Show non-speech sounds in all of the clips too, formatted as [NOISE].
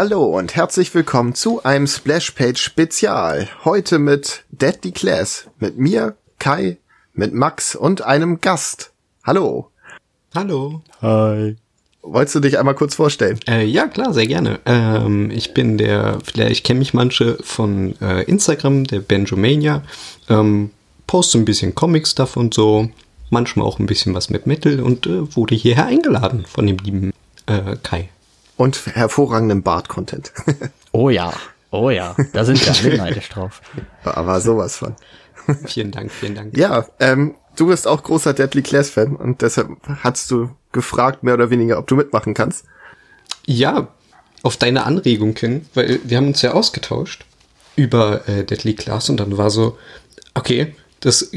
Hallo und herzlich willkommen zu einem Splashpage Spezial. Heute mit Deadly Class, mit mir, Kai, mit Max und einem Gast. Hallo. Hallo. Hi. Wolltest du dich einmal kurz vorstellen? Äh, ja, klar, sehr gerne. Ähm, ich bin der, vielleicht kennen mich manche von äh, Instagram, der Benjomania. Ähm, poste ein bisschen Comic-Stuff und so. Manchmal auch ein bisschen was mit Metal und äh, wurde hierher eingeladen von dem lieben äh, Kai. Und hervorragenden Bart-Content. [LAUGHS] Oh ja, oh ja, da sind wir alle neidisch drauf. Aber sowas von. [LAUGHS] Vielen Dank, vielen Dank. Ja, ähm, du bist auch großer Deadly Class Fan und deshalb hast du gefragt, mehr oder weniger, ob du mitmachen kannst. Ja, auf deine Anregung hin, weil wir haben uns ja ausgetauscht über äh, Deadly Class und dann war so, okay, das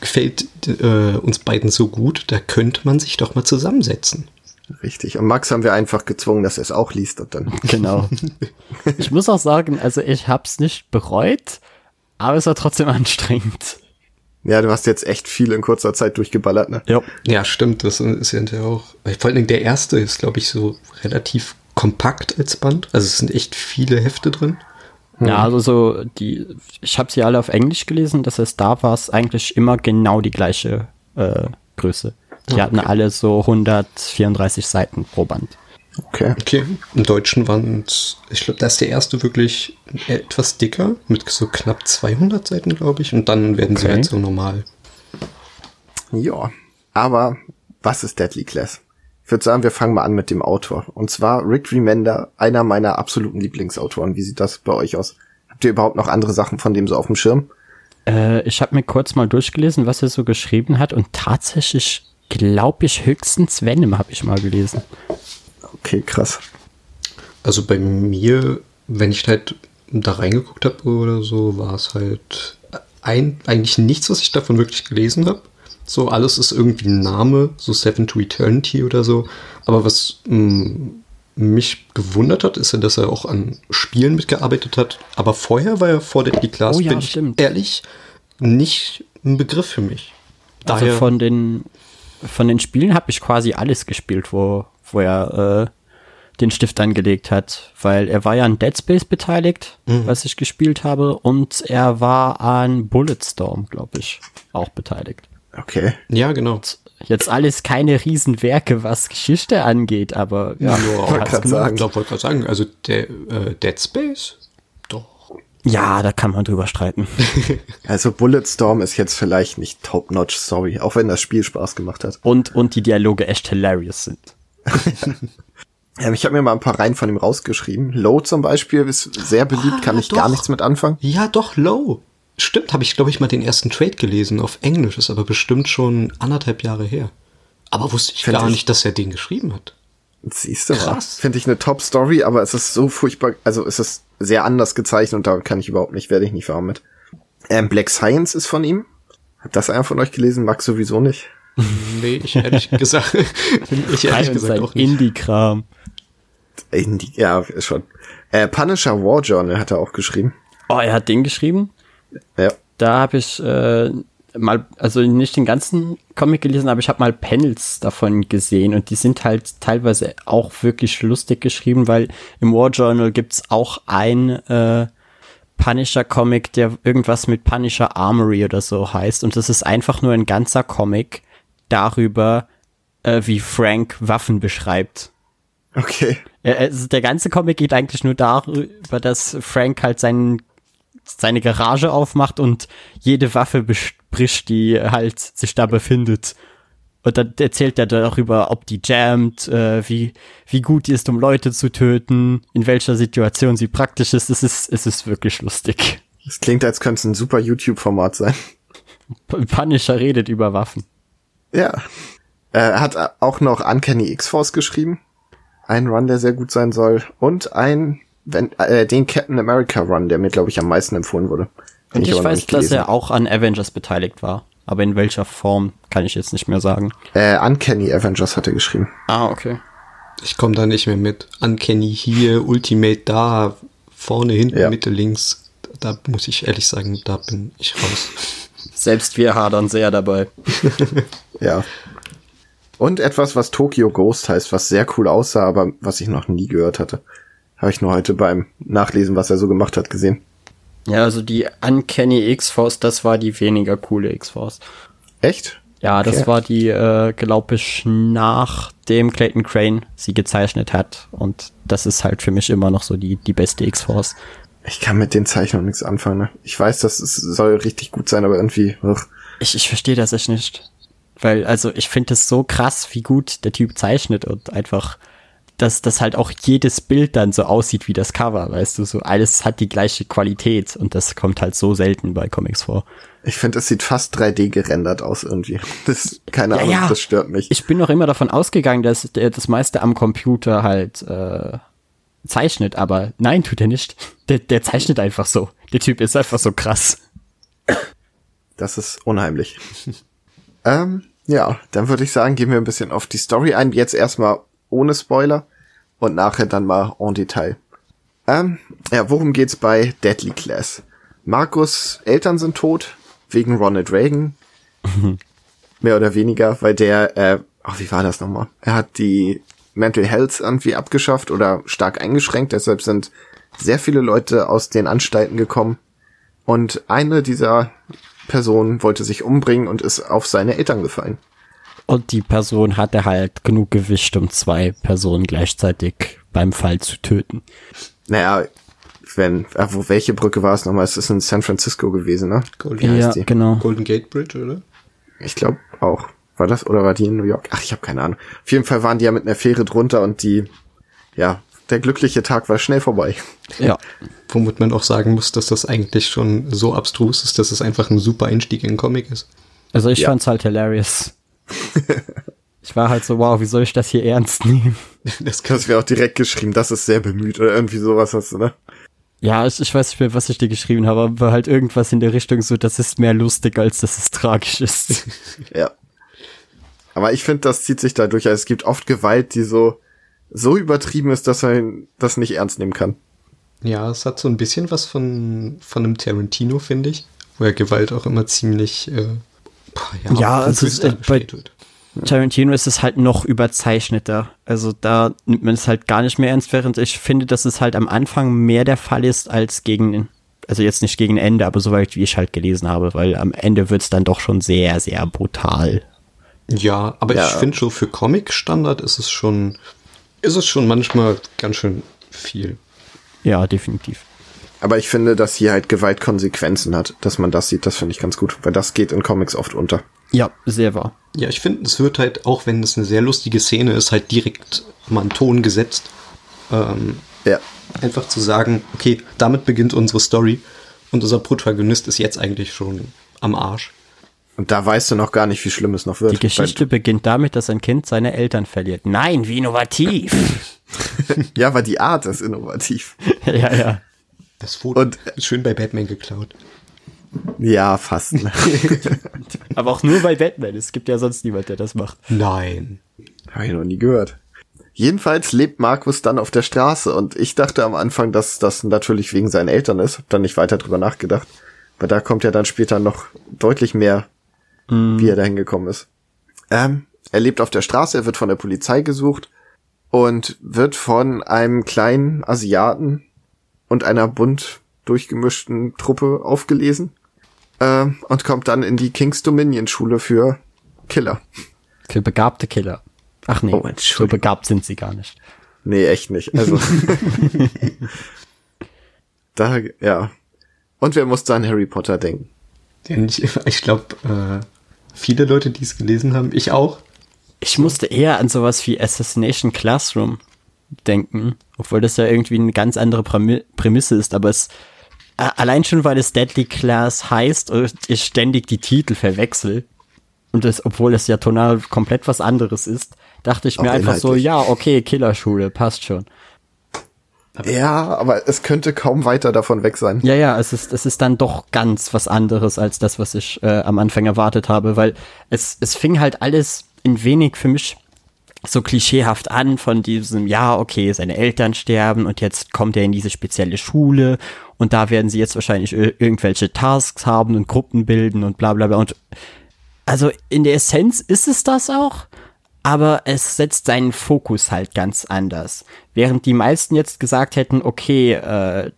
gefällt äh, uns beiden so gut, da könnte man sich doch mal zusammensetzen. Richtig. Und Max haben wir einfach gezwungen, dass er es auch liest und dann. [LAUGHS] Genau. Ich muss auch sagen, also ich hab's nicht bereut, aber es war trotzdem [LAUGHS] anstrengend. Ja, du hast jetzt echt viel in kurzer Zeit durchgeballert, ne? Ja. Ja, stimmt, das ist ja hinterher auch. Vor allen Dingen der erste ist, glaube ich, so relativ kompakt als Band. Also es sind echt viele Hefte drin. Ja, also so die, ich habe sie alle auf Englisch gelesen, das heißt, da war es eigentlich immer genau die gleiche äh, Größe. Die Ah, hatten okay. alle so 134 Seiten pro Band. Okay. Okay. Im Deutschen waren es, ich glaube, da ist der erste wirklich etwas dicker, mit so knapp 200 Seiten, glaube ich. Und dann werden sie Okay. halt so normal. Ja. Aber was ist Deadly Class? Ich würde sagen, wir fangen mal an mit dem Autor. Und zwar Rick Remender, einer meiner absoluten Lieblingsautoren. Wie sieht das bei euch aus? Habt ihr überhaupt noch andere Sachen von dem so auf dem Schirm? Äh, ich habe mir kurz mal durchgelesen, was er so geschrieben hat und tatsächlich glaube ich höchstens Venom habe ich mal gelesen. Okay, krass. Also bei mir, wenn ich halt da reingeguckt habe oder so, war es halt ein, eigentlich nichts, was ich davon wirklich gelesen habe. So, alles ist irgendwie ein Name, so Seven to Eternity oder so. Aber was mh, mich gewundert hat, ist ja, dass er auch an Spielen mitgearbeitet hat. Aber vorher war er vor Deadly Class, Oh ja, bin ich stimmt. ehrlich, nicht ein Begriff für mich. Also Daher- von den von den Spielen habe ich quasi alles gespielt, wo, wo er äh, den Stift angelegt hat, weil er war ja an Dead Space beteiligt, was ich gespielt habe, und er war an Bulletstorm, glaube ich, auch beteiligt. Okay. Ja, genau. Jetzt alles keine Riesenwerke, was Geschichte angeht, aber ja, Nur auch hat's grad gemacht. sagen. Ich glaube, wollte gerade sagen, also der äh, Dead Space. Ja, da kann man drüber streiten. [LAUGHS] Also Bulletstorm ist jetzt vielleicht nicht top-notch, sorry. Auch wenn das Spiel Spaß gemacht hat. Und, und die Dialoge echt hilarious sind. [LAUGHS] Ähm, ich habe mir mal ein paar Reihen von ihm rausgeschrieben. Low zum Beispiel ist sehr beliebt, Ah, kann ich doch. gar nichts mit anfangen. Ja, doch, Low. Stimmt, habe ich, glaube ich, mal den ersten Trade gelesen auf Englisch, ist aber bestimmt schon anderthalb Jahre her. Aber wusste ich Find gar ich- nicht, dass er den geschrieben hat. Siehst du. Krass. Finde ich eine Top-Story, aber es ist so furchtbar, also es ist sehr anders gezeichnet und da kann ich überhaupt nicht, werde ich nicht warm mit. Ähm, Black Science ist von ihm. Hat das einer von euch gelesen? Max sowieso nicht. [LAUGHS] Nee, ich ehrlich gesagt, [LAUGHS] ich ehrlich gesagt auch nicht. Indie-Kram. Indie, ja, ist schon. Äh, Punisher War Journal hat er auch geschrieben. Oh, er hat den geschrieben? Ja. Da habe ich äh, mal, also nicht den ganzen Comic gelesen, aber ich habe mal Panels davon gesehen und die sind halt teilweise auch wirklich lustig geschrieben, weil im War Journal gibt's auch ein äh, Punisher-Comic, der irgendwas mit Punisher Armory oder so heißt und das ist einfach nur ein ganzer Comic darüber, äh, wie Frank Waffen beschreibt. Okay. Ja, also der ganze Comic geht eigentlich nur darüber, dass Frank halt seinen, seine Garage aufmacht und jede Waffe bespricht, die halt sich da befindet. Und dann erzählt er darüber, ob die jammt, äh, wie, wie gut die ist, um Leute zu töten, in welcher Situation sie praktisch ist. Es ist, es ist wirklich lustig. Das klingt, als könnte es ein super YouTube-Format sein. Punisher redet über Waffen. Ja. Er hat auch noch Uncanny X-Force geschrieben. Ein Run, der sehr gut sein soll. Und ein, wenn, äh, den Captain America Run, der mir, glaube ich, am meisten empfohlen wurde. Und ich, noch weiß, dass er auch an Avengers beteiligt war. Aber in welcher Form, kann ich jetzt nicht mehr sagen. Äh, Uncanny Avengers hat er geschrieben. Ah, okay. Ich komme da nicht mehr mit. Uncanny hier, Ultimate da, vorne, hinten, Ja. Mitte, links. Da muss ich ehrlich sagen, da bin ich raus. [LAUGHS] Selbst wir hadern sehr dabei. [LAUGHS] Ja. Und etwas, was Tokyo Ghost heißt, was sehr cool aussah, aber was ich noch nie gehört hatte. Habe ich nur heute beim Nachlesen, was er so gemacht hat, gesehen. Ja, also die Uncanny X-Force, das war die weniger coole X-Force. Echt? Ja, das Okay. war die, äh, glaube ich, nachdem Clayton Crane sie gezeichnet hat. Und das ist halt für mich immer noch so die, die beste X-Force. Ich kann mit den Zeichnungen nichts anfangen. Ne? Ich weiß, das ist, soll richtig gut sein, aber irgendwie. Ugh. Ich, ich verstehe das echt nicht. Weil, also, ich finde es so krass, wie gut der Typ zeichnet und einfach, dass das halt auch jedes Bild dann so aussieht wie das Cover, weißt du, so alles hat die gleiche Qualität und das kommt halt so selten bei Comics vor. Ich finde, es sieht fast 3D gerendert aus irgendwie. [LAUGHS] Das, keine Ja, Ahnung, ja. das stört mich. Ich bin noch immer davon ausgegangen, dass der das meiste am Computer halt äh, zeichnet, aber nein, tut er nicht. Der, der zeichnet einfach so. Der Typ ist einfach so krass. Das ist unheimlich. [LAUGHS] ähm, ja, dann würde ich sagen, gehen wir ein bisschen auf die Story ein. Jetzt erstmal ohne Spoiler und nachher dann mal en Detail. Ähm, ja, worum geht's bei Deadly Class? Markus Eltern sind tot, wegen Ronald Reagan. [LAUGHS] Mehr oder weniger, weil der, äh, ach, wie war das nochmal? Er hat die Mental Health irgendwie abgeschafft oder stark eingeschränkt, deshalb sind sehr viele Leute aus den Anstalten gekommen. Und eine dieser Personen wollte sich umbringen und ist auf seine Eltern gefallen. Und die Person hatte halt genug Gewicht, um zwei Personen gleichzeitig beim Fall zu töten. Naja, wenn, äh, wo, welche Brücke war es nochmal? Es ist in San Francisco gewesen, ne? Golden, ja, die? genau. Golden Gate Bridge, oder? Ich glaube auch. War das oder war die in New York? Ach, ich habe keine Ahnung. Auf jeden Fall waren die ja mit einer Fähre drunter und die, ja, der glückliche Tag war schnell vorbei. Ja. Womit man auch sagen muss, dass das eigentlich schon so abstrus ist, dass es einfach ein super Einstieg in einen Comic ist. Also ich Ja. fand's halt hilarious. [LAUGHS] ich war halt so, wow, wie soll ich das hier ernst nehmen? [LAUGHS] Das kann Das wäre auch direkt geschrieben, das ist sehr bemüht oder irgendwie sowas hast du, ne? Ja, ich, ich weiß nicht mehr, was ich dir geschrieben habe, aber halt irgendwas in der Richtung so, das ist mehr lustig, als dass es tragisch ist. [LAUGHS] Ja. Aber ich finde, das zieht sich da durch. Also es gibt oft Gewalt, die so, so übertrieben ist, dass man das nicht ernst nehmen kann. Ja, es hat so ein bisschen was von, von einem Tarantino, finde ich, wo ja Gewalt auch immer ziemlich, äh, boah, Ja, es pompös ist, äh, bei- wird. Tarantino ist es halt noch überzeichneter. Also da nimmt man es halt gar nicht mehr ernst, während ich finde, dass es halt am Anfang mehr der Fall ist als gegen, also jetzt nicht gegen Ende, aber soweit wie ich halt gelesen habe, weil am Ende wird's dann doch schon sehr, sehr brutal. Ja, aber Ja. ich finde schon für Comic-Standard ist es schon, ist es schon manchmal ganz schön viel. Ja, definitiv. Aber ich finde, dass hier halt Gewalt Konsequenzen hat, dass man das sieht, das finde ich ganz gut, weil das geht in Comics oft unter. Ja, sehr wahr. Ja, ich finde, es wird halt, auch wenn es eine sehr lustige Szene ist, halt direkt mal einen Ton gesetzt. Ähm, Ja. einfach zu sagen, okay, damit beginnt unsere Story und unser Protagonist ist jetzt eigentlich schon am Arsch. Und da weißt du noch gar nicht, wie schlimm es noch wird. Die Geschichte beginnt damit, dass ein Kind seine Eltern verliert. Nein, wie innovativ. [LAUGHS] Ja, weil die Art ist innovativ. [LAUGHS] ja, ja. Das Foto Und- ist schön bei Batman geklaut. Ja, fast. Ne? [LAUGHS] Aber auch nur bei Batman. Es gibt ja sonst niemand, der das macht. Nein. Habe ich noch nie gehört. Jedenfalls lebt Markus dann auf der Straße und ich dachte am Anfang, dass das natürlich wegen seinen Eltern ist. Hab dann nicht weiter drüber nachgedacht. Weil da kommt ja dann später noch deutlich mehr, wie er da hingekommen ist. Ähm, er lebt auf der Straße, er wird von der Polizei gesucht und wird von einem kleinen Asiaten und einer bunt durchgemischten Truppe aufgelesen ähm, und kommt dann in die King's Dominion Schule für Killer. Für begabte Killer. Ach nee, Oh, so begabt sind sie gar nicht. Nee, echt nicht. Also. [LAUGHS] da, ja. Und wer muss da an Harry Potter denken? Denn ich, ich glaube, äh, viele Leute, die es gelesen haben, ich auch. Ich musste eher an sowas wie Assassination Classroom denken, obwohl das ja irgendwie eine ganz andere Prämi Prämisse ist, aber es allein schon, weil es Deadly Class heißt und ich ständig die Titel verwechsel und das, obwohl es ja tonal komplett was anderes ist, dachte ich mir Auch einfach so, ja, okay, Killerschule, passt schon. Ja, aber es könnte kaum weiter davon weg sein. Ja, ja, es ist, es ist dann doch ganz was anderes als das, was ich äh, am Anfang erwartet habe, weil es, es fing halt alles ein wenig für mich so klischeehaft an von diesem, ja, okay, seine Eltern sterben und jetzt kommt er in diese spezielle Schule und da werden sie jetzt wahrscheinlich ir- irgendwelche Tasks haben und Gruppen bilden und bla bla bla und also in der Essenz ist es das auch, aber es setzt seinen Fokus halt ganz anders. Während die meisten jetzt gesagt hätten, okay, äh,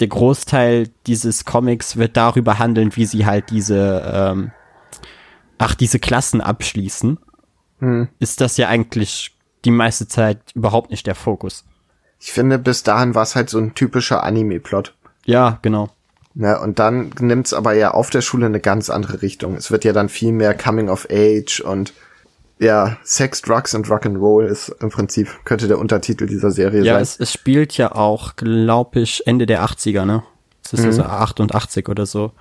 der Großteil dieses Comics wird darüber handeln, wie sie halt diese, ähm, ach, diese Klassen abschließen, hm. ist das ja eigentlich die meiste Zeit überhaupt nicht der Fokus. Ich finde, bis dahin war es halt so ein typischer Anime-Plot. Ja, genau. Ja, und dann nimmt's aber ja auf der Schule eine ganz andere Richtung. Es wird ja dann viel mehr Coming of Age und ja, Sex, Drugs and Rock'n'Roll ist im Prinzip, könnte der Untertitel dieser Serie ja, sein. Ja, es, es, spielt ja auch, glaube ich, Ende der 80er, ne? Es ist mhm. also 88 oder so.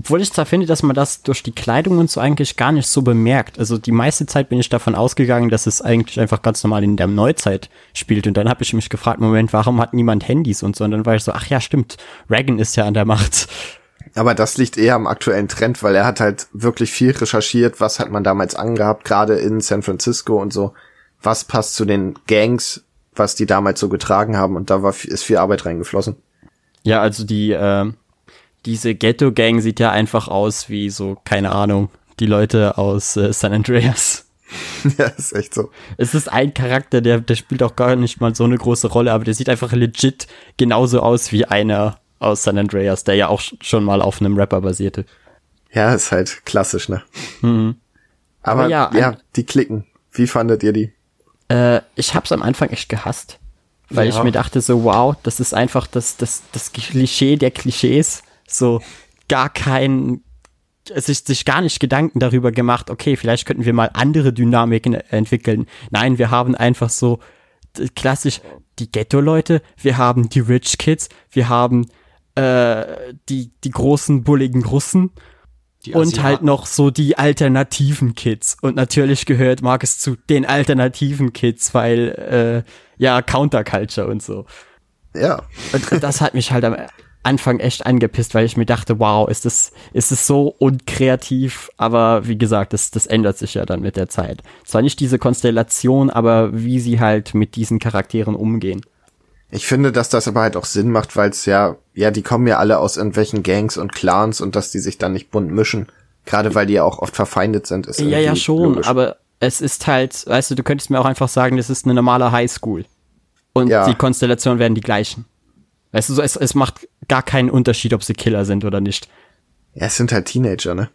Obwohl ich zwar finde, dass man das durch die Kleidung und so eigentlich gar nicht so bemerkt. Also die meiste Zeit bin ich davon ausgegangen, dass es eigentlich einfach ganz normal in der Neuzeit spielt. Und dann habe ich mich gefragt, Moment, warum hat niemand Handys und so? Und dann war ich so, ach ja, stimmt, Reagan ist ja an der Macht. Aber das liegt eher am aktuellen Trend, weil er hat halt wirklich viel recherchiert, was hat man damals angehabt, gerade in San Francisco und so. Was passt zu den Gangs, was die damals so getragen haben und da war, ist viel Arbeit reingeflossen. Ja, also die, äh, diese Ghetto-Gang sieht ja einfach aus wie so, keine Ahnung, die Leute aus äh, San Andreas. [LAUGHS] ja, ist echt so. Es ist ein Charakter, der, der spielt auch gar nicht mal so eine große Rolle, aber der sieht einfach legit genauso aus wie einer aus San Andreas, der ja auch schon mal auf einem Rapper basierte. Ja, ist halt klassisch, ne? Mhm. Aber, Aber ja, ja die klicken. Wie fandet ihr die? Äh, ich hab's am Anfang echt gehasst. Weil ja. ich mir dachte so, wow, das ist einfach das, das, das Klischee der Klischees. So gar kein, sich, sich gar nicht Gedanken darüber gemacht, okay, vielleicht könnten wir mal andere Dynamiken entwickeln. Nein, wir haben einfach so klassisch die Ghetto-Leute, wir haben die Rich Kids, wir haben äh, die, die großen bulligen Russen und halt noch so die alternativen Kids. Und natürlich gehört Marcus zu den alternativen Kids, weil äh, ja, Counterculture und so. Ja. Und das hat mich halt am Anfang echt angepisst, weil ich mir dachte, wow, ist das, ist es so unkreativ, aber wie gesagt, das, das ändert sich ja dann mit der Zeit. Zwar nicht diese Konstellation, aber wie sie halt mit diesen Charakteren umgehen. Ich finde, dass das aber halt auch Sinn macht, weil es ja, ja, die kommen ja alle aus irgendwelchen Gangs und Clans und dass die sich dann nicht bunt mischen. Gerade weil die ja auch oft verfeindet sind. Ist ja, ja, schon, logisch. aber es ist halt, weißt du, du könntest mir auch einfach sagen, das ist eine normale Highschool. Und ja. die Konstellationen werden die gleichen. Weißt du, so, es, es macht gar keinen Unterschied, ob sie Killer sind oder nicht. Ja, es sind halt Teenager, ne?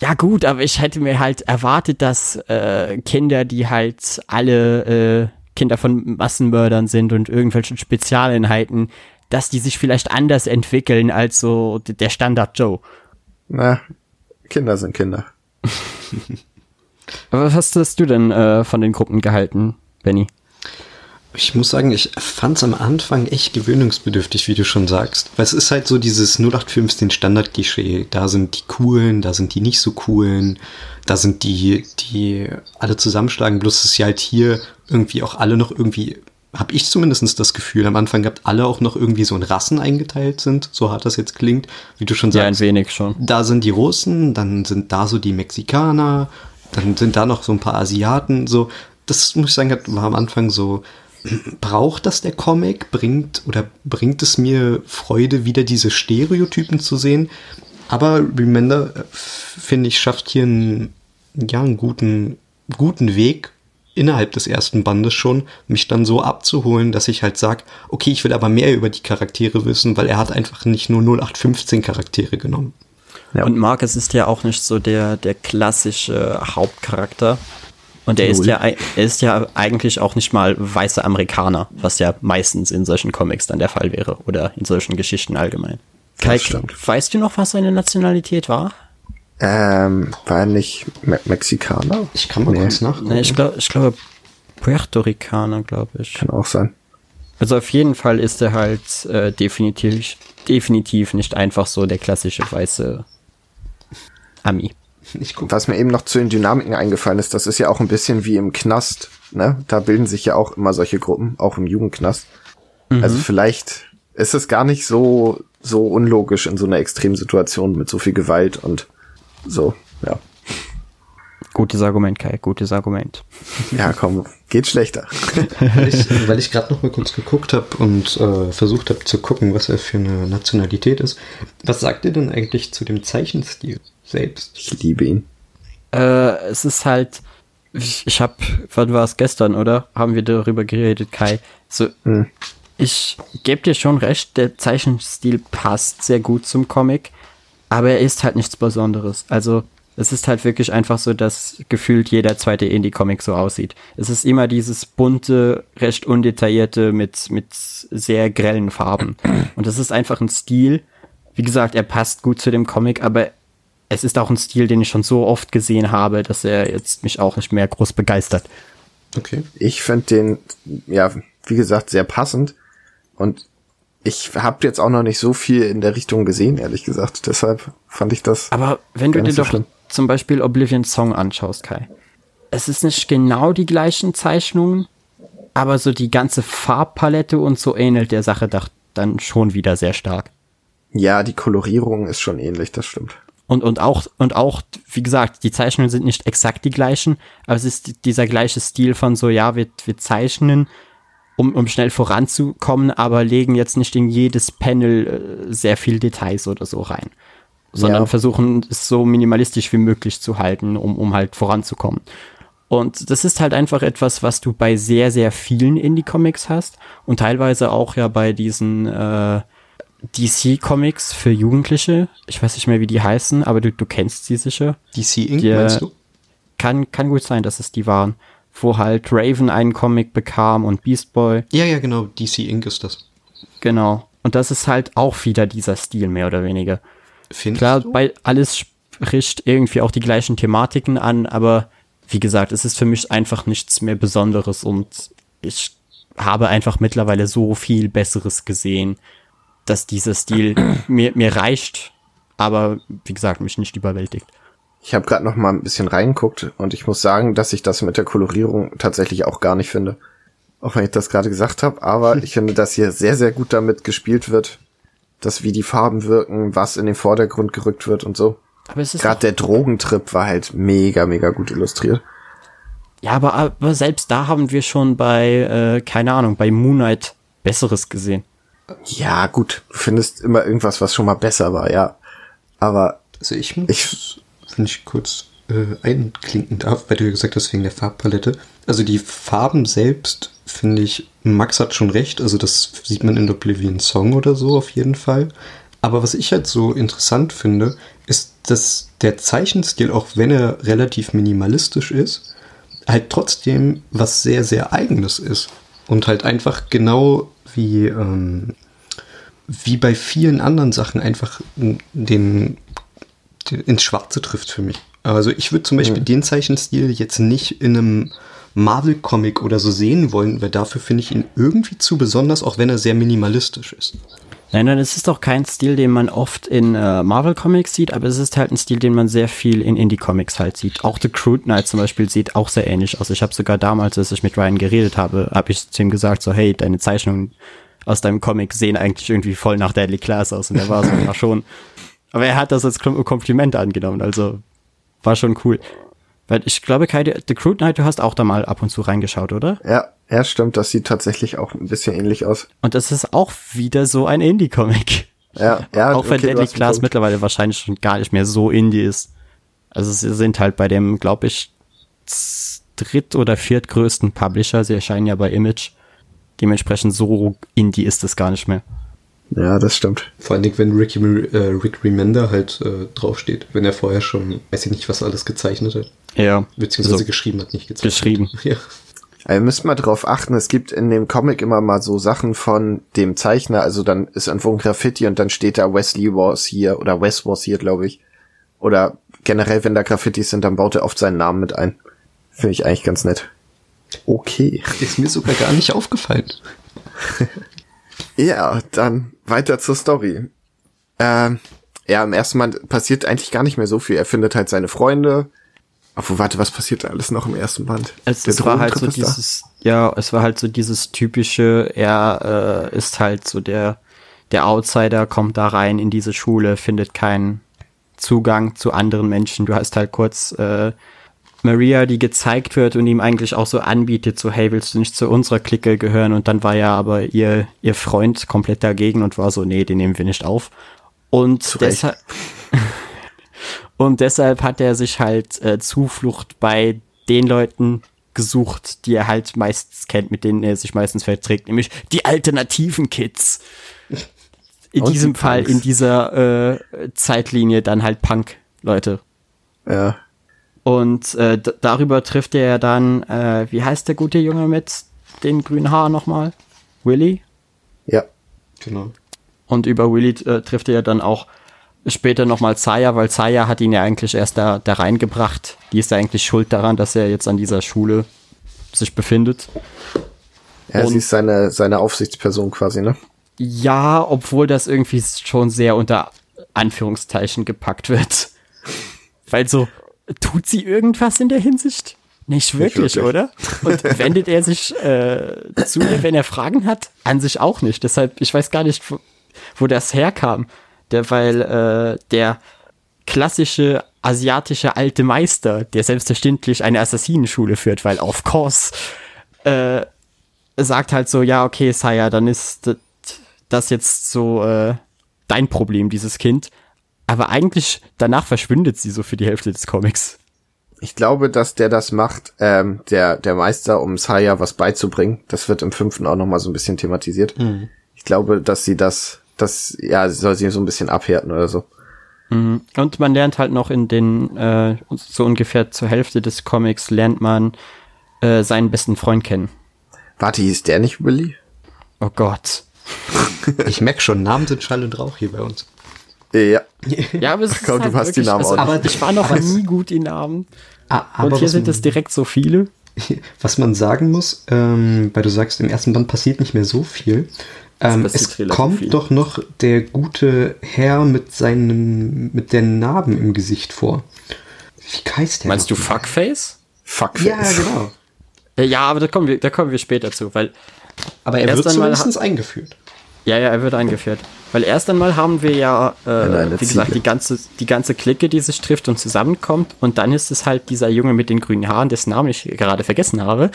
Ja gut, aber ich hätte mir halt erwartet, dass äh, Kinder, die halt alle äh, Kinder von Massenmördern sind und irgendwelchen Spezialeinheiten, dass die sich vielleicht anders entwickeln als so der Standard Joe. Na, Kinder sind Kinder. [LAUGHS] Aber was hast du denn äh, von den Gruppen gehalten, Benny? Ich muss sagen, ich fand es am Anfang echt gewöhnungsbedürftig, wie du schon sagst. Weil es ist halt so dieses 0815 Standard-Klischee. Da sind die coolen, da sind die nicht so coolen, da sind die, die alle zusammenschlagen. Bloß ist ja halt hier irgendwie auch alle noch irgendwie, habe ich zumindest das Gefühl, am Anfang gehabt, alle auch noch irgendwie so in Rassen eingeteilt sind. So hart das jetzt klingt, wie du schon sagst. Ja, ein wenig schon. Da sind die Russen, dann sind da so die Mexikaner, dann sind da noch so ein paar Asiaten. So, das muss ich sagen, war am Anfang so braucht das der Comic? Bringt oder bringt es mir Freude, wieder diese Stereotypen zu sehen? Aber Remender, äh, finde ich, schafft hier einen, ja, einen guten, guten Weg innerhalb des ersten Bandes schon, mich dann so abzuholen, dass ich halt sage, okay, ich will aber mehr über die Charaktere wissen, weil er hat einfach nicht nur 0815 Charaktere genommen. Ja. Und Marcus ist ja auch nicht so der, der klassische Hauptcharakter, und er ist ja, er ist ja eigentlich auch nicht mal weißer Amerikaner, was ja meistens in solchen Comics dann der Fall wäre oder in solchen Geschichten allgemein. Kai, weißt du noch, was seine Nationalität war? Ähm, war er nicht Me Mexikaner? Ich kann mal nee. kurz nachgucken. Nee, ich glaube, ich glaube Puerto Ricaner, glaube ich. Kann auch sein. Also auf jeden Fall ist er halt äh, definitiv, definitiv nicht einfach so der klassische weiße Ami. [LAUGHS] Was mir eben noch zu den Dynamiken eingefallen ist, das ist ja auch ein bisschen wie im Knast, ne? Da bilden sich ja auch immer solche Gruppen, auch im Jugendknast. Mhm. Also vielleicht ist es gar nicht so, so unlogisch in so einer Extremsituation mit so viel Gewalt und so, ja. Gutes Argument, Kai, gutes Argument. Ja, komm, geht schlechter. weil ich, weil ich gerade noch mal kurz geguckt habe und äh, versucht habe zu gucken, was er für eine Nationalität ist. Was sagt ihr denn eigentlich zu dem Zeichenstil? selbst. Ich liebe ihn. Äh, es ist halt, ich, ich habe, wann war es gestern, oder? Haben wir darüber geredet, Kai? So, hm. ich gebe dir schon recht, der Zeichenstil passt sehr gut zum Comic, aber er ist halt nichts Besonderes. Also, es ist halt wirklich einfach so, dass gefühlt jeder zweite Indie-Comic so aussieht. Es ist immer dieses bunte, recht undetaillierte mit, mit sehr grellen Farben. Und das ist einfach ein Stil. Wie gesagt, er passt gut zu dem Comic, aber es ist auch ein Stil, den ich schon so oft gesehen habe, dass er jetzt mich auch nicht mehr groß begeistert. Okay. Ich finde den, ja, wie gesagt, sehr passend. Und ich habe jetzt auch noch nicht so viel in der Richtung gesehen, ehrlich gesagt. Deshalb fand ich das. Aber wenn du dir so doch schlimm. Zum Beispiel Oblivion Song anschaust, Kai, es ist nicht genau die gleichen Zeichnungen, aber so die ganze Farbpalette und so ähnelt der Sache doch dann schon wieder sehr stark. Ja, die Kolorierung ist schon ähnlich, das stimmt. Und, und auch, und auch, wie gesagt, die Zeichnungen sind nicht exakt die gleichen, aber es ist dieser gleiche Stil von so, ja, wir, wir zeichnen, um, um schnell voranzukommen, aber legen jetzt nicht in jedes Panel äh, sehr viel Details oder so rein. Sondern ja. versuchen es so minimalistisch wie möglich zu halten, um, um halt voranzukommen. Und das ist halt einfach etwas, was du bei sehr, sehr vielen Indie-Comics hast und teilweise auch ja bei diesen äh, DC-Comics für Jugendliche. Ich weiß nicht mehr, wie die heißen, aber du, du kennst sie sicher. DC Inc., die, meinst du? Kann, kann gut sein, dass es die waren. Wo halt Raven einen Comic bekam und Beast Boy. Ja, ja, genau. DC Inc. ist das. Genau. Und das ist halt auch wieder dieser Stil, mehr oder weniger. Findest Klar, du? bei alles spricht irgendwie auch die gleichen Thematiken an, aber wie gesagt, es ist für mich einfach nichts mehr Besonderes und ich habe einfach mittlerweile so viel Besseres gesehen, dass dieser Stil [CLEARS THROAT] mir, mir reicht, aber wie gesagt, mich nicht überwältigt. Ich habe gerade noch mal ein bisschen reinguckt und ich muss sagen, dass ich das mit der Kolorierung tatsächlich auch gar nicht finde. Auch wenn ich das gerade gesagt habe, aber ich finde, dass hier sehr, sehr gut damit gespielt wird, dass wie die Farben wirken, was in den Vordergrund gerückt wird und so. Aber es ist gerade der Drogentrip war halt mega, mega gut illustriert. Ja, aber, aber selbst da haben wir schon bei, äh, keine Ahnung, bei Moonlight Besseres gesehen. Ja, gut, du findest immer irgendwas, was schon mal besser war, ja. Aber also ich muss, ich, wenn ich kurz äh, einklinken darf, weil du ja gesagt hast, wegen der Farbpalette. Also die Farben selbst finde ich, Max hat schon recht, also das sieht man in Oblivion Song oder so auf jeden Fall. Aber was ich halt so interessant finde, ist, dass der Zeichenstil, auch wenn er relativ minimalistisch ist, halt trotzdem was sehr, sehr eigenes ist. Und halt einfach genau wie, ähm, wie bei vielen anderen Sachen einfach den, den ins Schwarze trifft für mich. Also ich würde zum Beispiel mhm. den Zeichenstil jetzt nicht in einem Marvel-Comic oder so sehen wollen, weil dafür finde ich ihn irgendwie zu besonders, auch wenn er sehr minimalistisch ist. Nein, nein, es ist doch kein Stil, den man oft in äh, Marvel-Comics sieht, aber es ist halt ein Stil, den man sehr viel in Indie-Comics halt sieht. Auch The Crude Knight zum Beispiel sieht auch sehr ähnlich aus. Ich habe sogar damals, als ich mit Ryan geredet habe, habe ich zu ihm gesagt, so hey, deine Zeichnungen aus deinem Comic sehen eigentlich irgendwie voll nach Deadly Class aus. Und er war so, [LAUGHS] ja schon. Aber er hat das als Kompliment angenommen, also war schon cool. Weil ich glaube, Kai, The Crude Knight, du hast auch da mal ab und zu reingeschaut, oder? Ja, ja, stimmt. Das sieht tatsächlich auch ein bisschen ähnlich aus. Und das ist auch wieder so ein Indie-Comic. Ja, ja. auch wenn okay, Deadly Class mittlerweile wahrscheinlich schon gar nicht mehr so Indie ist. Also sie sind halt bei dem, glaube ich, dritt- oder viertgrößten Publisher. Sie erscheinen ja bei Image. Dementsprechend so Indie ist es gar nicht mehr. Ja, das stimmt. Vor allen Dingen, wenn Ricky, äh, Rick Remender halt äh, draufsteht, wenn er vorher schon, weiß ich nicht, was alles gezeichnet hat. Ja. Beziehungsweise also, geschrieben hat, nicht gezeichnet. Geschrieben. [LAUGHS] Ja. Also, ihr müsst mal drauf achten, es gibt in dem Comic immer mal so Sachen von dem Zeichner, also dann ist irgendwo ein Graffiti und dann steht da Wesley was hier oder Wes was hier, glaube ich. Oder generell, wenn da Graffitis sind, dann baut er oft seinen Namen mit ein. Finde ich eigentlich ganz nett. Okay. Ist mir sogar gar nicht aufgefallen. [LAUGHS] ja, dann weiter zur Story. Ähm, ja, im ersten Mal passiert eigentlich gar nicht mehr so viel. Er findet halt seine Freunde. Obwohl, warte, was passiert da alles noch im ersten Band? Es, es war halt so dieses, da? ja, es war halt so dieses typische, er äh, ist halt so der, der Outsider, kommt da rein in diese Schule, findet keinen Zugang zu anderen Menschen. Du hast halt kurz äh, Maria, die gezeigt wird und ihm eigentlich auch so anbietet, so hey, willst du nicht zu unserer Clique gehören? Und dann war ja aber ihr, ihr Freund komplett dagegen und war so, nee, den nehmen wir nicht auf. Und deshalb, [LAUGHS] und deshalb hat er sich halt äh, Zuflucht bei den Leuten gesucht, die er halt meistens kennt, mit denen er sich meistens verträgt, nämlich die alternativen Kids. In Und diesem die Fall, Punks. in dieser äh, Zeitlinie dann halt Punk-Leute. Ja. Und äh, darüber trifft er dann, äh, wie heißt der gute Junge mit den grünen Haaren nochmal? Willy? Ja. Genau. Und über Willy äh, trifft er dann auch später nochmal Saya, weil Saya hat ihn ja eigentlich erst da, da reingebracht. Die ist ja eigentlich schuld daran, dass er jetzt an dieser Schule sich befindet. Ja, Und- sie ist seine, seine Aufsichtsperson quasi, ne? Ja, obwohl das irgendwie schon sehr unter Anführungszeichen gepackt wird. [LAUGHS] Weil so, tut sie irgendwas in der Hinsicht? Nicht wirklich, wirklich. oder? Und [LAUGHS] wendet er sich äh, zu ihr, wenn er Fragen hat? An sich auch nicht. Deshalb, ich weiß gar nicht, wo, wo das herkam. Der, weil äh, der klassische asiatische alte Meister, der selbstverständlich eine Assassinenschule führt, weil of course, äh, sagt halt so, ja, okay, Saya, dann ist das jetzt so äh, dein Problem, dieses Kind. Aber eigentlich danach verschwindet sie so für die Hälfte des Comics. Ich glaube, dass der das macht, ähm, der, der Meister, um Saya was beizubringen. Das wird im fünften auch nochmal so ein bisschen thematisiert. Ich glaube, dass sie das, das, ja, soll sie so ein bisschen abhärten oder so. Und man lernt halt noch in den, äh, so ungefähr zur Hälfte des Comics, lernt man äh, seinen besten Freund kennen. Warte, hieß der nicht Willy? Oh Gott. [LAUGHS] Ich merke schon, Namen sind Schall und Rauch hier bei uns. Ja. [LAUGHS] Ja, aber es [LAUGHS] ist Komm, du halt hast die wirklich, Namen auch also, nicht. aber ich war noch nie gut in Namen. Ah, aber Und hier sind es direkt so viele. Was man sagen muss, ähm, weil du sagst, im ersten Band passiert nicht mehr so viel. Ähm, es kommt viel. doch noch der gute Herr mit seinen, mit den Narben im Gesicht vor. Wie heißt der? Meinst du? Fuckface? Fuckface. Ja, genau. [LAUGHS] Ja, aber da kommen wir, da kommen wir später zu, weil Aber er Erst wird einmal zumindest eingeführt. Ja, ja, er wird eingeführt. Weil erst einmal haben wir ja, äh, eine wie gesagt, die ganze, die ganze Clique, die sich trifft und zusammenkommt. Und dann ist es halt dieser Junge mit den grünen Haaren, dessen Namen ich gerade vergessen habe.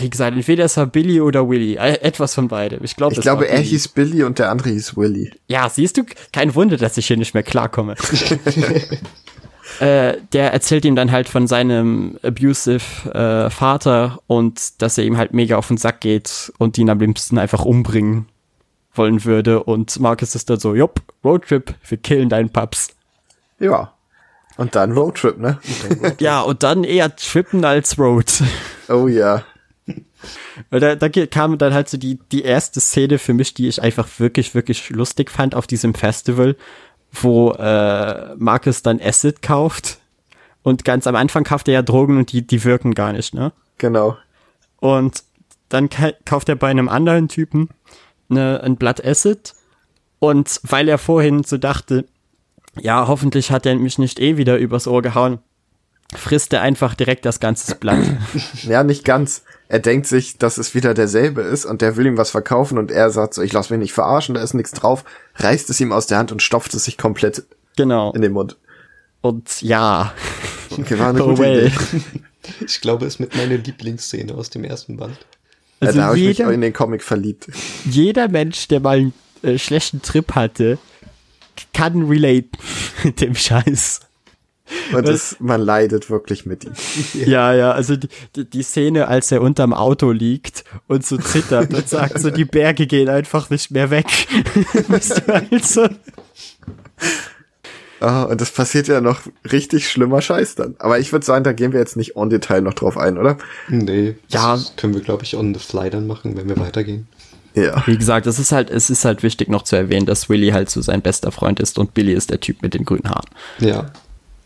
Wie gesagt, entweder es war Billy oder Willy. Äh, etwas von beidem. Ich, glaub, Ich glaube, er Billy. hieß Billy und der andere hieß Willy. Ja, siehst du, kein Wunder, dass ich hier nicht mehr klarkomme. [LAUGHS] äh, der erzählt ihm dann halt von seinem abusive äh, Vater und dass er ihm halt mega auf den Sack geht und ihn am liebsten einfach umbringen wollen würde. Und Marcus ist dann so, jupp, Roadtrip, wir killen deinen Paps. Ja. Und dann Roadtrip, ne? Ja, und dann eher trippen als Road. Oh ja. Weil Da, da kam dann halt so die, die erste Szene für mich, die ich einfach wirklich, wirklich lustig fand auf diesem Festival, wo äh, Marcus dann Acid kauft. Und ganz am Anfang kauft er ja Drogen und die, die wirken gar nicht, ne? Genau. Und dann ka kauft er bei einem anderen Typen ne, ein Blatt Acid. Und weil er vorhin so dachte, ja, hoffentlich hat er mich nicht eh wieder übers Ohr gehauen, frisst er einfach direkt das ganze Blatt. [LAUGHS] Ja, nicht ganz. Er denkt sich, dass es wieder derselbe ist und der will ihm was verkaufen und er sagt so, ich lass mich nicht verarschen, da ist nichts drauf, reißt es ihm aus der Hand und stopft es sich komplett genau. in den Mund. Und ja, Okay, war eine oh gute well. Idee. [LAUGHS] Ich glaube, es ist mit meiner Lieblingsszene aus dem ersten Band. Ja, Also da habe ich mich jeder- auch in den Comic verliebt. Jeder Mensch, der mal einen äh, schlechten Trip hatte, kann relate [LAUGHS] mit dem Scheiß. [LAUGHS] Und das, man leidet wirklich mit ihm. [LAUGHS] Ja, ja, also die, die, die Szene, als er unterm Auto liegt und so zittert und sagt so, die Berge gehen einfach nicht mehr weg. [LAUGHS] Weißt du, also, Ah, und das passiert ja noch richtig schlimmer Scheiß dann. Aber ich würde sagen, da gehen wir jetzt nicht on Detail noch drauf ein, oder? Nee, Ja. das können wir, glaube ich, on the fly dann machen, wenn wir weitergehen. Ja. wie gesagt, es ist halt, es ist halt wichtig noch zu erwähnen, dass Willy halt so sein bester Freund ist und Billy ist der Typ mit den grünen Haaren. Ja.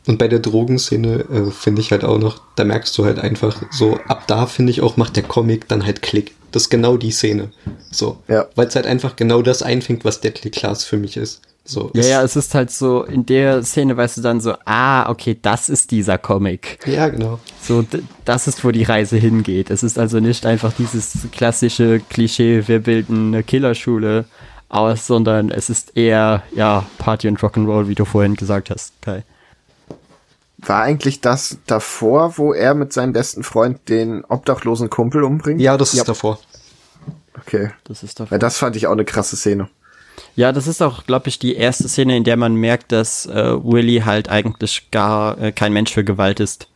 Und bei der Drogenszene äh, finde ich halt auch noch, da merkst du halt einfach so, ab da finde ich auch, macht der Comic dann halt Klick. Das ist genau die Szene. So. Ja. Weil es halt einfach genau das einfängt, was Deadly Class für mich ist. So. Ja, es- ja, es ist halt so, in der Szene weißt du dann so, ah, okay, das ist dieser Comic. Ja, genau. So, d- das ist, wo die Reise hingeht. Es ist also nicht einfach dieses klassische Klischee, wir bilden eine Killerschule aus, sondern es ist eher, ja, Party und Rock'n'Roll, wie du vorhin gesagt hast, Kai. War eigentlich das davor, wo er mit seinem besten Freund den obdachlosen Kumpel umbringt? Ja, das ist davor. Okay. Das ist doch. Weil das fand ich auch eine krasse Szene. Ja, das ist auch, glaube ich, die erste Szene, in der man merkt, dass äh, Willy halt eigentlich gar äh, kein Mensch für Gewalt ist.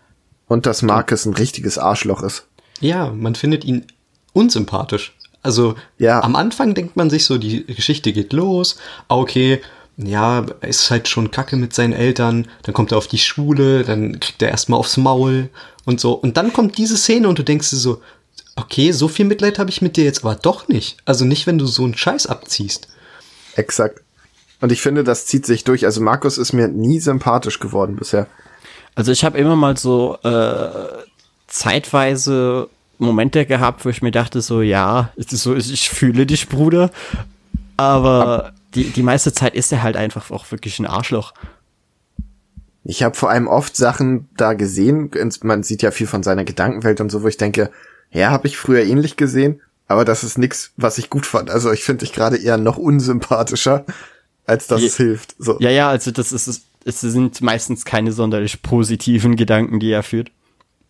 Und dass Marcus ein richtiges Arschloch ist. Ja, man findet ihn unsympathisch. Also Ja. am Anfang denkt man sich so, die Geschichte geht los, ah, okay, ja, er ist halt schon kacke mit seinen Eltern, dann kommt er auf die Schule, dann kriegt er erstmal aufs Maul und so. Und dann kommt diese Szene und du denkst dir so, okay, so viel Mitleid habe ich mit dir jetzt aber doch nicht. Also nicht, wenn du so einen Scheiß abziehst. Exakt. Und ich finde, das zieht sich durch. Also Markus ist mir nie sympathisch geworden bisher. Also ich habe immer mal so äh, zeitweise Momente gehabt, wo ich mir dachte so, ja, es ist so, ich fühle dich, Bruder. Aber die, die meiste Zeit ist er halt einfach auch wirklich ein Arschloch. Ich habe vor allem oft Sachen da gesehen. Man sieht ja viel von seiner Gedankenwelt und so, wo ich denke, ja, habe ich früher ähnlich gesehen, aber das ist nix, was ich gut fand. Also ich finde dich gerade eher noch unsympathischer, als dass Je- es hilft. So. Ja, ja, also das ist, es es sind meistens keine sonderlich positiven Gedanken, die er führt.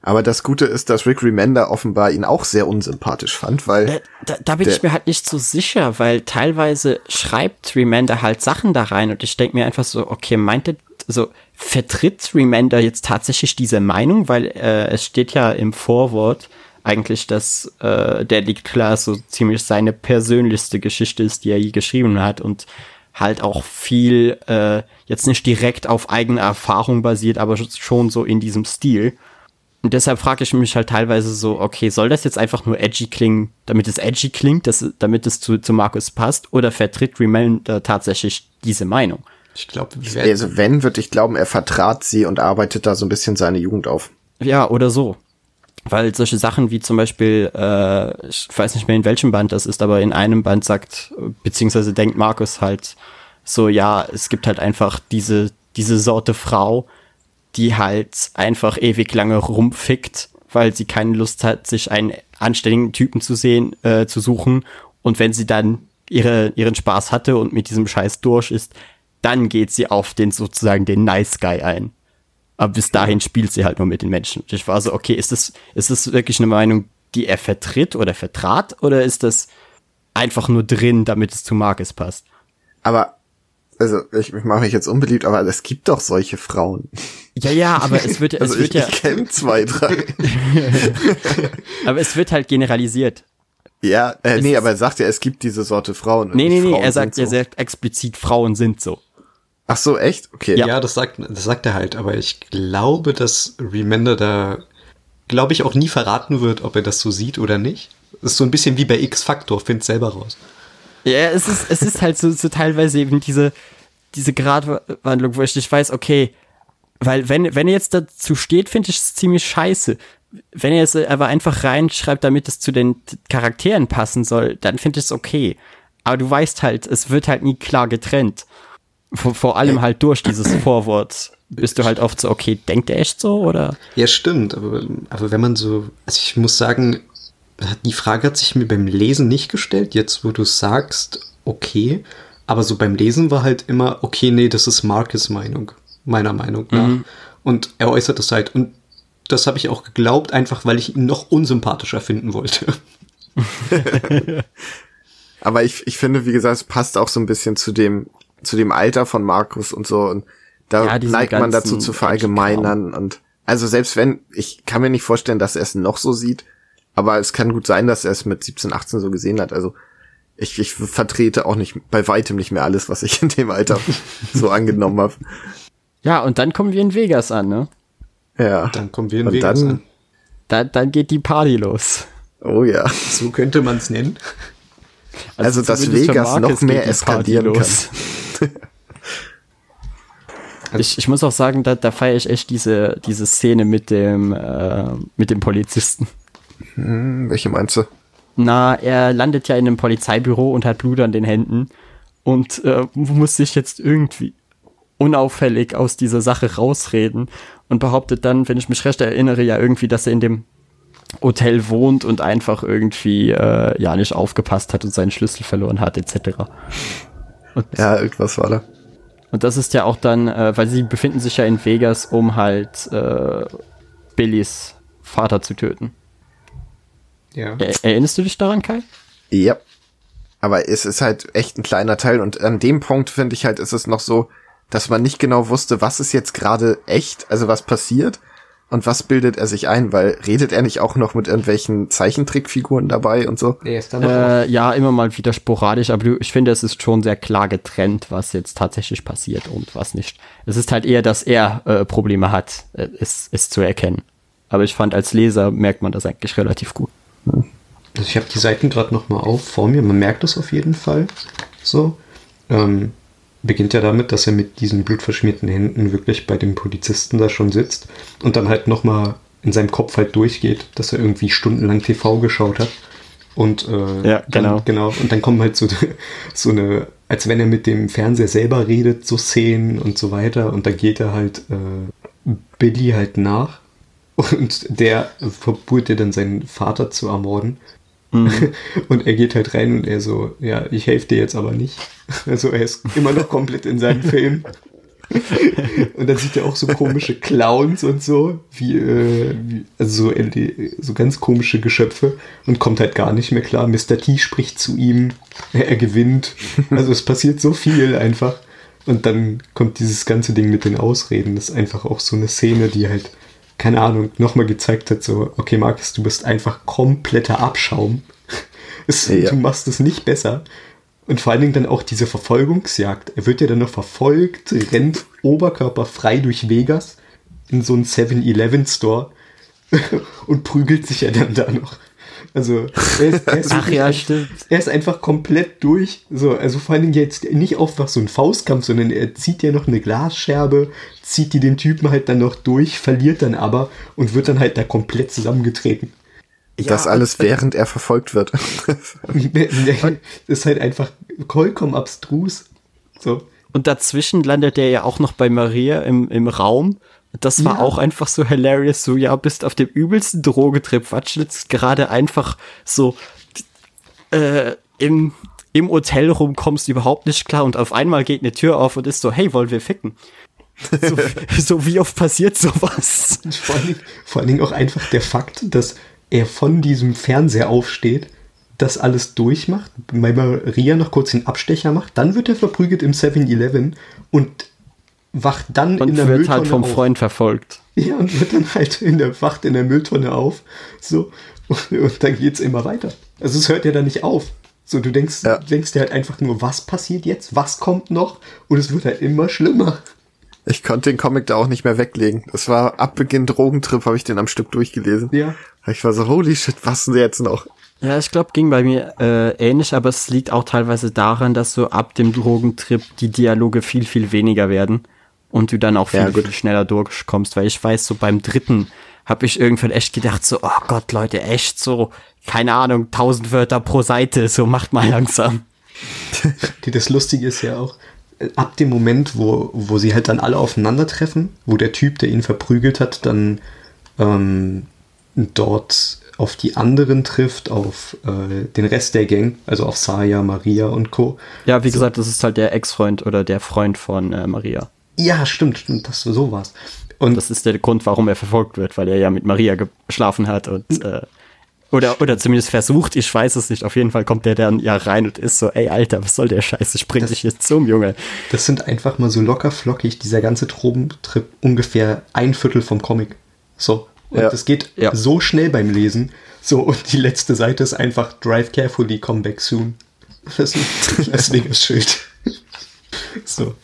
Aber das Gute ist, dass Rick Remender offenbar ihn auch sehr unsympathisch fand, weil Äh, Da, da bin Der- ich mir halt nicht so sicher, weil teilweise schreibt Remender halt Sachen da rein und ich denke mir einfach so, okay, meint er, also vertritt Remender jetzt tatsächlich diese Meinung, weil äh, es steht ja im Vorwort eigentlich, dass äh, Deadly Class so ziemlich seine persönlichste Geschichte ist, die er je geschrieben hat und halt auch viel äh, jetzt nicht direkt auf eigene Erfahrung basiert, aber schon so in diesem Stil. Und deshalb frage ich mich halt teilweise so, okay, soll das jetzt einfach nur edgy klingen, damit es edgy klingt, dass, damit es zu, zu Markus passt, oder vertritt Remender tatsächlich diese Meinung? Ich glaube, also wenn, würde ich glauben, er vertrat sie und arbeitet da so ein bisschen seine Jugend auf. Ja, oder so. Weil solche Sachen wie zum Beispiel, äh, ich weiß nicht mehr in welchem Band das ist, aber in einem Band sagt, beziehungsweise denkt Markus halt so, ja, es gibt halt einfach diese, diese Sorte Frau, die halt einfach ewig lange rumfickt, weil sie keine Lust hat, sich einen anständigen Typen zu sehen, äh, zu suchen. Und wenn sie dann ihre, ihren Spaß hatte und mit diesem Scheiß durch ist, dann geht sie auf den sozusagen den Nice Guy ein. Aber bis dahin spielt sie halt nur mit den Menschen. Ich war so, okay, ist das, ist das wirklich eine Meinung, die er vertritt oder vertrat? Oder ist das einfach nur drin, damit es zu Marcus passt? Aber, also ich, ich mache mich jetzt unbeliebt, aber es gibt doch solche Frauen. Ja, ja, aber es wird, Also es wird ich, ja, ich kenne zwei, drei. [LAUGHS] aber es wird halt generalisiert. ja, äh, Es nee, aber er sagt ja, es gibt diese Sorte Frauen. Nee, nee, nicht nee, Frauen er sagt, er so. sagt explizit, Frauen sind so. Ach so, echt? Okay. Ja, das sagt, das sagt er halt, aber ich glaube, dass Remender da, glaube ich, auch nie verraten wird, ob er das so sieht oder nicht. Das ist so ein bisschen wie bei X-Factor, find selber raus. Ja, es ist, es ist halt so, so teilweise eben diese, diese Gratwandlung, wo ich nicht weiß, okay, weil wenn, wenn er jetzt dazu steht, finde ich es ziemlich scheiße. Wenn er es aber einfach reinschreibt, damit es zu den Charakteren passen soll, dann finde ich es okay. Aber du weißt halt, es wird halt nie klar getrennt. Vor, vor allem halt durch dieses Vorwort bist du halt oft so, okay, denkt er echt so oder? Ja, stimmt, aber, aber wenn man so, also ich muss sagen, die Frage hat sich mir beim Lesen nicht gestellt, jetzt wo du sagst, okay, aber so beim Lesen war halt immer, okay, nee, das ist Marcus Meinung, meiner Meinung nach. Und er äußert es halt. Und das habe ich auch geglaubt, einfach weil ich ihn noch unsympathischer finden wollte. [LAUGHS] Aber ich, ich finde, wie gesagt, es passt auch so ein bisschen zu dem, zu dem Alter von Markus und so. Und da Ja, neigt man dazu zu verallgemeinern. Und also selbst wenn, ich kann mir nicht vorstellen, dass er es noch so sieht, aber es kann gut sein, dass er es mit 17, 18 so gesehen hat. Also ich, ich vertrete auch nicht bei weitem nicht mehr alles, was ich in dem Alter [LAUGHS] so angenommen habe. Ja, und dann kommen wir in Vegas an, ne? Ja. Dann kommen wir in Und Vegas dann- an. Da, dann geht die Party los. Oh ja. So könnte man es nennen. Also, dass zumindest für Vegas noch mehr eskalieren [LAUGHS] ich, ich muss auch sagen, da, da feiere ich echt diese, diese Szene mit dem, äh, mit dem Polizisten. Hm, welche meinst du? Na, er landet ja in einem Polizeibüro und hat Blut an den Händen und äh, muss sich jetzt irgendwie unauffällig aus dieser Sache rausreden und behauptet dann, wenn ich mich recht erinnere, ja irgendwie, dass er in dem Hotel wohnt und einfach irgendwie äh, ja nicht aufgepasst hat und seinen Schlüssel verloren hat, etc. Ja, irgendwas war da. Und das ist ja auch dann, äh, weil sie befinden sich ja in Vegas, um halt äh, Billys Vater zu töten. Ja. Er, erinnerst du dich daran, Kai? Ja. Aber es ist halt echt ein kleiner Teil und an dem Punkt finde ich halt, ist es noch so, dass man nicht genau wusste, was ist jetzt gerade echt, also was passiert Und was bildet er sich ein? Weil redet er nicht auch noch mit irgendwelchen Zeichentrickfiguren dabei und so? Er ist dann äh, ja, immer mal wieder sporadisch, aber ich finde, es ist schon sehr klar getrennt, was jetzt tatsächlich passiert und was nicht. Es ist halt eher, dass er äh, Probleme hat, äh, es, es zu erkennen. Aber ich fand, als Leser merkt man das eigentlich relativ gut. Also ich habe die Seiten gerade noch mal auf vor mir. Man merkt das auf jeden Fall. So. Ähm, beginnt ja damit, dass er mit diesen blutverschmierten Händen wirklich bei dem Polizisten da schon sitzt und dann halt nochmal in seinem Kopf halt durchgeht, dass er irgendwie stundenlang TV geschaut hat. Und äh, ja, genau. Dann, genau. Und dann kommen halt so, so eine, als wenn er mit dem Fernseher selber redet, so Szenen und so weiter. Und da geht er halt äh, Billy halt nach. Und der verbot ja dann seinen Vater zu ermorden. Mhm. [LAUGHS] Und er geht halt rein und er so, ja, ich helfe dir jetzt aber nicht. Also er ist immer noch komplett in seinem Film. und dann sieht er auch so komische Clowns und so, wie, äh, wie also so, so ganz komische Geschöpfe und kommt halt gar nicht mehr klar. Mr. T spricht zu ihm, er, er gewinnt. Also es passiert so viel einfach. Und dann kommt dieses ganze Ding mit den Ausreden. Das ist einfach auch so eine Szene, die halt keine Ahnung, nochmal gezeigt hat, so, okay, Markus, du bist einfach kompletter Abschaum. [LAUGHS] Es, ja. Du machst es nicht besser. Und vor allen Dingen dann auch diese Verfolgungsjagd. Er wird ja dann noch verfolgt, rennt oberkörperfrei durch Vegas in so einen 7-Eleven-Store [LAUGHS] und prügelt sich ja dann da noch. Also er ist, er ist, Ach ja, stimmt. Er ist einfach komplett durch. So, also vor allen Dingen jetzt nicht einfach so ein Faustkampf, sondern er zieht ja noch eine Glasscherbe, zieht die den Typen halt dann noch durch, verliert dann aber und wird dann halt da komplett zusammengetreten. Das ja, alles während er verfolgt wird. [LAUGHS] das ist halt einfach vollkommen abstrus. So. Und dazwischen landet er ja auch noch bei Maria im, im Raum das war ja. auch einfach so hilarious, so, ja, bist auf dem übelsten Drogetrip, watschelst gerade einfach so äh, im, im Hotel rum, kommst überhaupt nicht klar und auf einmal geht eine Tür auf und ist so, hey, wollen wir ficken? So, [LAUGHS] so wie oft passiert sowas? Vor allen, Dingen, vor allen Dingen auch einfach der Fakt, dass er von diesem Fernseher aufsteht, das alles durchmacht, bei Maria noch kurz den Abstecher macht, dann wird er verprügelt im 7-Eleven und wacht dann und in der wird halt Mülltonne halt vom auf. Freund verfolgt. Ja, und wird dann halt in der, wacht in der Mülltonne auf. So. Und, und dann geht's immer weiter. Also es hört ja dann nicht auf. So, du denkst, ja. denkst dir halt einfach nur, was passiert jetzt? Was kommt noch? Und es wird halt immer schlimmer. Ich konnte den Comic da auch nicht mehr weglegen. Das war ab Beginn Drogentrip, habe ich den am Stück durchgelesen. Ja. Ich war so, holy shit, was denn jetzt noch? Ja, ich glaube, ging bei mir äh, ähnlich, aber es liegt auch teilweise daran, dass so ab dem Drogentrip die Dialoge viel, viel weniger werden und du dann auch viel, ja, viel schneller durchkommst, weil ich weiß, so beim dritten habe ich irgendwann echt gedacht, so, oh Gott, Leute, echt so, keine Ahnung, tausend Wörter pro Seite, so macht mal langsam. [LAUGHS] das Lustige ist ja auch, ab dem Moment, wo, wo sie halt dann alle aufeinandertreffen, wo der Typ, der ihn verprügelt hat, dann ähm, dort auf die anderen trifft, auf äh, den Rest der Gang, also auf Saya, Maria und Co. Ja, wie so. gesagt, das ist halt der Ex-Freund oder der Freund von äh, Maria. Ja, stimmt, stimmt, das so war's. Und das ist der Grund, warum er verfolgt wird, weil er ja mit Maria geschlafen hat und äh, oder, oder zumindest versucht, ich weiß es nicht. Auf jeden Fall kommt der dann ja rein und ist so, ey, Alter, was soll der Scheiße? Spring dich jetzt zum, Junge. Das sind einfach mal so locker flockig, dieser ganze Tropentrip ungefähr ein Viertel vom Comic. So. Und ja. das geht ja. so schnell beim Lesen. So, und die letzte Seite ist einfach Drive carefully, come back soon. Das ist Las [LAUGHS] Vegas Schild. so.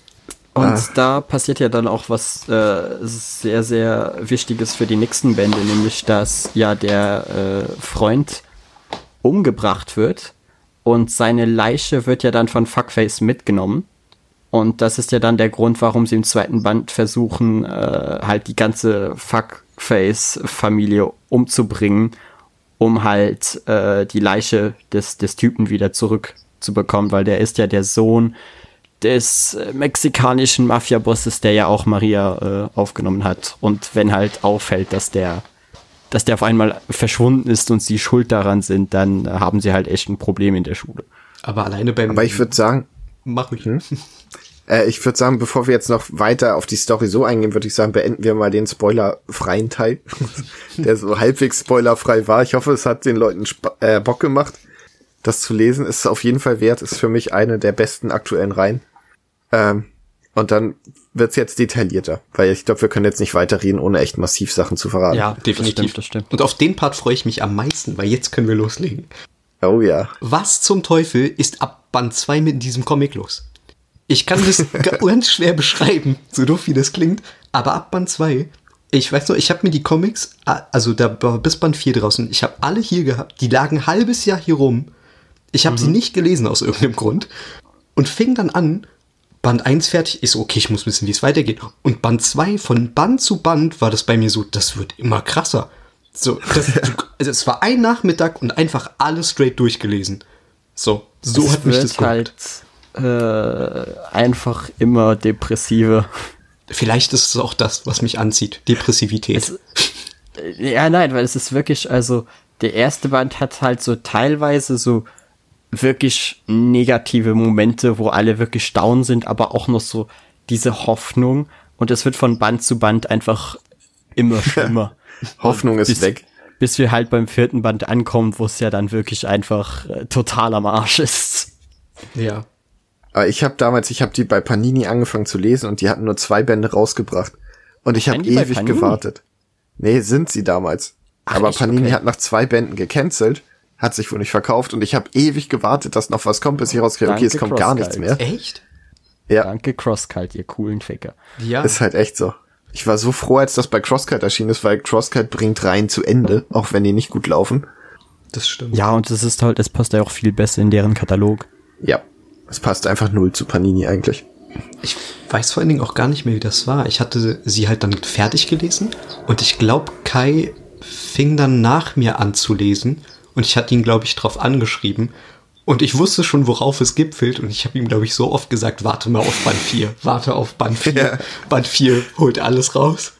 Und ah. da passiert ja dann auch was äh, sehr, sehr Wichtiges für die nächsten Bände, nämlich dass ja der äh, Freund umgebracht wird und seine Leiche wird ja dann von Fuckface mitgenommen. Und das ist ja dann der Grund, warum sie im zweiten Band versuchen, äh, halt die ganze Fuckface-Familie umzubringen, um halt äh, die Leiche des, des Typen wieder zurückzubekommen, weil der ist ja der Sohn des äh, mexikanischen Mafia-Bosses, der ja auch Maria äh, aufgenommen hat. Und wenn halt auffällt, dass der, dass der auf einmal verschwunden ist und sie schuld daran sind, dann haben sie halt echt ein Problem in der Schule. Aber alleine beim. Aber ich würde sagen. Mach ich. Hm? Äh, ich würde sagen, bevor wir jetzt noch weiter auf die Story so eingehen, würde ich sagen, beenden wir mal den spoilerfreien Teil, [LAUGHS] der so halbwegs spoilerfrei war. Ich hoffe, es hat den Leuten Sp äh, Bock gemacht das zu lesen ist auf jeden Fall wert, ist für mich eine der besten aktuellen Reihen. Ähm, Und dann wird's jetzt detaillierter, weil ich glaube, wir können jetzt nicht weiterreden, ohne echt massiv Sachen zu verraten. Ja, Definitiv. Das stimmt, das stimmt. Und auf den Part freue ich mich am meisten, weil jetzt können wir loslegen. Oh ja. Was zum Teufel ist ab Band 2 mit diesem Comic los? Ich kann das [LAUGHS] ganz schwer beschreiben, so doof wie das klingt, aber ab Band 2, ich weiß noch, ich habe mir die Comics, also da war bis Band 4 draußen, ich habe alle hier gehabt, die lagen ein halbes Jahr hier rum. Ich habe sie nicht gelesen aus irgendeinem Grund und fing dann an, Band 1 fertig, ist so, okay, ich muss wissen, wie es weitergeht. Und Band 2, von Band zu Band war das bei mir so, das wird immer krasser. So, das, [LAUGHS] also es war ein Nachmittag und einfach alles straight durchgelesen. So, so es hat mich das halt äh, einfach immer depressiver. Vielleicht ist es auch das, was mich anzieht. Depressivität. Es- Ja, nein, weil es ist wirklich, also der erste Band hat halt so teilweise so wirklich negative Momente, wo alle wirklich down sind, aber auch noch so diese Hoffnung und es wird von Band zu Band einfach immer [LAUGHS] schlimmer. Hoffnung ist bis, weg. Bis wir halt beim vierten Band ankommen, wo es ja dann wirklich einfach äh, total am Arsch ist. ja. Aber ich habe damals, ich habe die bei Panini angefangen zu lesen und die hatten nur zwei Bände rausgebracht. Und ich habe ewig gewartet. Nee, sind sie damals. Ach, Aber echt? Panini Okay. hat nach zwei Bänden gecancelt, hat sich wohl nicht verkauft und ich habe ewig gewartet, dass noch was kommt, bis ich rauskriege, okay, es kommt gar nichts mehr. Echt? Ja, Danke, Crosskalt, ihr coolen Ficker. Ja. ist halt echt so. Ich war so froh, als das bei Crosscut erschienen ist, weil Crosscut bringt Reihen zu Ende, auch wenn die nicht gut laufen. das stimmt. Ja, und es ist halt, es passt ja auch viel besser in deren Katalog. Ja, es passt einfach null zu Panini eigentlich. Ich weiß vor allen Dingen auch gar nicht mehr, wie das war. Ich hatte sie halt dann fertig gelesen und ich glaube, Kai fing dann nach mir an zu lesen und ich hatte ihn, glaube ich, drauf angeschrieben und ich wusste schon, worauf es gipfelt und ich habe ihm, glaube ich, so oft gesagt, warte mal auf Band 4, warte auf Band 4, Ja. Band 4 holt alles raus.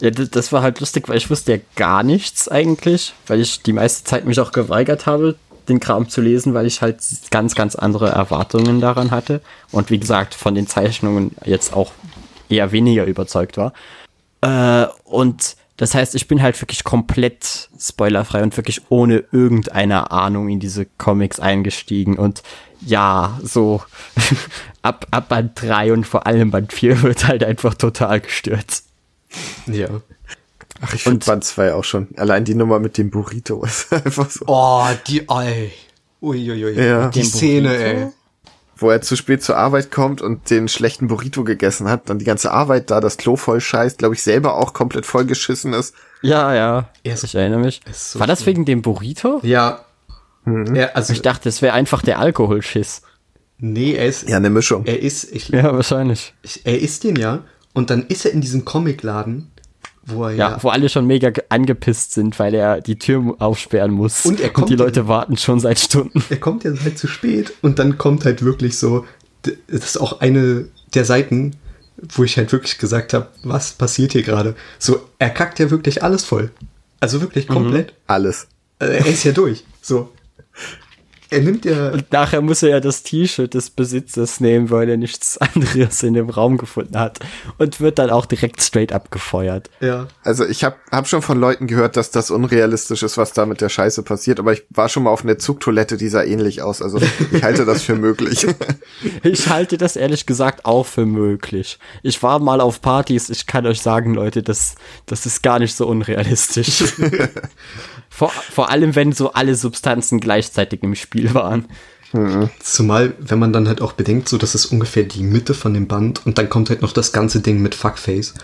Ja, das, war halt lustig, weil ich wusste ja gar nichts eigentlich, weil ich die meiste Zeit mich auch geweigert habe, den Kram zu lesen, weil ich halt ganz, ganz andere Erwartungen daran hatte. Und wie gesagt, von den Zeichnungen jetzt auch eher weniger überzeugt war. Äh, und das heißt, ich bin halt wirklich komplett spoilerfrei und wirklich ohne irgendeine Ahnung in diese Comics eingestiegen. Und ja, so [LAUGHS] ab, ab Band 3 und vor allem Band 4 wird halt einfach total gestürzt. Ja. Ach, ich finde Und- Band 2 auch schon. Allein die Nummer mit dem Burrito [LAUGHS] ist einfach so. Oh, die, ey. Uiuiui. Ja. Die Szene, Burrito? ey. Wo er zu spät zur Arbeit kommt und den schlechten Burrito gegessen hat, dann die ganze Arbeit da, das Klo voll scheißt, glaube ich, selber auch komplett voll geschissen ist. Ja, ja. Er ist- ich erinnere mich. ist so War das schlimm. wegen dem Burrito? Ja. ja also, Ich dachte, es wäre einfach der Alkoholschiss. nee, er ist, Ja, eine Mischung. er ist, ich, Ja, wahrscheinlich. ich, er isst den ja und dann ist er in diesem Comicladen, wo er Ja, ja, wo alle schon mega ge- angepisst sind, weil er die Tür aufsperren muss. Und er kommt die dann- Leute warten schon seit Stunden. er kommt ja halt zu spät und dann kommt halt wirklich so, das ist auch eine der Seiten, wo ich halt wirklich gesagt habe, was passiert hier gerade? So, er kackt ja wirklich alles voll. Also wirklich komplett. Alles. Also er ist ja durch. So. Er nimmt ja. Und nachher muss er ja das T-Shirt des Besitzers nehmen, weil er nichts [LAUGHS] anderes in dem Raum gefunden hat. Und wird dann auch direkt straight abgefeuert. Ja. Also ich habe hab schon von Leuten gehört, dass das unrealistisch ist, was da mit der Scheiße passiert, aber ich war schon mal auf einer Zugtoilette, die sah ähnlich aus. Also ich halte das für möglich. [LAUGHS] Ich halte das ehrlich gesagt auch für möglich. Ich war mal auf Partys, ich kann euch sagen, Leute, das, das ist gar nicht so unrealistisch. [LAUGHS] vor, vor allem, wenn so alle Substanzen gleichzeitig im Spiel waren. Zumal, wenn man dann halt auch bedenkt, so, das ist ungefähr die Mitte von dem Band und dann kommt halt noch das ganze Ding mit Fuckface.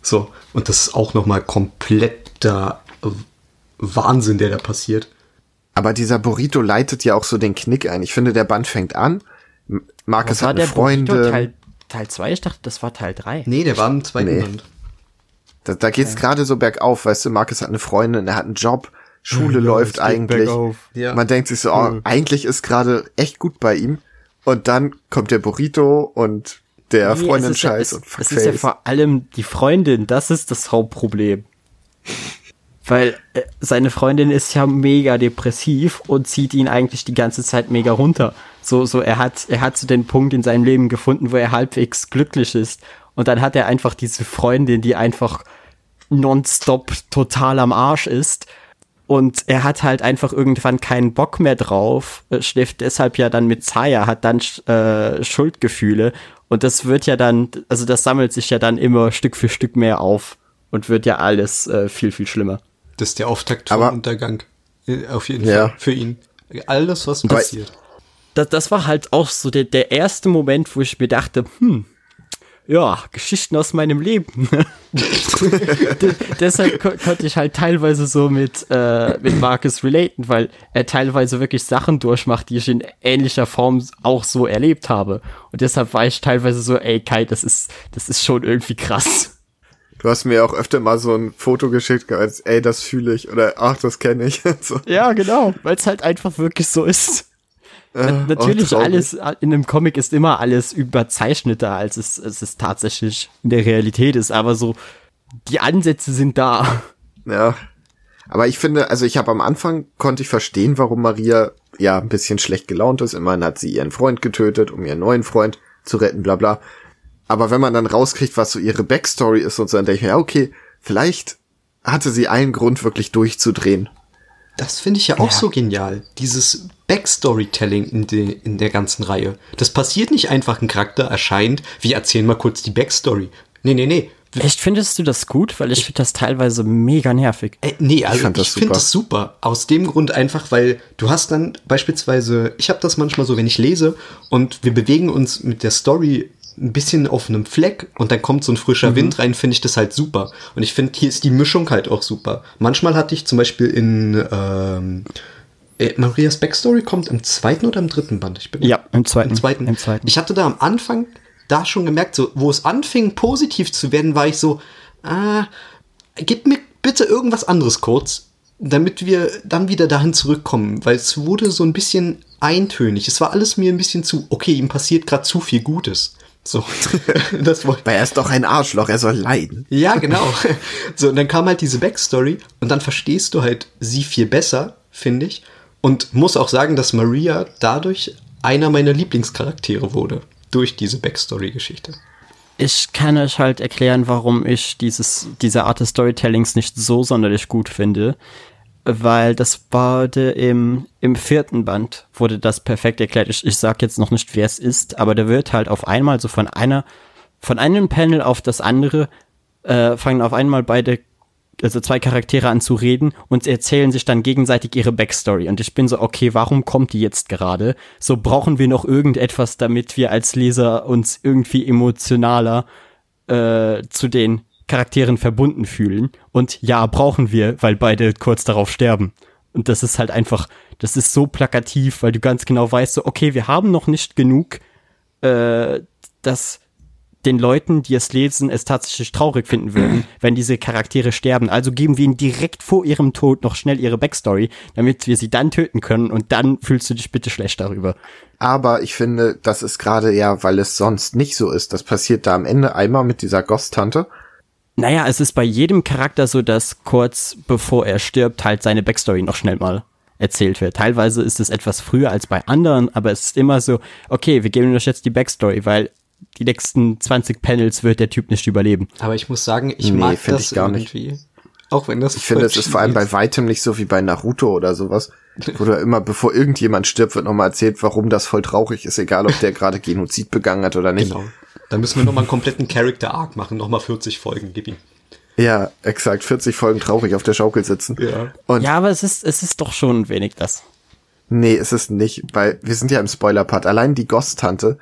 So, und das ist auch nochmal kompletter Wahnsinn, der da passiert. Aber dieser Burrito leitet ja auch so den Knick ein. Ich finde, der Band fängt an. Marcus hat eine Burrito Freundin. Teil, Teil 2? Ich dachte, das war Teil 3. Nee, der war im zweiten Nee. Band. Da, da geht's gerade so bergauf, weißt du, Marcus hat eine Freundin, er hat einen Job, Schule Ja, läuft eigentlich. Ja. Man denkt sich so, oh, eigentlich ist gerade echt gut bei ihm. Und dann kommt der Burrito und der Nee, Freundin es ja- Scheiß es, und es ist ja Fuckface. vor allem die Freundin, das ist das Hauptproblem. Weil äh, seine Freundin ist ja mega depressiv und zieht ihn eigentlich die ganze Zeit mega runter. So, so, er hat, er hat so den Punkt in seinem Leben gefunden, wo er halbwegs glücklich ist. Und dann hat er einfach diese Freundin, die einfach nonstop total am Arsch ist. Und er hat halt einfach irgendwann keinen Bock mehr drauf, äh, schläft deshalb ja dann mit Zaya, hat dann äh, Schuldgefühle Und das wird ja dann, also das sammelt sich ja dann immer Stück für Stück mehr auf und wird ja alles äh, viel, viel schlimmer. Das ist der Auftakt zum Untergang. Äh, Auf jeden Ja. Fall. Für ihn. Alles, was passiert. Das, das war halt auch so der, der erste Moment, wo ich mir dachte, hm, ja, Geschichten aus meinem Leben. [LAUGHS] [LAUGHS] Deshalb ko konnte ich halt teilweise so mit, äh, mit Marcus relaten, weil er teilweise wirklich Sachen durchmacht, die ich in ähnlicher Form auch so erlebt habe. Und deshalb war ich teilweise so, ey Kai, das ist, das ist schon irgendwie krass. Du hast mir auch öfter mal so ein Foto geschickt, als, ey, das fühle ich oder ach, das kenne ich. [LAUGHS] so. Ja, genau, weil es halt einfach wirklich so ist. Äh, Natürlich, oh, alles in einem Comic ist immer alles überzeichneter, als es, als es tatsächlich in der Realität ist, aber so, die Ansätze sind da. Ja. Aber ich finde, also ich habe am Anfang konnte ich verstehen, warum Maria ja ein bisschen schlecht gelaunt ist. Immerhin hat sie ihren Freund getötet, um ihren neuen Freund zu retten, bla bla. Aber wenn man dann rauskriegt, was so ihre Backstory ist und so, dann denke ich mir, ja, okay, vielleicht hatte sie einen Grund, wirklich durchzudrehen. Das finde ich ja auch so genial. Dieses Backstorytelling in, de, in der ganzen Reihe. Das passiert nicht einfach, ein Charakter erscheint, wir erzählen mal kurz die Backstory. Nee, nee, nee. Echt, findest du das gut? Weil ich finde das teilweise mega nervig. Äh, nee, also das ich finde das super. Aus dem Grund einfach, weil du hast dann beispielsweise, ich habe das manchmal so, wenn ich lese und wir bewegen uns mit der Story ein bisschen auf einem Fleck und dann kommt so ein frischer Mhm. Wind rein, finde ich das halt super. Und ich finde, hier ist die Mischung halt auch super. Manchmal hatte ich zum Beispiel in ähm, äh, Marias Backstory kommt im zweiten oder im dritten Band? Ich bin Ja, im zweiten. Im zweiten. Im zweiten. Ich hatte da am Anfang da schon gemerkt, so, wo es anfing, positiv zu werden, war ich so, ah, gib mir bitte irgendwas anderes kurz, damit wir dann wieder dahin zurückkommen, weil es wurde so ein bisschen eintönig. Es war alles mir ein bisschen zu, okay, ihm passiert gerade zu viel Gutes. So, [LAUGHS] das wollte Weil er ist doch ein Arschloch, er soll leiden. ja, genau. [LAUGHS] So, und dann kam halt diese Backstory und dann verstehst du halt sie viel besser, finde ich. Und muss auch sagen, dass Maria dadurch einer meiner Lieblingscharaktere wurde. Durch diese Backstory-Geschichte. Ich kann euch halt erklären, warum ich dieses, diese Art des Storytellings nicht so sonderlich gut finde. Weil das wurde im, im vierten Band, wurde das perfekt erklärt. Ich, ich sag jetzt noch nicht, wer es ist, aber da wird halt auf einmal so von einer, von einem Panel auf das andere, äh, fangen auf einmal beide, also zwei Charaktere an zu reden und erzählen sich dann gegenseitig ihre Backstory. Und ich bin so, okay, warum kommt die jetzt gerade? So brauchen wir noch irgendetwas, damit wir als Leser uns irgendwie emotionaler äh, zu den Charakteren verbunden fühlen. Und ja, brauchen wir, weil beide kurz darauf sterben. Und das ist halt einfach, das ist so plakativ, weil du ganz genau weißt, so, okay, wir haben noch nicht genug, äh, dass den Leuten, die es lesen, es tatsächlich traurig finden würden, [CLEARS THROAT] wenn diese Charaktere sterben. Also geben wir ihnen direkt vor ihrem Tod noch schnell ihre Backstory, damit wir sie dann töten können und dann fühlst du dich bitte schlecht darüber. Aber ich finde, das ist gerade ja, weil es sonst nicht so ist. Das passiert da am Ende einmal mit dieser Ghost-Tante. Naja, es ist bei jedem Charakter so, dass kurz bevor er stirbt, halt seine Backstory noch schnell mal erzählt wird. Teilweise ist es etwas früher als bei anderen, aber es ist immer so, okay, wir geben euch jetzt die Backstory, weil die nächsten 20 Panels wird der Typ nicht überleben. Aber ich muss sagen, ich Nee, mag das ich gar nicht. irgendwie. Auch wenn das. Ich finde, es ist vor allem bei weitem nicht so wie bei Naruto oder sowas, wo du immer, bevor irgendjemand stirbt, wird nochmal erzählt, warum das voll traurig ist, egal ob der gerade Genozid begangen hat oder nicht. Genau. Da müssen wir nochmal einen kompletten Character Arc machen, nochmal 40 Folgen, gib ihm. Ja, exakt. 40 Folgen traurig auf der Schaukel sitzen. Ja. Und Ja, aber es ist, es ist doch schon ein wenig das. Nee, es ist nicht, weil wir sind ja im Spoiler-Part. Allein die Ghost-Tante.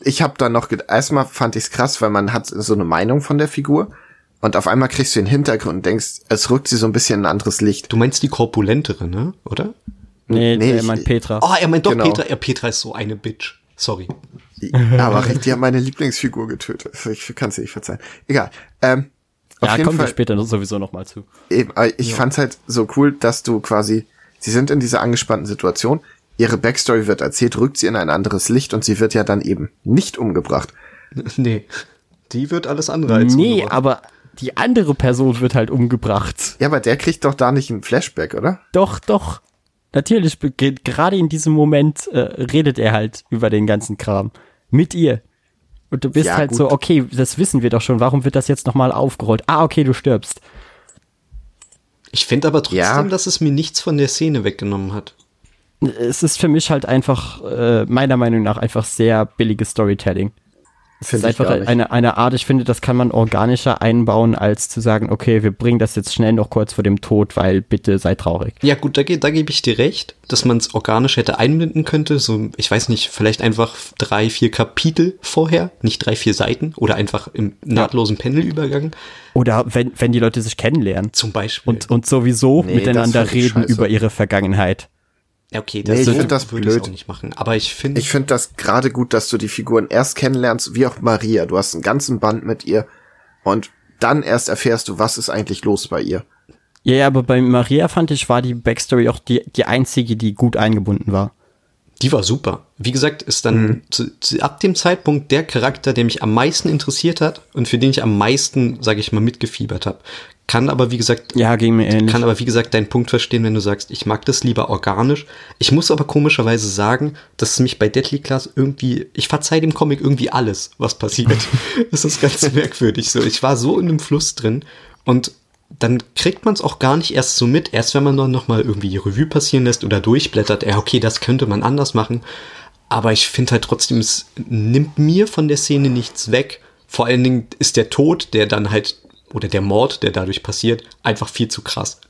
Ich habe dann noch, erstmal fand ich's krass, weil man hat so eine Meinung von der Figur und auf einmal kriegst du den Hintergrund und denkst, es rückt sie so ein bisschen in ein anderes Licht. Du meinst die korpulentere, ne? Oder? Nee, Nee, ich- meint Petra. Oh, er meint doch Genau. Petra. Ja, Petra ist so eine Bitch. Sorry. [LAUGHS] Aber die haben meine Lieblingsfigur getötet. Ich kann sie nicht verzeihen. Egal. Ähm, auf ja, jeden kommen wir Fall, später sowieso noch mal zu. eben, ich fand's halt so cool, dass du quasi, sie sind in dieser angespannten Situation, ihre Backstory wird erzählt, rückt sie in ein anderes Licht und sie wird ja dann eben nicht umgebracht. [LAUGHS] nee. Die wird alles andere als Nee, umgebracht. aber die andere Person wird halt umgebracht. Ja, aber der kriegt doch da nicht ein Flashback, oder? Doch, doch. Natürlich, gerade in diesem Moment äh, redet er halt über den ganzen Kram. Mit ihr. Und du bist Ja, halt gut. so, okay, das wissen wir doch schon, warum wird das jetzt nochmal aufgerollt? Ah, okay, du stirbst. Ich finde aber trotzdem, Ja. dass es mir nichts von der Szene weggenommen hat. Es ist für mich halt einfach, äh, meiner Meinung nach, einfach sehr billiges Storytelling. Find ist einfach eine, eine Art, ich finde, das kann man organischer einbauen, als zu sagen, okay, wir bringen das jetzt schnell noch kurz vor dem Tod, weil bitte sei traurig. Ja, gut, da, ge- da gebe ich dir recht, dass man es organisch hätte einbinden könnte. So, ich weiß nicht, vielleicht einfach drei, vier Kapitel vorher, nicht drei, vier Seiten oder einfach im nahtlosen Pendelübergang Oder wenn, wenn die Leute sich kennenlernen zum Beispiel. und, und sowieso Nee, miteinander reden scheiße. über ihre Vergangenheit. Ja, okay, Nee, ich so find das würde ich blöd. auch nicht machen. Aber ich finde, Ich finde das gerade gut, dass du die Figuren erst kennenlernst, wie auch Maria. Du hast einen ganzen Band mit ihr und dann erst erfährst du, was ist eigentlich los bei ihr. Ja, ja, aber bei Maria fand ich, war die Backstory auch die, die einzige, die gut eingebunden war. Die war super. Wie gesagt, ist dann zu, zu, ab dem Zeitpunkt der Charakter, der mich am meisten interessiert hat und für den ich am meisten, sage ich mal, mitgefiebert habe. Kann aber, wie gesagt, Ja, ging mir ähnlich. kann aber, wie gesagt, deinen Punkt verstehen, wenn du sagst, ich mag das lieber organisch. Ich muss aber komischerweise sagen, dass es mich bei Deadly Class irgendwie, ich verzeih dem Comic irgendwie alles, was passiert. [LAUGHS] das ist ganz merkwürdig so. Ich war so in einem Fluss drin und dann kriegt man es auch gar nicht erst so mit, erst wenn man dann nochmal irgendwie die Revue passieren lässt oder durchblättert, ja, okay, das könnte man anders machen. Aber ich finde halt trotzdem, es nimmt mir von der Szene nichts weg. Vor allen Dingen ist der Tod, der dann halt, oder der Mord, der dadurch passiert, einfach viel zu krass.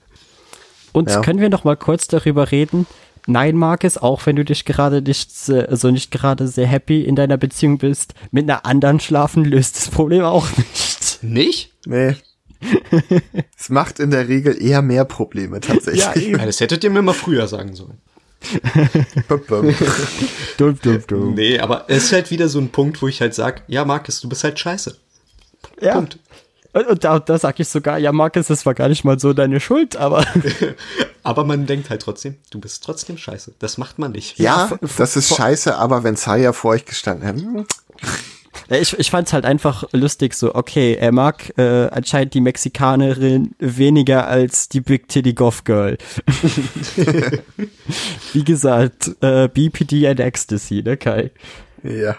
Und Ja. können wir noch mal kurz darüber reden? Nein, Marcus, auch wenn du dich gerade nicht, äh, also nicht gerade sehr happy in deiner Beziehung bist, mit einer anderen schlafen löst das Problem auch nicht. Nicht? Nee. Es macht in der Regel eher mehr Probleme tatsächlich. Ja, das hättet ihr mir mal früher sagen sollen. [LAUGHS] Dumm, dumm, dumm. Nee, aber es ist halt wieder so ein Punkt, wo ich halt sag, ja, Markus, du bist halt scheiße. Ja. Punkt. Und, und da, da sag ich sogar, ja, Marcus, das war gar nicht mal so deine Schuld, aber [LAUGHS] Aber man denkt halt trotzdem, du bist trotzdem scheiße. Das macht man nicht. ja, vor- das ist scheiße, aber wenn Saya vor euch gestanden hätte, Ja, ich, ich fand es halt einfach lustig so, okay, er mag äh, anscheinend die Mexikanerin weniger als die Big Titty Goth Girl. [LAUGHS] Wie gesagt, äh, BPD and Ecstasy, ne Kai? ja.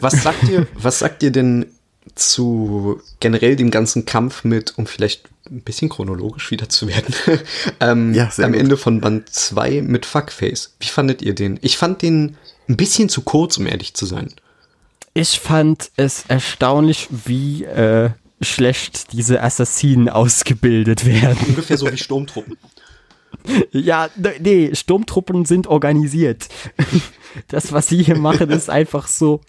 Was sagt ihr, was sagt ihr denn zu generell dem ganzen Kampf mit, um vielleicht ein bisschen chronologisch wieder zu werden, [LAUGHS] ähm, Ja, sehr am gut. Ende von Band 2 mit Fuckface? Wie fandet ihr den? Ich fand den ein bisschen zu kurz, um ehrlich zu sein. Ich fand es erstaunlich, wie äh, schlecht diese Assassinen ausgebildet werden. Ungefähr so wie Sturmtruppen. [LAUGHS] Ja, ne- nee, Sturmtruppen sind organisiert. [LAUGHS] Das, was sie hier machen, ist einfach so.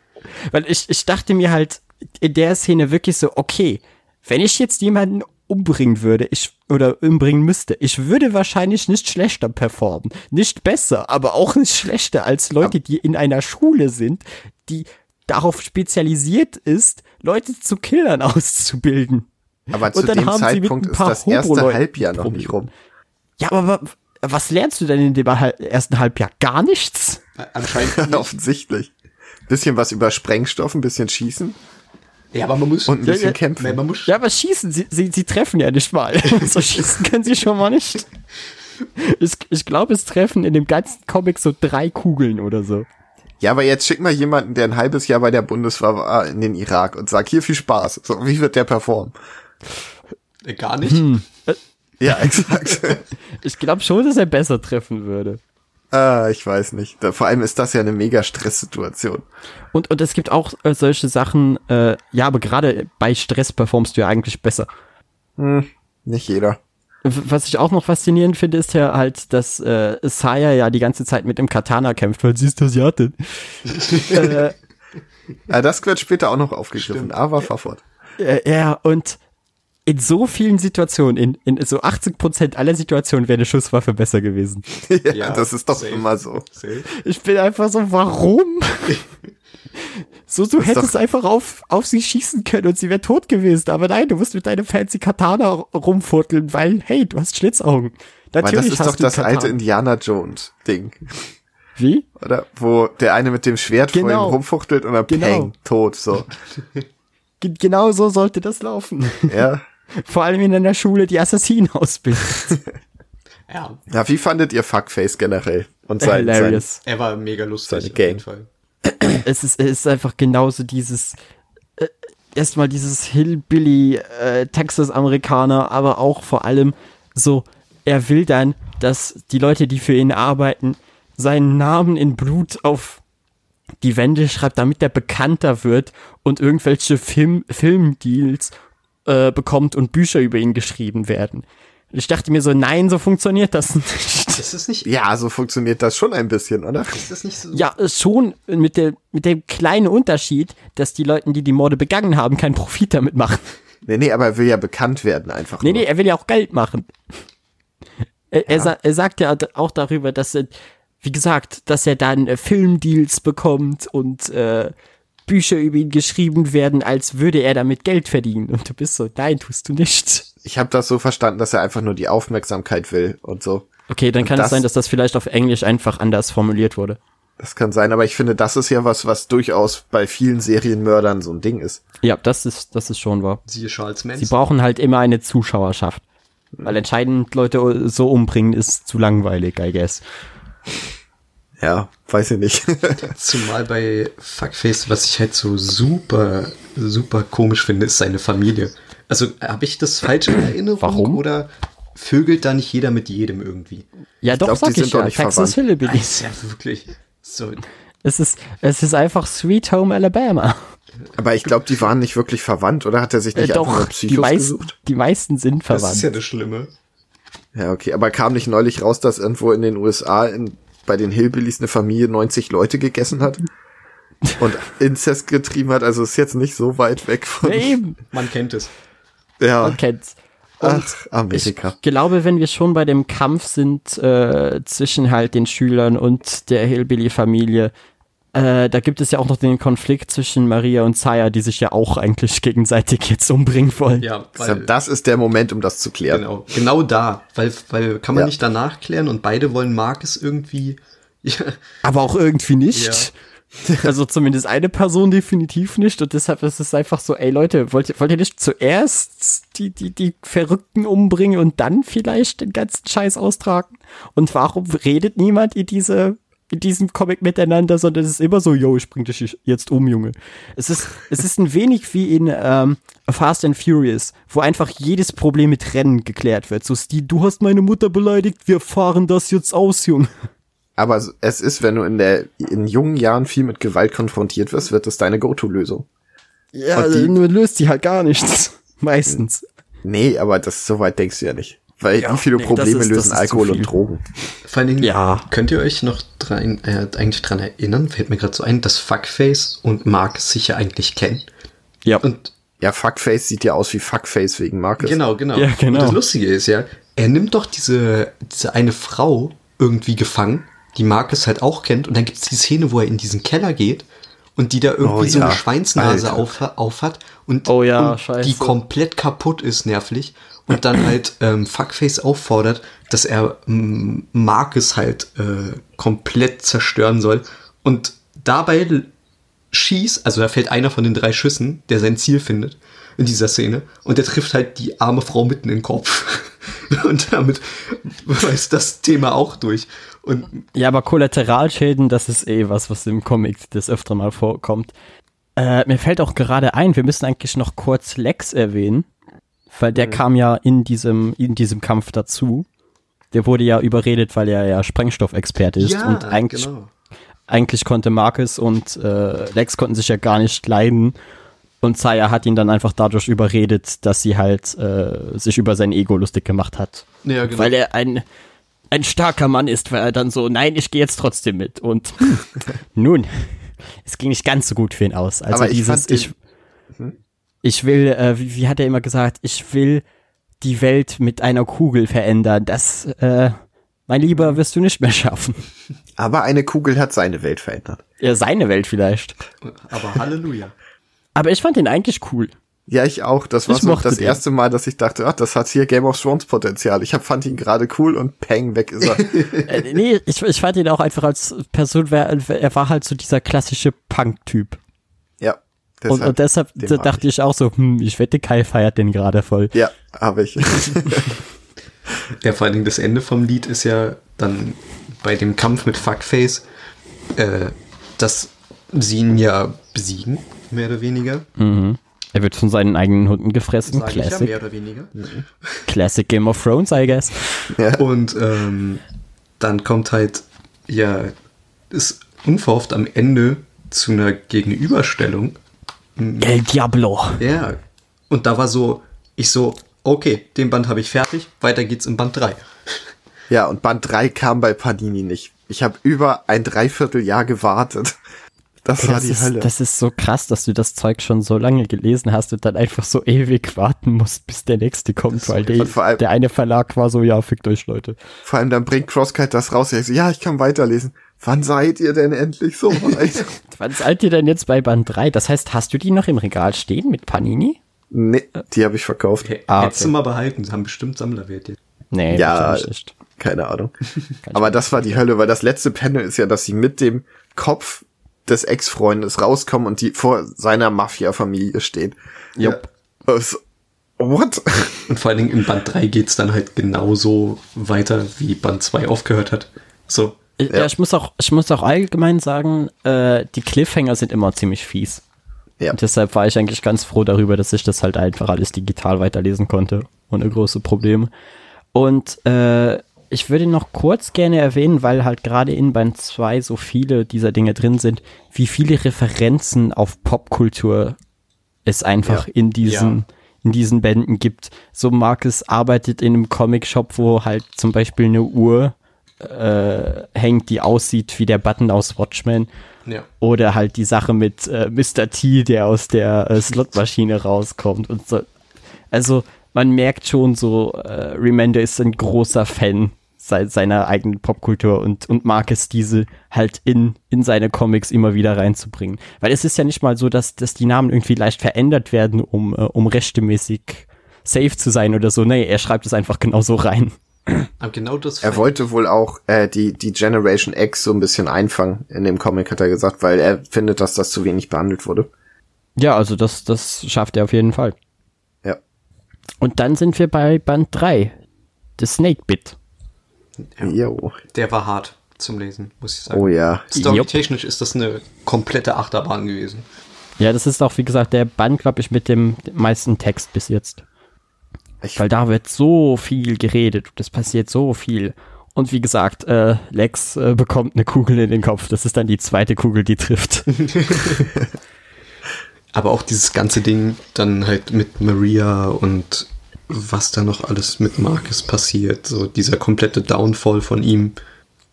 Weil ich, ich dachte mir halt in der Szene wirklich so, okay, wenn ich jetzt jemanden umbringen würde, ich, oder umbringen müsste, ich würde wahrscheinlich nicht schlechter performen. Nicht besser, aber auch nicht schlechter als Leute, die in einer Schule sind, die darauf spezialisiert ist, Leute zu Killern [LAUGHS] auszubilden. Aber zu Und dann dem haben sie mit Zeitpunkt ein ist paar das erste Halbjahr noch nicht rum. Ja, aber wa- was lernst du denn in dem ersten Halbjahr? Gar nichts? Anscheinend. [LAUGHS] Offensichtlich. Bisschen was über Sprengstoff, ein bisschen schießen Ja, aber man muss. und ein Ja, bisschen ja. kämpfen. Nee, man muss Ja, aber schießen, sie, sie, sie treffen ja nicht mal. [LAUGHS] so schießen können sie schon mal nicht. Ich, ich glaube, es treffen in dem ganzen Comic so drei Kugeln oder so. Ja, aber jetzt schick mal jemanden, der ein halbes Jahr bei der Bundeswehr war, in den Irak und sag, hier viel Spaß. So, wie wird der performen? Äh, gar nicht. [LAUGHS] Ja, exakt. [LAUGHS] Ich glaube schon, dass er besser treffen würde. ah, ich weiß nicht. Vor allem ist das ja eine mega Stresssituation. Und, und es gibt auch äh, solche Sachen, äh, ja, aber gerade bei Stress performst du ja eigentlich besser. Nicht jeder. Was ich auch noch faszinierend finde, ist ja halt, dass äh, Saya ja die ganze Zeit mit dem Katana kämpft, weil sie ist Asiatin. [LAUGHS] äh, Ah, das wird später auch noch aufgegriffen, aber fahr fort. Äh, ja, und in so vielen Situationen, in, in so 80% aller Situationen wäre eine Schusswaffe besser gewesen. [LAUGHS] ja, Ja, das ist doch safe. immer so. Ich bin einfach so, warum? [LAUGHS] so, du hättest doch- einfach auf, auf sie schießen können und sie wäre tot gewesen. Aber nein, du musst mit deinem fancy Katana rumfurteln, weil, hey, du hast Schlitzaugen. Weil Natürlich das ist hast doch du das Katana. alte Indiana Jones Ding, Wie? oder? Wo der eine mit dem Schwert vor ihm Genau. rumfuchtelt und dann Genau. peng, tot, so. [LAUGHS] Ge genau so sollte das laufen. Ja. [LAUGHS] Vor allem in einer Schule, die Assassinen ausbildet. Ja, Ja, wie fandet ihr Fuckface generell? Und sein, sein, Hilarious. er war mega lustig. Auf jeden. Fall. Es ist, es ist einfach genauso dieses, äh, erstmal dieses Hillbilly äh, Texas-Amerikaner, aber auch vor allem so, er will dann, dass die Leute, die für ihn arbeiten, seinen Namen in Blut auf die Wände schreibt, damit er bekannter wird und irgendwelche Film, Filmdeals äh, bekommt und Bücher über ihn geschrieben werden. Ich dachte mir so, nein, so funktioniert das nicht. Das ist nicht. Ja, so funktioniert das schon ein bisschen, oder? Ist das nicht so? Ja, schon mit, der, mit dem kleinen Unterschied, dass die Leute, die die Morde begangen haben, keinen Profit damit machen. Nee, nee, aber er will ja bekannt werden einfach. Nee, nur. nee, er will ja auch Geld machen. Er, er, sa er sagt ja auch darüber, dass er, wie gesagt, dass er dann äh, Filmdeals bekommt und äh, Bücher über ihn geschrieben werden, als würde er damit Geld verdienen. Und du bist so, nein, tust du nicht. Ich habe das so verstanden, dass er einfach nur die Aufmerksamkeit will und so. Okay, dann Und kann das- es sein, dass das vielleicht auf Englisch einfach anders formuliert wurde. Das kann sein, aber ich finde, das ist ja was, was durchaus bei vielen Serienmördern so ein Ding ist. Ja, das ist, das ist schon wahr. Siehe Charles Sie Manson. brauchen halt immer eine Zuschauerschaft. Weil entscheidend Leute so umbringen ist zu langweilig, I guess. Ja, weiß ich nicht. [LAUGHS] Zumal bei Fuckface, was ich halt so super, super komisch finde, ist seine Familie. Also habe ich das falsch in Erinnerung? Warum? Oder vögelt da nicht jeder mit jedem irgendwie? Ja, doch, glaub, sag die ich sind doch ja. nicht Texas verwandt. Das Hillbillies. ist ja wirklich so. Es ist, es ist einfach Sweet Home Alabama. aber ich glaube, die waren nicht wirklich verwandt, oder hat er sich Äh, nicht einfach nur doch, die Psychos meisten, gesucht? die meisten sind Das verwandt. ist ja das Schlimme. Ja, okay, aber kam nicht neulich raus, dass irgendwo in den USA in, bei den Hillbillies eine Familie 90 Leute gegessen hat? Und [LAUGHS] Inzest getrieben hat, also ist jetzt nicht so weit weg von. ja, eben, Man kennt es. Ja, man kennt's. ach, Amerika. Ich glaube, wenn wir schon bei dem Kampf sind äh, zwischen halt den Schülern und der Hillbilly-Familie, äh, da gibt es ja auch noch den Konflikt zwischen Maria und Zaya, die sich ja auch eigentlich gegenseitig jetzt umbringen wollen. Ja, Deshalb, das ist der Moment, um das zu klären. Genau, genau da, weil, weil kann man Ja. nicht danach klären und beide wollen Marcus irgendwie. Ja, Aber auch irgendwie nicht. [LAUGHS] Also zumindest eine Person definitiv nicht. Und deshalb ist es einfach so, ey Leute, wollt ihr, wollt ihr nicht zuerst die, die, die Verrückten umbringen und dann vielleicht den ganzen Scheiß austragen? Und warum redet niemand in diese in diesem Comic miteinander, sondern es ist immer so, yo, ich bring dich jetzt um, Junge. Es ist, [LAUGHS] es ist ein wenig wie in ähm, Fast and Furious, wo einfach jedes Problem mit Rennen geklärt wird. So, Steve, du hast meine Mutter beleidigt, wir fahren das jetzt aus, Junge. Aber es ist, wenn du in der, in jungen Jahren viel mit Gewalt konfrontiert wirst, wird es deine Go-To-Lösung. Ja, Und die- nur löst die halt gar nichts. [LAUGHS] Meistens. Nee, aber das, so weit denkst du ja nicht. Weil Ja, wie viele nee, das Probleme ist- das lösen Alkohol und. Drogen? Vor allen Dingen, Ja. könnt ihr euch noch dran, äh, eigentlich dran erinnern, fällt mir gerade so ein, dass Fuckface und Marcus sich ja eigentlich kennen. Ja. Und Ja, Fuckface sieht ja aus wie Fuckface wegen Marcus. Genau, genau. Ja, genau. Und das Lustige ist ja, er nimmt doch diese, diese eine Frau irgendwie gefangen, die Marcus halt auch kennt. Und dann gibt's die Szene, wo er in diesen Keller geht und die da irgendwie Oh so eine Schweinsnase auf, auf hat und, Oh ja, und die komplett kaputt ist nervlich. Und dann halt ähm, Fuckface auffordert, dass er ähm, Marcus halt äh, komplett zerstören soll. Und dabei schießt, also da fällt einer von den drei Schüssen, der sein Ziel findet in dieser Szene. Und der trifft halt die arme Frau mitten in den Kopf. [LAUGHS] Und damit ist das Thema auch durch. Und Ja, aber Kollateralschäden, das ist eh was, was im Comic des öfteren Mal vorkommt. Äh, mir fällt auch gerade ein, wir müssen eigentlich noch kurz Lex erwähnen, weil der kam ja in diesem, in diesem Kampf dazu. Der wurde ja überredet, weil er ja Sprengstoffexperte ist und eigentlich, genau. eigentlich konnte Marcus und äh, Lex konnten sich ja gar nicht leiden. Und Zaya hat ihn dann einfach dadurch überredet, dass sie halt äh, sich über sein Ego lustig gemacht hat. Ja, genau. Weil er ein, ein starker Mann ist, weil er dann so, nein, ich gehe jetzt trotzdem mit. Und [LAUGHS] nun, es ging nicht ganz so gut für ihn aus. Also Aber ich dieses, den- ich, ich will, äh, wie, wie hat er immer gesagt, ich will die Welt mit einer Kugel verändern. Das, äh, mein Lieber, wirst du nicht mehr schaffen. Aber eine Kugel hat seine Welt verändert. Ja, seine Welt vielleicht. Aber Halleluja. Aber ich fand ihn eigentlich cool. Ja, ich auch. Das war Ich so das den. erste Mal, dass ich dachte, ach, das hat hier Game of Thrones Potenzial. Ich hab, fand ihn gerade cool und peng, weg ist er. [LAUGHS] Äh, nee, ich, ich fand ihn auch einfach als Person, er war halt so dieser klassische Punk-Typ. ja. Und, und deshalb dachte ich auch so, hm, ich wette, Kai feiert den gerade voll. Ja, habe ich. [LAUGHS] Ja, vor allen Dingen das Ende vom Lied ist ja dann bei dem Kampf mit Fuckface, äh, dass sie ihn ja besiegen, mehr oder weniger. Er wird von seinen eigenen Hunden gefressen. Sag ich ja, Classic. mehr oder weniger. Classic Game of Thrones, I guess. Und ähm, dann kommt halt, ja, ist unverhofft am Ende zu einer Gegenüberstellung. El Diablo. Ja. Und da war so, ich so, okay, den Band habe ich fertig, weiter geht's im Band 3. Ja, und Band 3 kam bei Panini nicht. Ich habe über ein Dreivierteljahr gewartet. Das Ey, war das, die ist, Hölle. das ist so krass, dass du das Zeug schon so lange gelesen hast und dann einfach so ewig warten musst, bis der nächste kommt, weil die, allem- der eine Verlag war so, ja, fickt euch, Leute. Vor allem dann bringt Crosskite das raus. Ich so, ja, ich kann weiterlesen. Wann seid ihr denn endlich so weit? [LAUGHS] Wann seid ihr denn jetzt bei Band 3? Das heißt, hast du die noch im Regal stehen mit Panini? nee, die habe ich verkauft. Okay. Ah, Hättest du mal behalten, sie haben bestimmt Sammlerwert jetzt. Nee, Ja. Keine Ahnung. [LAUGHS] Aber das war die Hölle, weil das letzte Panel ist ja, dass sie mit dem Kopf des Ex-Freundes rauskommen und die vor seiner Mafia-Familie stehen. Jupp. Was? What? [LAUGHS] Und vor allen Dingen im Band 3 geht's dann halt genauso weiter, wie Band 2 aufgehört hat. So. Ja, Ja. ich muss auch, ich muss auch allgemein sagen, äh, die Cliffhanger sind immer ziemlich fies. Ja. Und deshalb war ich eigentlich ganz froh darüber, dass ich das halt einfach alles digital weiterlesen konnte. Ohne große Probleme. Und äh, ich würde noch kurz gerne erwähnen, weil halt gerade in Band 2 so viele dieser Dinge drin sind, wie viele Referenzen auf Popkultur es einfach Ja. in diesen Ja. in diesen Bänden gibt. So Marcus arbeitet in einem Comic-Shop, wo halt zum Beispiel eine Uhr äh, hängt, die aussieht wie der Button aus Watchmen. Ja. Oder halt die Sache mit äh, Mr. T, der aus der äh, Slotmaschine rauskommt und so. Also man merkt schon so, äh, Remender ist ein großer Fan se seiner eigenen Popkultur und, und mag es, diese halt in, in seine Comics immer wieder reinzubringen. Weil es ist ja nicht mal so, dass, dass die Namen irgendwie leicht verändert werden, um, äh, um rechtemäßig safe zu sein oder so. Nee, er schreibt es einfach genauso rein. Aber genau das Er wollte wohl auch äh, die, die Generation X so ein bisschen einfangen in dem Comic, hat er gesagt, weil er findet, dass das zu wenig behandelt wurde. Ja, also das, das schafft er auf jeden Fall. Ja. Und dann sind wir bei Band 3, The Snake Bit. Ja. Der war hart zum Lesen, muss ich sagen. Oh ja. Storytechnisch ist das eine komplette Achterbahn gewesen. Ja, das ist auch, wie gesagt, der Band, glaube ich, mit dem meisten Text bis jetzt. Ich, Weil da wird so viel geredet und es passiert so viel. Und wie gesagt, äh, Lex äh, bekommt eine Kugel in den Kopf. Das ist dann die zweite Kugel, die trifft. [LAUGHS] Aber auch dieses ganze Ding dann halt mit Maria und was da noch alles mit Marcus passiert. So dieser komplette Downfall von ihm.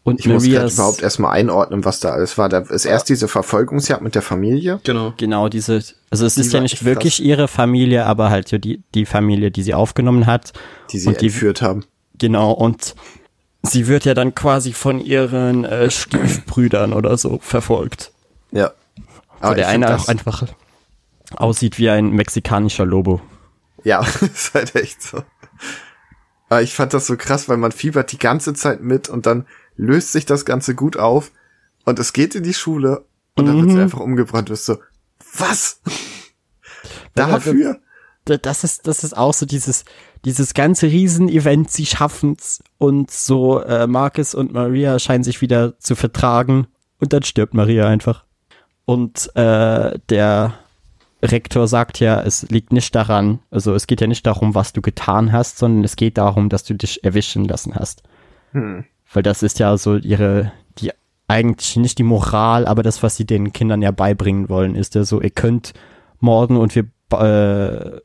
Und ich muss gerade Marias, überhaupt erstmal einordnen, was da alles war. Da ist erst diese Verfolgungsjagd mit der Familie. Genau. genau diese, also es Die ist ja nicht wirklich krass. ihre Familie, aber halt so die, die Familie, die sie aufgenommen hat. die sie und die, entführt haben. Genau, und sie wird ja dann quasi von ihren äh, Stiefbrüdern oder so verfolgt. Ja. Wo Aber der ich find eine das- auch einfach aussieht wie ein mexikanischer Lobo. Ja, [LAUGHS] ist halt echt so. Aber ich fand das so krass, weil man fiebert die ganze Zeit mit und dann löst sich das Ganze gut auf und es geht in die Schule und dann wird Mhm. sie einfach umgebrannt. Du bist so, was? Dafür? Da- Das ist, das ist auch so dieses, dieses ganze Riesen-Event, sie schaffen's und so äh, Marcus und Maria scheinen sich wieder zu vertragen und dann stirbt Maria einfach. Und äh, der Rektor sagt ja, es liegt nicht daran, also es geht ja nicht darum, was du getan hast, sondern es geht darum, dass du dich erwischen lassen hast. Hm. Weil das ist ja so ihre, die eigentlich nicht die Moral, aber das, was sie den Kindern ja beibringen wollen, ist ja so, ihr könnt morden und wir äh,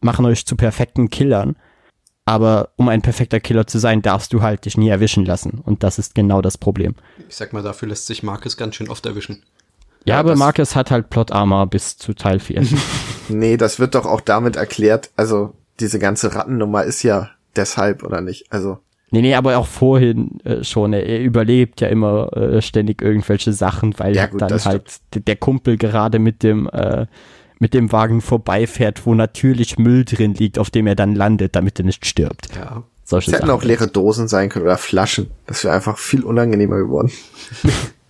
machen euch zu perfekten Killern. Aber um ein perfekter Killer zu sein, darfst du halt dich nie erwischen lassen. Und das ist genau das Problem. Ich sag mal, dafür lässt sich Marcus ganz schön oft erwischen. Ja, Ja, aber Marcus hat halt Plot Armor bis zu Teil 4. [LAUGHS] Nee, das wird doch auch damit erklärt, also diese ganze Rattennummer ist ja deshalb oder nicht. Also, nee, nee, aber auch vorhin äh, schon. Er, er überlebt ja immer äh, ständig irgendwelche Sachen, weil Ja, gut, dann halt der Kumpel gerade mit dem äh, mit dem Wagen vorbeifährt, wo natürlich Müll drin liegt, auf dem er dann landet, damit er nicht stirbt. Ja. Solche es hätten Sachen. auch leere Dosen sein können oder Flaschen. Das wäre einfach viel unangenehmer geworden. [LAUGHS]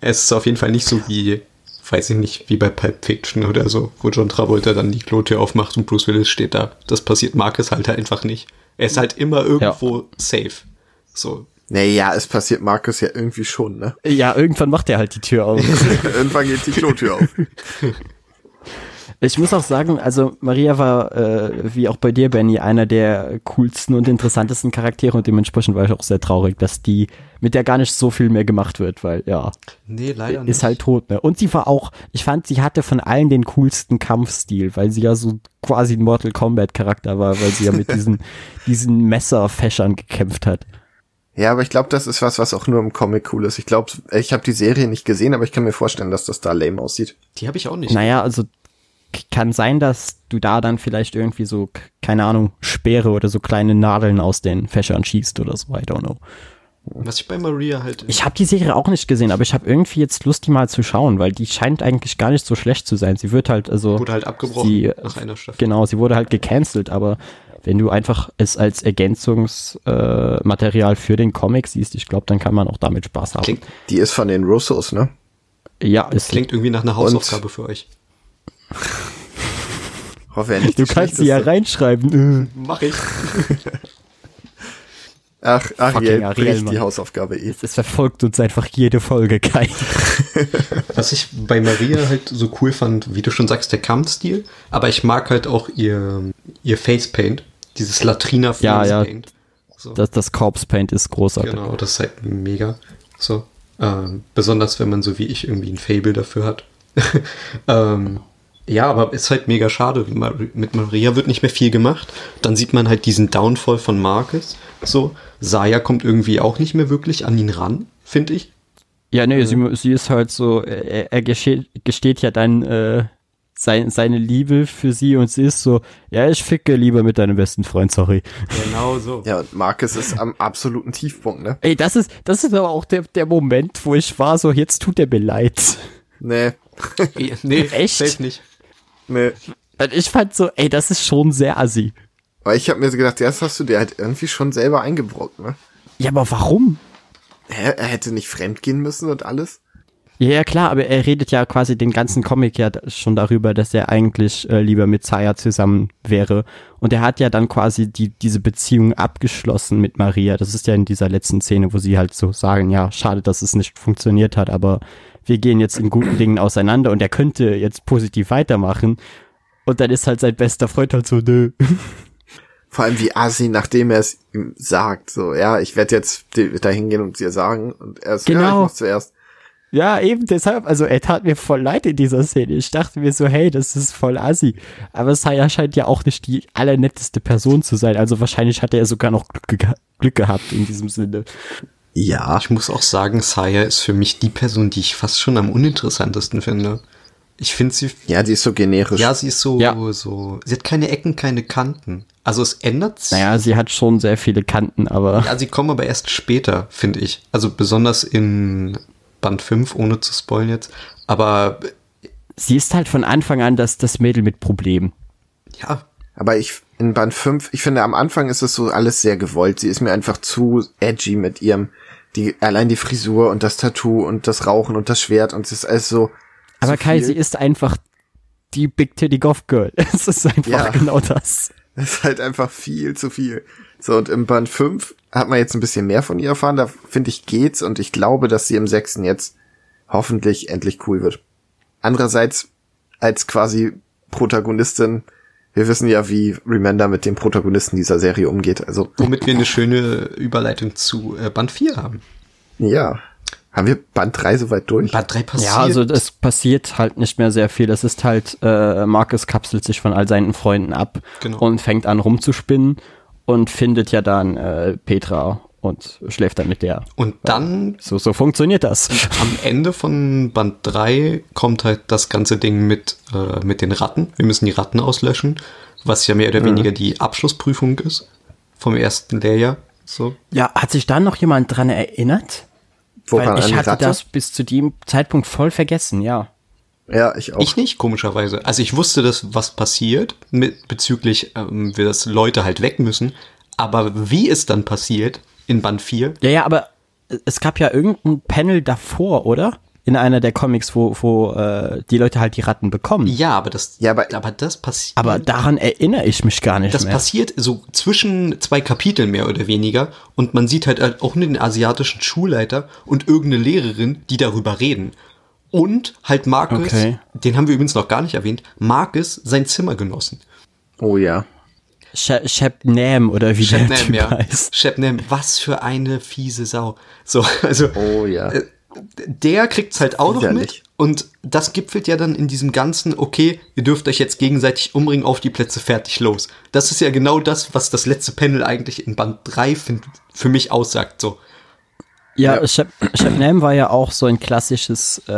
Es ist auf jeden Fall nicht so wie, weiß ich nicht, wie bei Pulp Fiction oder so, wo John Travolta dann die Klotür aufmacht und Bruce Willis steht da. Das passiert Marcus halt einfach nicht. Er ist halt immer irgendwo safe. So. Naja, es passiert Markus ja irgendwie schon, ne? Ja, irgendwann macht er halt die Tür auf. [LAUGHS] Irgendwann geht die Klotür auf. [LAUGHS] Ich muss auch sagen, also Maria war, äh, wie auch bei dir, Benny, einer der coolsten und interessantesten Charaktere und dementsprechend war ich auch sehr traurig, dass die mit der gar nicht so viel mehr gemacht wird, weil ja, Nee, leider ist halt tot, ne? Und sie war auch, ich fand, sie hatte von allen den coolsten Kampfstil, weil sie ja so quasi ein Mortal Kombat Charakter war, weil sie ja mit [LAUGHS] diesen, diesen Messerfächern gekämpft hat. Ja, aber ich glaube, das ist was, was auch nur im Comic cool ist. Ich glaube, ich habe die Serie nicht gesehen, aber ich kann mir vorstellen, dass das da lame aussieht. Die habe ich auch nicht. Naja, also kann sein, dass du da dann vielleicht irgendwie so, keine Ahnung, Speere oder so kleine Nadeln aus den Fächern schießt oder so, I don't know. Was ich bei Maria halt. Ich habe die Serie auch nicht gesehen, aber ich habe irgendwie jetzt Lust, die mal zu schauen, weil die scheint eigentlich gar nicht so schlecht zu sein. Sie wird halt, also. wurde halt abgebrochen sie, nach einer Staffel. Genau, sie wurde halt gecancelt, aber wenn du einfach es als Ergänzungsmaterial äh, für den Comic siehst, ich glaube, dann kann man auch damit Spaß haben. Klingt, Die ist von den Russos, ne? ja, es klingt irgendwie nach einer Hausaufgabe für euch. Hoffe ja nicht. Du kannst sie ja reinschreiben. [LAUGHS] Mach ich. Ach, Fucking Ariel, Ariel, die. Hausaufgabe eh. Es verfolgt uns einfach jede Folge, Kai. [LAUGHS] Was ich bei Maria halt so cool fand, wie du schon sagst, der Kampfstil, aber ich mag halt auch ihr, ihr Facepaint, dieses Latrina Ja, ja. Paint. So. Das, das Corpse Paint ist großartig. Genau, das ist halt mega. So. Ähm, besonders wenn man so wie ich irgendwie ein Fable dafür hat. [LAUGHS] ähm, ja, aber ist halt mega schade. Mit Maria wird nicht mehr viel gemacht. Dann sieht man halt diesen Downfall von Marcus. So. Saya kommt irgendwie auch nicht mehr wirklich an ihn ran, finde ich. Ja, nee, sie, sie ist halt so, er, er gesteht, gesteht ja dann äh, sein, seine Liebe für sie und sie ist so, ja, ich ficke lieber mit deinem besten Freund, sorry. Genau so. Ja, und Marcus ist am absoluten Tiefpunkt, ne? Ey, das ist, das ist aber auch der, der Moment, wo ich war, so, jetzt tut er mir leid. Nee, [LAUGHS] nee, Echt? safe nicht. Nee. Ich fand so, ey, das ist schon sehr assi. Aber ich habe mir so gedacht, erst hast du dir halt irgendwie schon selber eingebrockt, ne? Ja, aber warum? Hä? Er hätte nicht fremdgehen müssen und alles? Ja, ja, klar, aber er redet ja quasi den ganzen Comic ja schon darüber, dass er eigentlich äh, lieber mit Saya zusammen wäre. Und er hat ja dann quasi die, diese Beziehung abgeschlossen mit Maria. Das ist ja in dieser letzten Szene, wo sie halt so sagen, ja, schade, dass es nicht funktioniert hat, aber wir gehen jetzt in guten Dingen auseinander und er könnte jetzt positiv weitermachen. Und dann ist halt sein bester Freund halt so, nö. [LAUGHS] Vor allem wie Asi, nachdem er es ihm sagt, so, ja, ich werde jetzt da hingehen und dir sagen. Und er ist, ja, ich Genau. mach's zuerst. Ja, eben deshalb, also er tat mir voll leid in dieser Szene. Ich dachte mir so, hey, das ist voll assi. Aber Saya scheint ja auch nicht die allernetteste Person zu sein. Also wahrscheinlich hat er sogar noch Glück, geha- Glück gehabt in diesem Sinne. Ja. Ich muss auch sagen, Saya ist für mich die Person, die ich fast schon am uninteressantesten finde. Ich finde sie Ja, die ist so generisch. Ja, sie ist so, Ja. so, sie hat keine Ecken, keine Kanten. Also es ändert sich. Naja, sie hat schon sehr viele Kanten, aber Ja, sie kommen aber erst später, finde ich. Also besonders in Band 5, ohne zu spoilen jetzt. Aber sie ist halt von Anfang an das, das Mädel mit Problemen. ja, Aber ich, in Band 5, ich finde, am Anfang ist es so alles sehr gewollt. Sie ist mir einfach zu edgy mit ihrem, die, allein die Frisur und das Tattoo und das Rauchen und das Schwert und es ist alles so. Aber Kai, viel. sie ist einfach die Big Titty Goth Girl. [LAUGHS] Es ist einfach Ja. genau das. [LAUGHS] Das ist halt einfach viel zu viel. So, und im Band 5 hat man jetzt ein bisschen mehr von ihr erfahren. Da finde ich geht's und ich glaube, dass sie im sechsten jetzt hoffentlich endlich cool wird. Andererseits, als quasi Protagonistin, wir wissen ja, wie Remender mit dem Protagonisten dieser Serie umgeht. Also, womit wir eine schöne Überleitung zu äh, Band 4 haben. ja. Haben wir Band 3 soweit durch? Band 3 passiert. Ja, also es passiert halt nicht mehr sehr viel. Es ist halt, äh, Marcus kapselt sich von all seinen Freunden ab Genau. und fängt an rumzuspinnen und findet ja dann äh, Petra und schläft dann mit der. Und dann So, so funktioniert das. am Ende von Band 3 kommt halt das ganze Ding mit, äh, mit den Ratten. Wir müssen die Ratten auslöschen, was ja mehr oder weniger die Abschlussprüfung ist vom ersten Lehrjahr. So. Ja, hat sich da noch jemand dran erinnert? Woran Weil ich hatte Ratte? das bis zu dem Zeitpunkt voll vergessen, ja. Ja, ich auch. Ich nicht, komischerweise. Also ich wusste, dass was passiert mit bezüglich, ähm, dass Leute halt weg müssen. Aber wie es dann passiert in Band 4, Ja, ja, aber es gab ja irgendein Panel davor, oder? In einer der Comics, wo, wo äh, die Leute halt die Ratten bekommen. ja, aber das, Ja, aber- aber das passiert. Aber daran erinnere ich mich gar nicht das mehr. passiert so zwischen zwei Kapiteln mehr oder weniger und man sieht halt auch nur den asiatischen Schulleiter und irgendeine Lehrerin, die darüber reden. Und halt Marcus, Okay. den haben wir übrigens noch gar nicht erwähnt, Marcus, sein Zimmergenossen. Oh ja. Sh Shepnam oder wie der Shepnam, Typ ja. heißt. Shepnam, was für eine fiese Sau. So, also Oh ja. äh, der kriegt's halt auch noch mit. Und das gipfelt ja dann in diesem ganzen, okay, ihr dürft euch jetzt gegenseitig umbringen, auf die Plätze, fertig, los. Das ist ja genau das, was das letzte Panel eigentlich in Band 3 find, für mich aussagt. So, Ja, Ja. Shep Shepnam war ja auch so ein klassisches äh,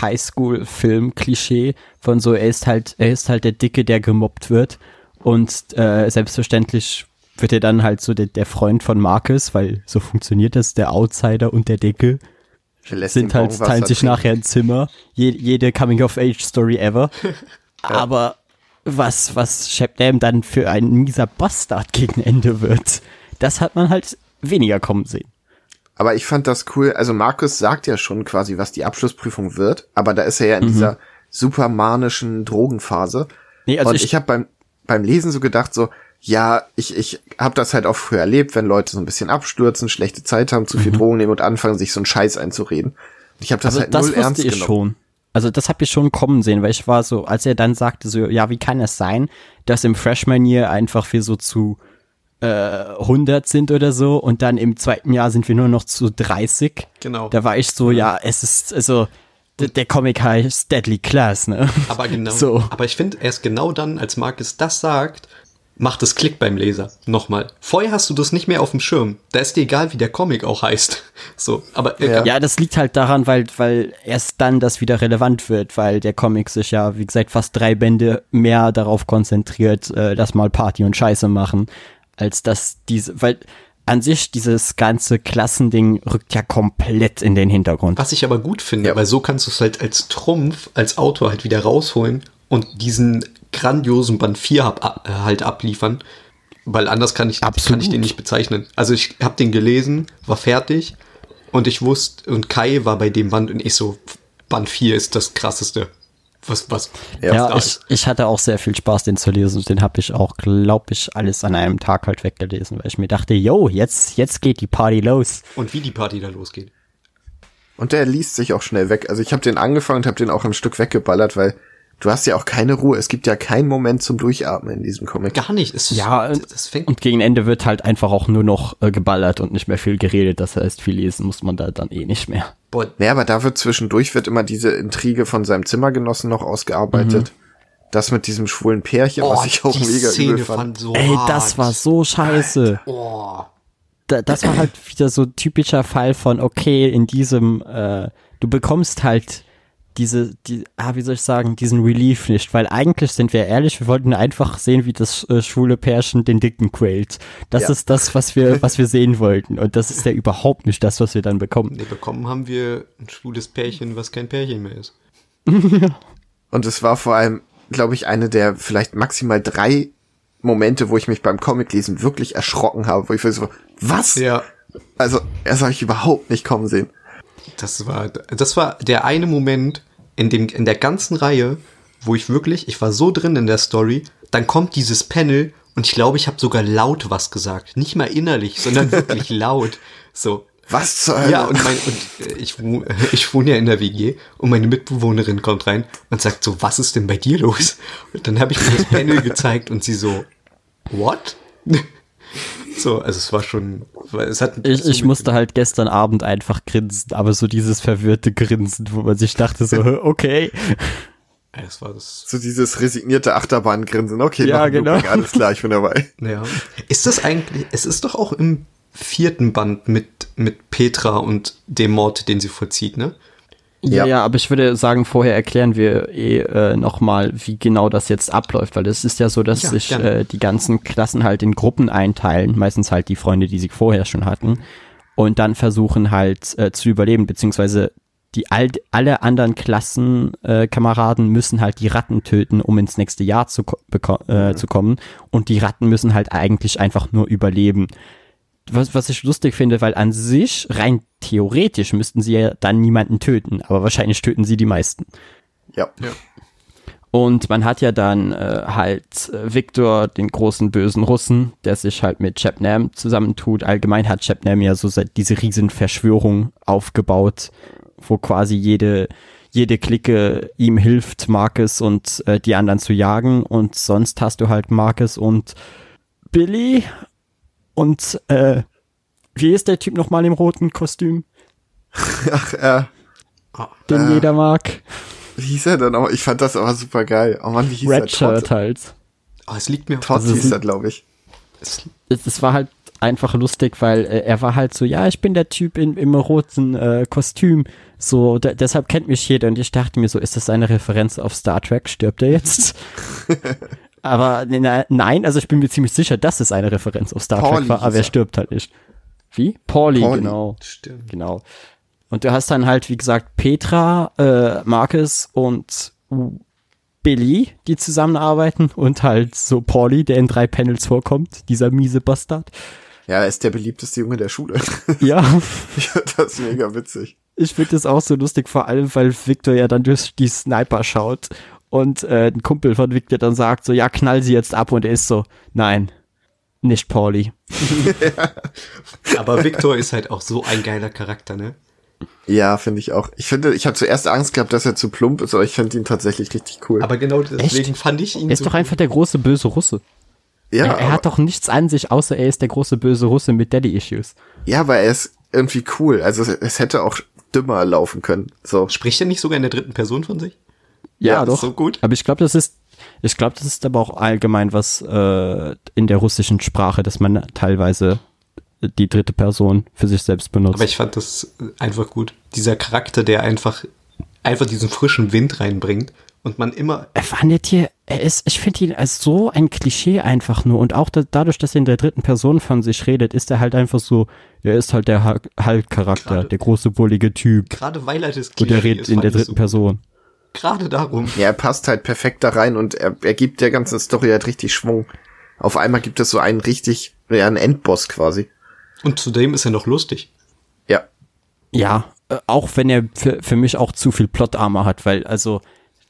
Highschool-Film-Klischee von so, er ist halt, er ist halt der Dicke, der gemobbt wird. Und äh, selbstverständlich wird er dann halt so der, der Freund von Marcus, weil so funktioniert das, der Outsider und der lässt sind halt, teilen sich trinken. nachher ein Zimmer. Je, jede Coming-of-Age-Story ever. [LAUGHS] Aber was, was Shepnam dann für ein mieser Bastard gegen Ende wird, das hat man halt weniger kommen sehen. Aber ich fand das cool. Also Markus sagt ja schon quasi, was die Abschlussprüfung wird, aber da ist er ja in dieser super manischen Drogenphase. Mhm. Nee, also und ich- ich, habe beim beim Lesen so gedacht so, ja, ich ich habe das halt auch früher erlebt, wenn Leute so ein bisschen abstürzen, schlechte Zeit haben, zu viel Drogen nehmen und anfangen sich so einen Scheiß einzureden. Und ich habe das Mhm. Also halt das null ernst ich genommen. schon. Also das habe ich schon kommen sehen, weil ich war so, als er dann sagte so, ja, wie kann es sein, dass im Freshman Year einfach wir so zu äh, 100 sind oder so und dann im zweiten Jahr sind wir nur noch zu 30. Genau. Da war ich so, ja, es ist, also der, der Comic heißt Deadly Class, ne? Aber genau. So. Aber ich finde, erst genau dann, als Marcus das sagt, macht es Klick beim Leser. Nochmal. Vorher hast du das nicht mehr auf dem Schirm. Da ist dir egal, wie der Comic auch heißt. [LAUGHS] So, aber äh, Ja. Ja, das liegt halt daran, weil, weil erst dann das wieder relevant wird, weil der Comic sich ja, wie gesagt, fast drei Bände mehr darauf konzentriert, äh, dass mal Party und Scheiße machen, als dass diese, weil an sich dieses ganze Klassending rückt ja komplett in den Hintergrund. was ich aber gut finde, Ja. weil so kannst du es halt als Trumpf, als Autor halt wieder rausholen und diesen grandiosen Band 4 ab, äh, halt abliefern. Weil anders kann ich, kann ich den nicht bezeichnen. Also ich habe den gelesen, war fertig und ich wusste, und Kai war bei dem Band und ich so, Band 4 ist das krasseste. Was, was, Ja, Ja, ich, ich hatte auch sehr viel Spaß, den zu lesen. Und den habe ich auch, glaube ich, alles an einem Tag halt weggelesen, weil ich mir dachte, yo, jetzt, jetzt geht die Party los. Und wie die Party da losgeht. Und der liest sich auch schnell weg. Also ich habe den angefangen und habe den auch ein Stück weggeballert, weil du hast ja auch keine Ruhe. Es gibt ja keinen Moment zum Durchatmen in diesem Comic. Gar nicht. Es, Ja, das, das fängt Und gegen Ende wird halt einfach auch nur noch äh, geballert und nicht mehr viel geredet. Das heißt, viel lesen muss man da dann eh nicht mehr. Boah, Naja, aber da wird zwischendurch wird immer diese Intrige von seinem Zimmergenossen noch ausgearbeitet. Das mit diesem schwulen Pärchen, was ich auch Oh, die mega Szene übel fand. so Ey, das war so scheiße. Oh. Da, das war halt wieder so typischer Fall von, okay, in diesem, äh, du bekommst halt diese, die, ah, wie soll ich sagen, diesen Relief nicht, weil eigentlich sind wir ehrlich, wir wollten einfach sehen, wie das äh, schwule Pärchen den Dicken quält. Das Ja. ist das, was wir, was wir sehen wollten. Und das ist ja überhaupt nicht das, was wir dann bekommen. Nee, bekommen haben wir ein schwules Pärchen, was kein Pärchen mehr ist. [LAUGHS] Und es war vor allem, glaube ich, eine der vielleicht maximal drei Momente, wo ich mich beim Comiclesen wirklich erschrocken habe, wo ich so, was? Ja. Also, das habe ich überhaupt nicht kommen sehen. Das war, das war der eine Moment in dem, in der ganzen Reihe, wo ich wirklich, ich war so drin in der Story, dann kommt dieses Panel und ich glaube, ich habe sogar laut was gesagt. Nicht mal innerlich, sondern [LAUGHS] wirklich laut. So. Was zur Hölle? Ja, und, mein, und äh, ich, [LAUGHS] ich wohne ja in der WG und meine Mitbewohnerin kommt rein und sagt so, was ist denn bei dir los? Und dann habe ich mir das Panel gezeigt und sie so, what? So, also es war schon, es hat Ich, ich musste halt gestern Abend einfach grinsen, aber so dieses verwirrte Grinsen, wo man sich dachte so, [LAUGHS] okay. Es war das. so dieses resignierte Achterbahngrinsen. Okay, Ja, genau. Looping, alles klar, ich bin dabei. Ja. Ist das eigentlich, es ist doch auch im vierten Band mit, mit Petra und dem Mord, den sie vollzieht, ne? Ja, Ja. aber ich würde sagen, vorher erklären wir eh äh, nochmal, wie genau das jetzt abläuft, weil es ist ja so, dass Ja, sich äh, die ganzen Klassen halt in Gruppen einteilen, meistens halt die Freunde, die sie vorher schon hatten, und dann versuchen halt äh, zu überleben, beziehungsweise die all, alle anderen Klassenkameraden äh, müssen halt die Ratten töten, um ins nächste Jahr zu, äh, zu kommen, und die Ratten müssen halt eigentlich einfach nur überleben was, was ich lustig finde, weil an sich, rein theoretisch, müssten sie ja dann niemanden töten, aber wahrscheinlich töten sie die meisten. Ja. Und man hat ja dann äh, halt äh, Viktor, den großen bösen Russen, der sich halt mit Chapnam zusammentut. Allgemein hat Chapnam ja so seit diese riesen Verschwörung aufgebaut, wo quasi jede, jede Clique ihm hilft, Marcus und äh, die anderen zu jagen. Und sonst hast du halt Marcus und Billy und äh, wie ist der Typ nochmal im roten Kostüm, Ach, äh, den Äh. jeder mag? wie hieß er denn auch? Ich fand das aber super geil. Oh Mann, wie hieß Red Shirt er? halt. Oh, es liegt mir Todd Also hieß er, glaube ich. es, es, es war halt einfach lustig, weil äh, er war halt so, ja, ich bin der Typ in, im roten äh, Kostüm. So, de deshalb kennt mich jeder. Und ich dachte mir so, ist das eine Referenz auf Star Trek? Stirbt er jetzt? [LAUGHS] [LAUGHS] aber ne- nein, also ich bin mir ziemlich sicher, dass es eine Referenz auf Star Pauli Trek war, aber er stirbt halt nicht. Wie? Pauli, Pauli. genau. stimmt. Genau. Und du hast dann halt, wie gesagt, Petra, äh, Marcus und Billy, die zusammenarbeiten und halt so Pauli, der in drei Panels vorkommt, dieser miese Bastard. Ja, er ist der beliebteste Junge der Schule. [LAUGHS] Ja, das mega witzig. ich finde das auch so lustig, vor allem, weil Victor ja dann durch die Sniper schaut und äh, ein Kumpel von Victor dann sagt so, ja, knall sie jetzt ab und er ist so, nein, nicht Pauli. [LAUGHS] Aber Victor ist halt auch so ein geiler Charakter, ne? Ja, finde ich auch. Ich finde, ich habe zuerst Angst gehabt, dass er zu plump ist, aber ich finde ihn tatsächlich richtig cool. Aber genau deswegen fand ich ihn Er ist so doch einfach der große böse Russe. ja, er, er hat doch nichts an sich, außer er ist der große böse Russe mit Daddy-Issues. ja, aber er ist irgendwie cool. Also es, es hätte auch dümmer laufen können. So. Spricht er nicht sogar in der dritten Person von sich? Ja, Ja, doch. so gut. Aber ich glaube, das ist, ich glaube, das ist aber auch allgemein was äh, in der russischen Sprache, dass man teilweise die dritte Person für sich selbst benutzt. Aber ich fand das einfach gut. Dieser Charakter, der einfach, einfach diesen frischen Wind reinbringt und man immer, er fandet hier, er ist, ich finde ihn als so ein Klischee einfach nur und auch da, dadurch, dass er in der dritten Person von sich redet, ist er halt einfach so, er ist halt der Hulk- Hulk-Charakter, der große bullige Typ gerade weil er das und er Klischee redet ist, in der dritten so- Person. Gerade darum. Ja, er passt halt perfekt da rein und er, er gibt der ganzen Story halt richtig Schwung. Auf einmal gibt es so einen richtig, ja, einen Endboss quasi. Und zudem ist er noch lustig. Ja. Ja, äh, auch wenn er für, für mich auch zu viel Plot-Armor hat, weil also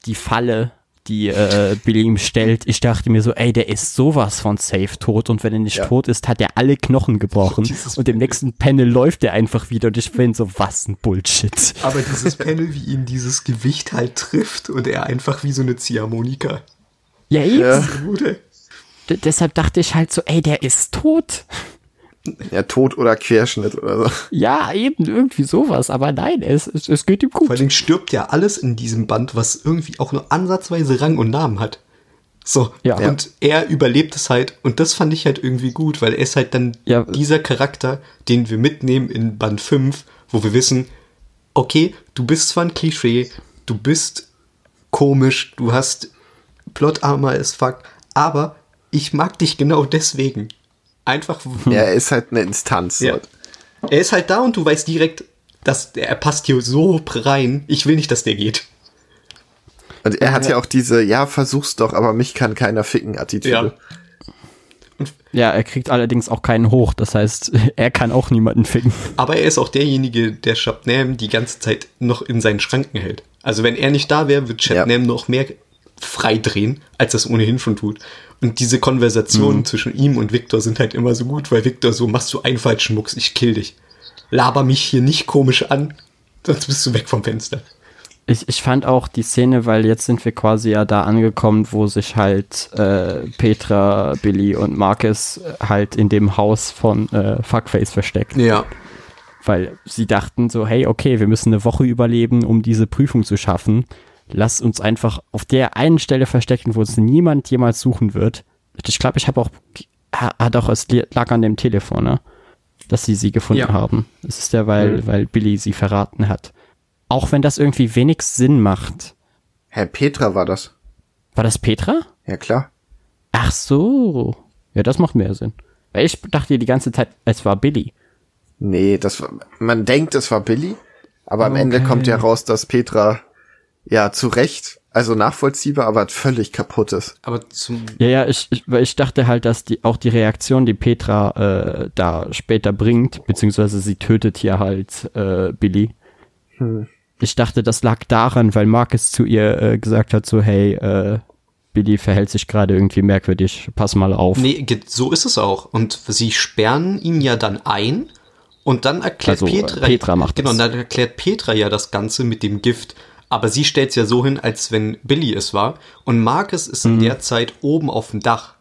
die Falle, die äh, Billy ihm stellt, ich dachte mir so, ey, der ist sowas von safe tot und wenn er nicht Ja. tot ist, hat er alle Knochen gebrochen [LAUGHS] Dieses und im nächsten Panel läuft er einfach wieder und ich bin so, was ein Bullshit. Aber dieses Panel, wie ihn dieses Gewicht halt trifft und er einfach wie so eine Ziehharmonika. Ja, eben. Ja. Deshalb dachte ich halt so, ey, der ist tot. Ja, Tod oder Querschnitt oder so. Ja, eben, irgendwie sowas, aber nein, es, es, es geht ihm Vor gut. allem stirbt ja alles in diesem Band, was irgendwie auch nur ansatzweise Rang und Namen hat. So, Ja. und er überlebt es halt und das fand ich halt irgendwie gut, weil er ist halt dann Ja. dieser Charakter, den wir mitnehmen in Band 5, wo wir wissen, okay, du bist zwar ein Klischee, du bist komisch, du hast Plot-Armor as fuck, aber ich mag dich genau deswegen. Einfach, [LAUGHS] Ja, er ist halt eine Instanz. ja. Er ist halt da und du weißt direkt, dass er passt hier so rein. Ich will nicht, dass der geht. Und er hat ja auch diese, ja, versuch's doch, aber mich kann keiner ficken Attitüde. Ja, er kriegt allerdings auch keinen hoch, das heißt, [LAUGHS] er kann auch niemanden ficken. Aber er ist auch derjenige, der Shabnam die ganze Zeit noch in seinen Schranken hält. Also wenn er nicht da wäre, wird Shabnam noch mehr freidrehen, als das ohnehin schon tut. Und diese Konversationen zwischen ihm und Victor sind halt immer so gut, weil Victor so, machst du einen falschen Mucks, ich kill dich. Laber mich hier nicht komisch an, sonst bist du weg vom Fenster. Ich, ich fand auch die Szene, weil jetzt sind wir quasi ja da angekommen, wo sich halt äh, Petra, Billy und Marcus halt in dem Haus von äh, Fuckface verstecken. Ja. Weil sie dachten so, hey, okay, wir müssen eine Woche überleben, um diese Prüfung zu schaffen. Lass uns einfach auf der einen Stelle verstecken, wo uns niemand jemals suchen wird. Ich glaube, ich habe auch, hat auch, es lag an dem Telefon, ne? Dass sie sie gefunden Ja. haben. Es ist ja, weil, weil Billy sie verraten hat. Auch wenn das irgendwie wenig Sinn macht. Herr Petra war das. War das Petra? Ja, klar. Ach so. Ja, das macht mehr Sinn. Weil ich dachte die ganze Zeit, es war Billy. Nee, das war, man denkt, es war Billy, aber am Ende Okay. kommt ja raus, dass Petra, ja, zu Recht, also nachvollziehbar, aber völlig kaputt ist. Aber zum Ja, ja, ich, ich, weil ich dachte halt, dass die auch die Reaktion, die Petra äh, da später bringt, beziehungsweise sie tötet hier halt äh, Billy. Ich dachte, das lag daran, weil Marcus zu ihr äh, gesagt hat, so, hey, äh, Billy verhält sich gerade irgendwie merkwürdig, pass mal auf. Nee, so ist es auch. Und sie sperren ihn ja dann ein und dann erklärt Also, äh, Petra, Petra macht genau, das. und dann erklärt Petra ja das Ganze mit dem Gift. Aber sie stellt es ja so hin, als wenn Billy es war. Und Marcus ist in der Zeit oben auf dem Dach.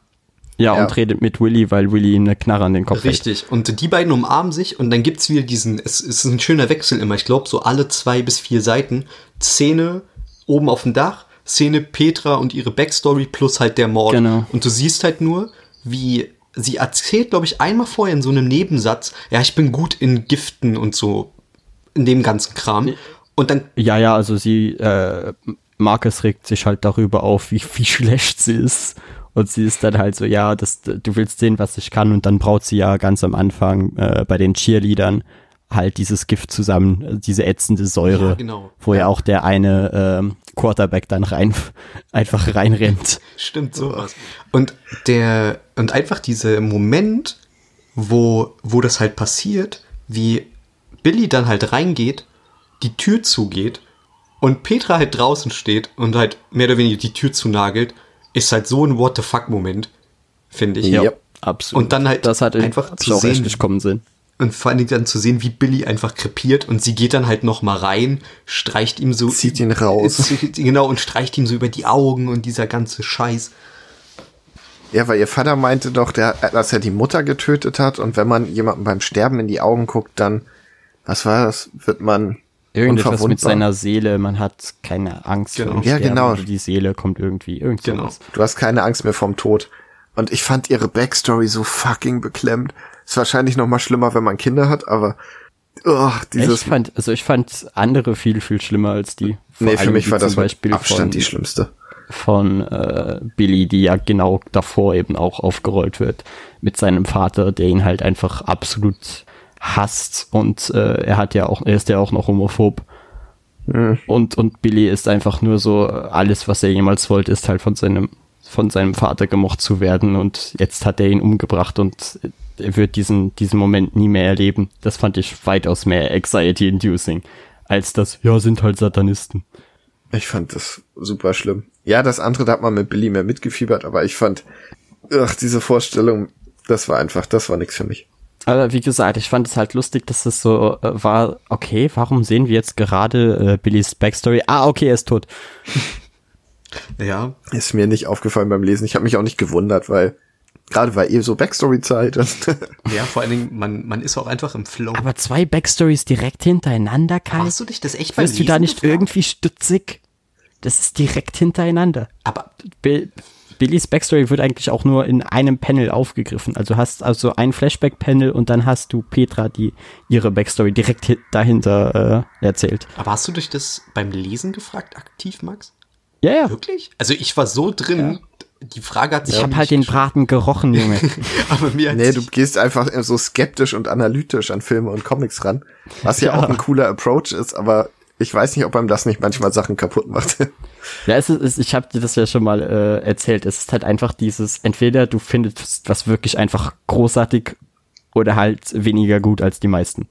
Ja, Ja. und redet mit Willy, weil Willy ihm eine Knarre an den Kopf hält. Richtig. Und die beiden umarmen sich und dann gibt's wieder diesen, es, es ist ein schöner Wechsel immer. Ich glaube, so alle zwei bis vier Seiten. Szene oben auf dem Dach, Szene Petra und ihre Backstory plus halt der Mord. Genau. Und du siehst halt nur, wie sie erzählt, glaube ich, einmal vorher in so einem Nebensatz, ja, ich bin gut in Giften und so, in dem ganzen Kram. Und dann Ja, ja, also sie, äh, Marcus regt sich halt darüber auf, wie, wie schlecht sie ist. Und sie ist dann halt so, ja, das, du willst sehen, was ich kann. Und dann braut sie ja ganz am Anfang äh, bei den Cheerleadern halt dieses Gift zusammen, äh, diese ätzende Säure, Ja, genau. wo ja auch der eine ähm, Quarterback dann rein, [LAUGHS] einfach reinrennt. Stimmt sowas. Und der und einfach dieser Moment, wo wo das halt passiert, wie Billy dann halt reingeht, die Tür zugeht und Petra halt draußen steht und halt mehr oder weniger die Tür zunagelt, ist halt so ein What the fuck Moment, finde ich. Ja. absolut. Und dann halt das hat einfach zu sehen. nicht kommen sehen. Und vor allen Dingen dann zu sehen, wie Billy einfach krepiert und sie geht dann halt noch mal rein, streicht ihm so Zieht ihn raus. [LAUGHS] Genau und streicht ihm so über die Augen und dieser ganze Scheiß. Ja, weil ihr Vater meinte doch, der, dass er die Mutter getötet hat und wenn man jemandem beim Sterben in die Augen guckt, dann, was war das, wird man Irgendetwas mit seiner Seele, man hat keine Angst Genau. vor dem Ja, genau. oder die Seele kommt irgendwie, irgend Genau. sowas. Du hast keine Angst mehr vom Tod. Und ich fand ihre Backstory so fucking beklemmt. Ist wahrscheinlich noch mal schlimmer, wenn man Kinder hat, aber oh, Ich dieses fand, also ich fand andere viel, viel schlimmer als die. Vor Nee, für mich war zum das mit Beispiel Abstand von, die schlimmste. von äh, Billy, die ja genau davor eben auch aufgerollt wird mit seinem Vater, der ihn halt einfach absolut hasst und äh, er hat ja auch, er ist ja auch noch homophob. Und, und Billy ist einfach nur so, alles, was er jemals wollte, ist halt von seinem, von seinem Vater gemocht zu werden und jetzt hat er ihn umgebracht und er wird diesen, diesen Moment nie mehr erleben. Das fand ich weitaus mehr anxiety-inducing als das, ja, sind halt Satanisten. Ich fand das super schlimm. Ja, das andere, da hat man mit Billy mehr mitgefiebert, aber ich fand, ach, diese Vorstellung, das war einfach, das war nix für mich. Aber wie gesagt, ich fand es halt lustig, dass es so äh, war, okay, warum sehen wir jetzt gerade äh, Billys Backstory? Ah, okay, er ist tot. Ja, Ist mir nicht aufgefallen beim Lesen. Ich habe mich auch nicht gewundert, weil gerade war eh so Backstory-Zeit. [LAUGHS] ja, vor allen Dingen, man, man ist auch einfach im Flow. Aber zwei Backstories direkt hintereinander, Kai? Hast du dich das echt beim Wirst du da nicht gefragt? irgendwie stutzig? Das ist direkt hintereinander. Aber Bill, Billys Backstory wird eigentlich auch nur in einem Panel aufgegriffen. Also hast also ein Flashback-Panel und dann hast du Petra, die ihre Backstory direkt hi- dahinter äh, erzählt. Aber hast du dich das beim Lesen gefragt, aktiv, Max? Ja, ja. Wirklich? Also ich war so drin, die Frage hat sich Ich habe halt den. Braten gerochen, Junge. [LAUGHS] [LAUGHS] Aber mir nee, du gehst einfach so skeptisch und analytisch an Filme und Comics ran. Was ja, Ja. auch ein cooler Approach ist, aber ich weiß nicht, ob einem das nicht manchmal Sachen kaputt macht. Ja, es ist, es, ich habe dir das ja schon mal äh, erzählt. Es ist halt einfach dieses, entweder du findest was wirklich einfach großartig oder halt weniger gut als die meisten.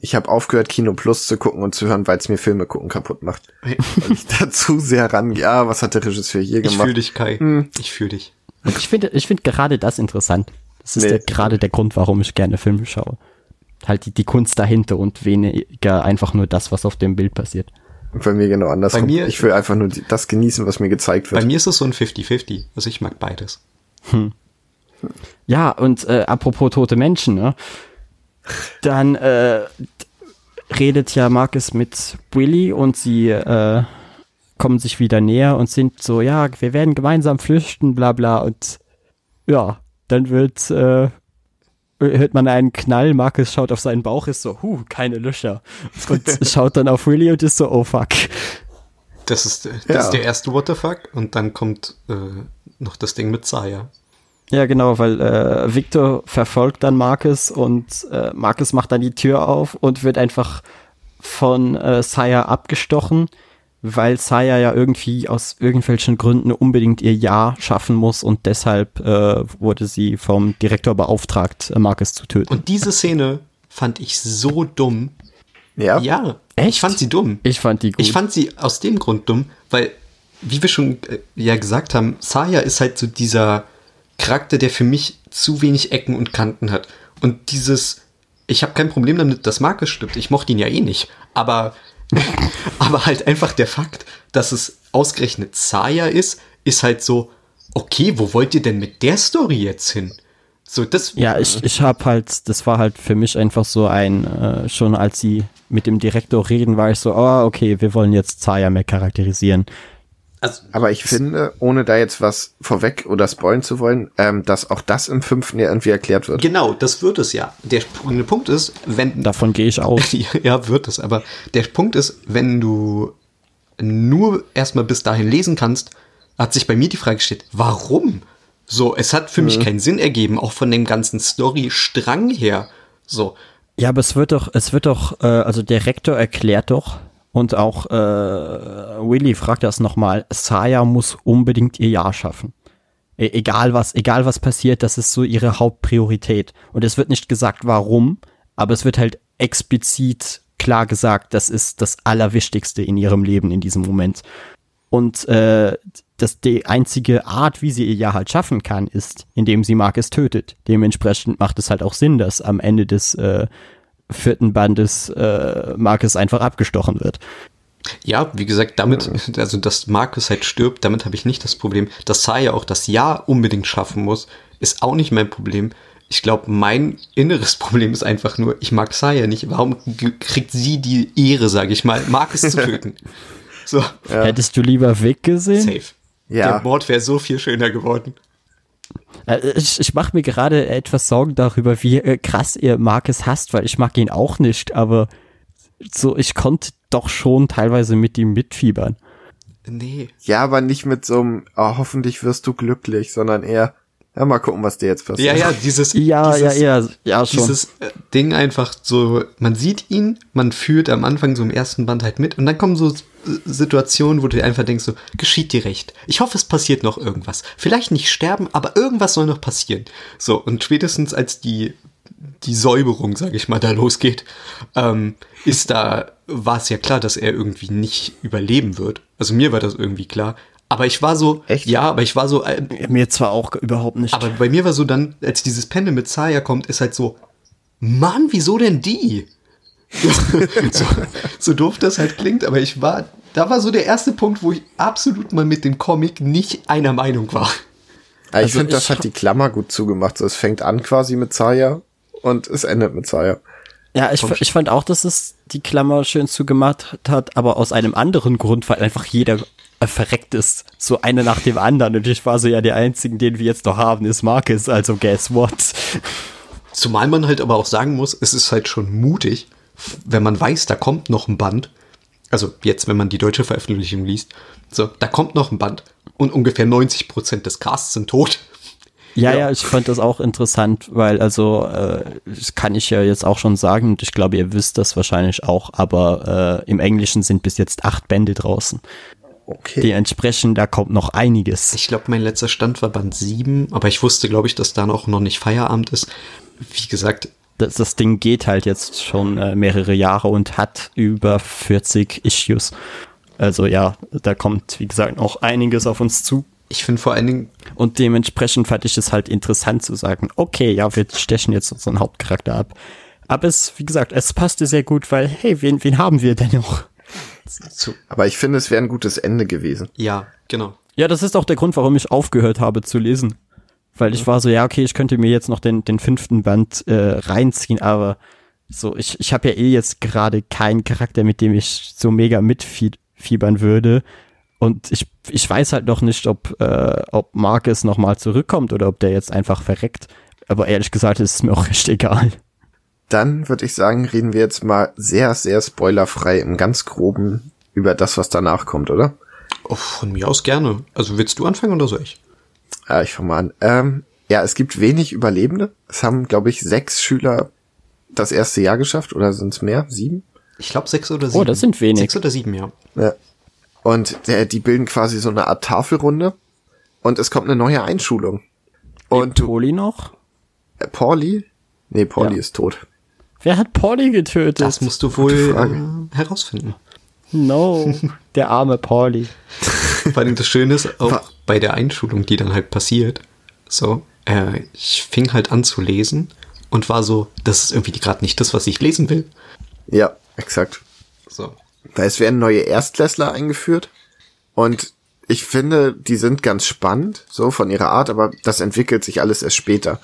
Ich habe aufgehört, Kino Plus zu gucken und zu hören, weil es mir Filme gucken kaputt macht. Weil ich da zu sehr ran, ja, was hat der Regisseur hier ich gemacht? fühle dich, Kai. Hm. Ich fühle dich. Und ich finde, ich finde gerade das interessant. Das ist Nee. der, gerade der Grund, warum ich gerne Filme schaue. Halt die, die Kunst dahinter und weniger einfach nur das, was auf dem Bild passiert. Bei mir genau andersrum. Bei mir- ich will einfach nur das genießen, was mir gezeigt wird. Bei mir ist es so ein 50-50. Also ich mag beides. Ja, und äh, apropos tote Menschen, ne? Dann äh, redet ja Marcus mit Willy und sie äh, kommen sich wieder näher und sind so, ja, wir werden gemeinsam flüchten, bla bla. Und ja, dann wird, äh, hört man einen Knall, Marcus schaut auf seinen Bauch, ist so, huh, keine Löcher. Und [LAUGHS] schaut dann auf Willy und ist so, oh fuck. Das ist, das Ja. ist der erste What the fuck. Und dann kommt äh, noch das Ding mit Saya. Ja, genau, weil äh, Victor verfolgt dann Marcus und äh, Marcus macht dann die Tür auf und wird einfach von äh, Saya abgestochen, weil Saya ja irgendwie aus irgendwelchen Gründen unbedingt ihr Ja schaffen muss und deshalb äh, wurde sie vom Direktor beauftragt, äh, Marcus zu töten. Und diese Szene fand ich so dumm. ja? Ja, Echt? ich fand sie dumm. Ich fand die gut. Ich fand sie aus dem Grund dumm, weil, wie wir schon äh, ja gesagt haben, Saya ist halt so dieser Charakter, der für mich zu wenig Ecken und Kanten hat. Und dieses, ich habe kein Problem damit, dass Marcus stirbt. Ich mochte ihn ja eh nicht. Aber [LAUGHS] Aber halt einfach der Fakt, dass es ausgerechnet Saya ist, ist halt so, okay, wo wollt ihr denn mit der Story jetzt hin? So, das. Ja, ich, ich habe halt, das war halt für mich einfach so ein, äh, schon als sie mit dem Direktor reden, war ich so, oh, okay, wir wollen jetzt Zaya mehr charakterisieren. Also, Aber ich finde, ohne da jetzt was vorweg oder spoilen zu wollen, ähm, dass auch das im fünften Jahr irgendwie erklärt wird. Genau, das wird es ja. Der Punkt ist, wenn. Davon gehe ich aus. [LAUGHS] ja, wird es. Aber der Punkt ist, wenn du nur erstmal bis dahin lesen kannst, hat sich bei mir die Frage gestellt, warum? So, es hat für mhm. mich keinen Sinn ergeben, auch von dem ganzen Story-Strang her. So. Ja, aber es wird doch, es wird doch, äh, also der Rektor erklärt doch, und auch äh, Willy fragt das nochmal, Saya muss unbedingt ihr Jahr schaffen. E egal was, egal was passiert, das ist so ihre Hauptpriorität. Und es wird nicht gesagt, warum, aber es wird halt explizit klar gesagt, das ist das Allerwichtigste in ihrem Leben in diesem Moment. Und äh, dass die einzige Art, wie sie ihr Jahr halt schaffen kann, ist, indem sie Marcus tötet. Dementsprechend macht es halt auch Sinn, dass am Ende des äh, vierten Bandes äh, Marcus einfach abgestochen wird. Ja, wie gesagt, damit, [LAUGHS] also dass Marcus halt stirbt, damit habe ich nicht das Problem. Dass Saya auch das Jahr unbedingt schaffen muss, ist auch nicht mein Problem. Ich glaube, mein inneres [LAUGHS] Problem ist einfach nur, ich mag Saya nicht. Warum kriegt sie die Ehre, sage ich mal, Marcus zu [LAUGHS] töten? So. Ja. Hättest du lieber Vic gesehen? Safe. Ja. Der Mord wäre so viel schöner geworden. Äh, ich, ich mache mir gerade etwas Sorgen darüber, wie äh, krass ihr Marcus hasst, weil ich mag ihn auch nicht, aber so, ich konnte doch schon teilweise mit ihm mitfiebern. Nee. Ja, aber nicht mit so einem, oh, hoffentlich wirst du glücklich, sondern eher, ja, mal gucken, was dir jetzt passiert. Ja, ja, dieses, [LAUGHS] ja, dieses, ja, ja, ja, schon. dieses äh, Ding einfach so, man sieht ihn, man fühlt am Anfang so im ersten Band halt mit und dann kommen so Situationen, wo du dir einfach denkst, so, geschieht dir recht. Ich hoffe, es passiert noch irgendwas. Vielleicht nicht sterben, aber irgendwas soll noch passieren. So, und spätestens als die, die Säuberung, sag ich mal, da losgeht, ähm, ist da, war es ja klar, dass er irgendwie nicht überleben wird. Also mir war das irgendwie klar. Aber ich war so, Echt? ja, aber ich war so. Äh, mir zwar auch überhaupt nicht. Aber bei mir war so dann, als dieses Pendel mit Zaya kommt, ist halt so, Mann, wieso denn die? [LAUGHS] so, so doof das halt klingt, aber ich war, da war so der erste Punkt, wo ich absolut mal mit dem Comic nicht einer Meinung war. Ja, ich also finde, das hat die Klammer gut zugemacht. So, es fängt an quasi mit Zaya und es endet mit Zaya. Ja, ich, ich fand auch, dass es die Klammer schön zugemacht hat, aber aus einem anderen Grund, weil einfach jeder verreckt ist. So eine nach dem anderen. Und ich war so, ja, der einzigen, den wir jetzt noch haben, ist Marcus. Also guess what? Zumal man halt aber auch sagen muss, es ist halt schon mutig, wenn man weiß, da kommt noch ein Band. Also jetzt, wenn man die deutsche Veröffentlichung liest. So, da kommt noch ein Band. Und ungefähr 90 Prozent des Casts sind tot. Ja, ja, ja, ich fand das auch interessant, weil also äh, das kann ich ja jetzt auch schon sagen und ich glaube, ihr wisst das wahrscheinlich auch, aber äh, im Englischen sind bis jetzt acht Bände draußen. Okay. Dementsprechend, da kommt noch einiges. Ich glaube, mein letzter Stand war Band 7, aber ich wusste, glaube ich, dass da noch, noch nicht Feierabend ist. Wie gesagt. Das, das Ding geht halt jetzt schon äh, mehrere Jahre und hat über 40 Issues. Also ja, da kommt, wie gesagt, noch einiges auf uns zu. Ich finde vor allen Dingen. Und dementsprechend fand ich es halt interessant zu sagen, okay, ja, wir stechen jetzt unseren Hauptcharakter ab. Aber es, wie gesagt, es passte sehr gut, weil, hey, wen, wen haben wir denn noch? zu. Aber ich finde, es wäre ein gutes Ende gewesen. Ja, genau. Ja, das ist auch der Grund, warum ich aufgehört habe zu lesen. Weil ich war so, ja, okay, ich könnte mir jetzt noch den, den fünften Band äh, reinziehen, aber so, ich, ich habe ja eh jetzt gerade keinen Charakter, mit dem ich so mega mitfiebern würde. Und ich, ich weiß halt noch nicht, ob, äh, ob Marcus nochmal zurückkommt oder ob der jetzt einfach verreckt. Aber ehrlich gesagt ist es mir [LAUGHS] auch recht egal dann würde ich sagen, reden wir jetzt mal sehr, sehr spoilerfrei im ganz groben über das, was danach kommt, oder? Oh, von mir aus gerne. Also willst du anfangen oder soll ich? Ja, ich fange mal an. Ähm, ja, es gibt wenig Überlebende. Es haben, glaube ich, sechs Schüler das erste Jahr geschafft oder sind es mehr? Sieben? Ich glaube sechs oder sieben. Oh, das sind wenig. Sechs oder sieben, ja. ja. Und der, die bilden quasi so eine Art Tafelrunde und es kommt eine neue Einschulung. Und Pauli noch? Äh, Pauli? Nee, Pauli ja. ist tot. Wer hat Pauli getötet? Das musst du wohl äh, herausfinden. No, der arme Pauli. [LAUGHS] Vor allem das Schöne ist, auch bei der Einschulung, die dann halt passiert, so, äh, ich fing halt an zu lesen und war so, das ist irgendwie gerade nicht das, was ich lesen will. Ja, exakt. So. weil es werden neue Erstklässler eingeführt und ich finde, die sind ganz spannend, so von ihrer Art, aber das entwickelt sich alles erst später.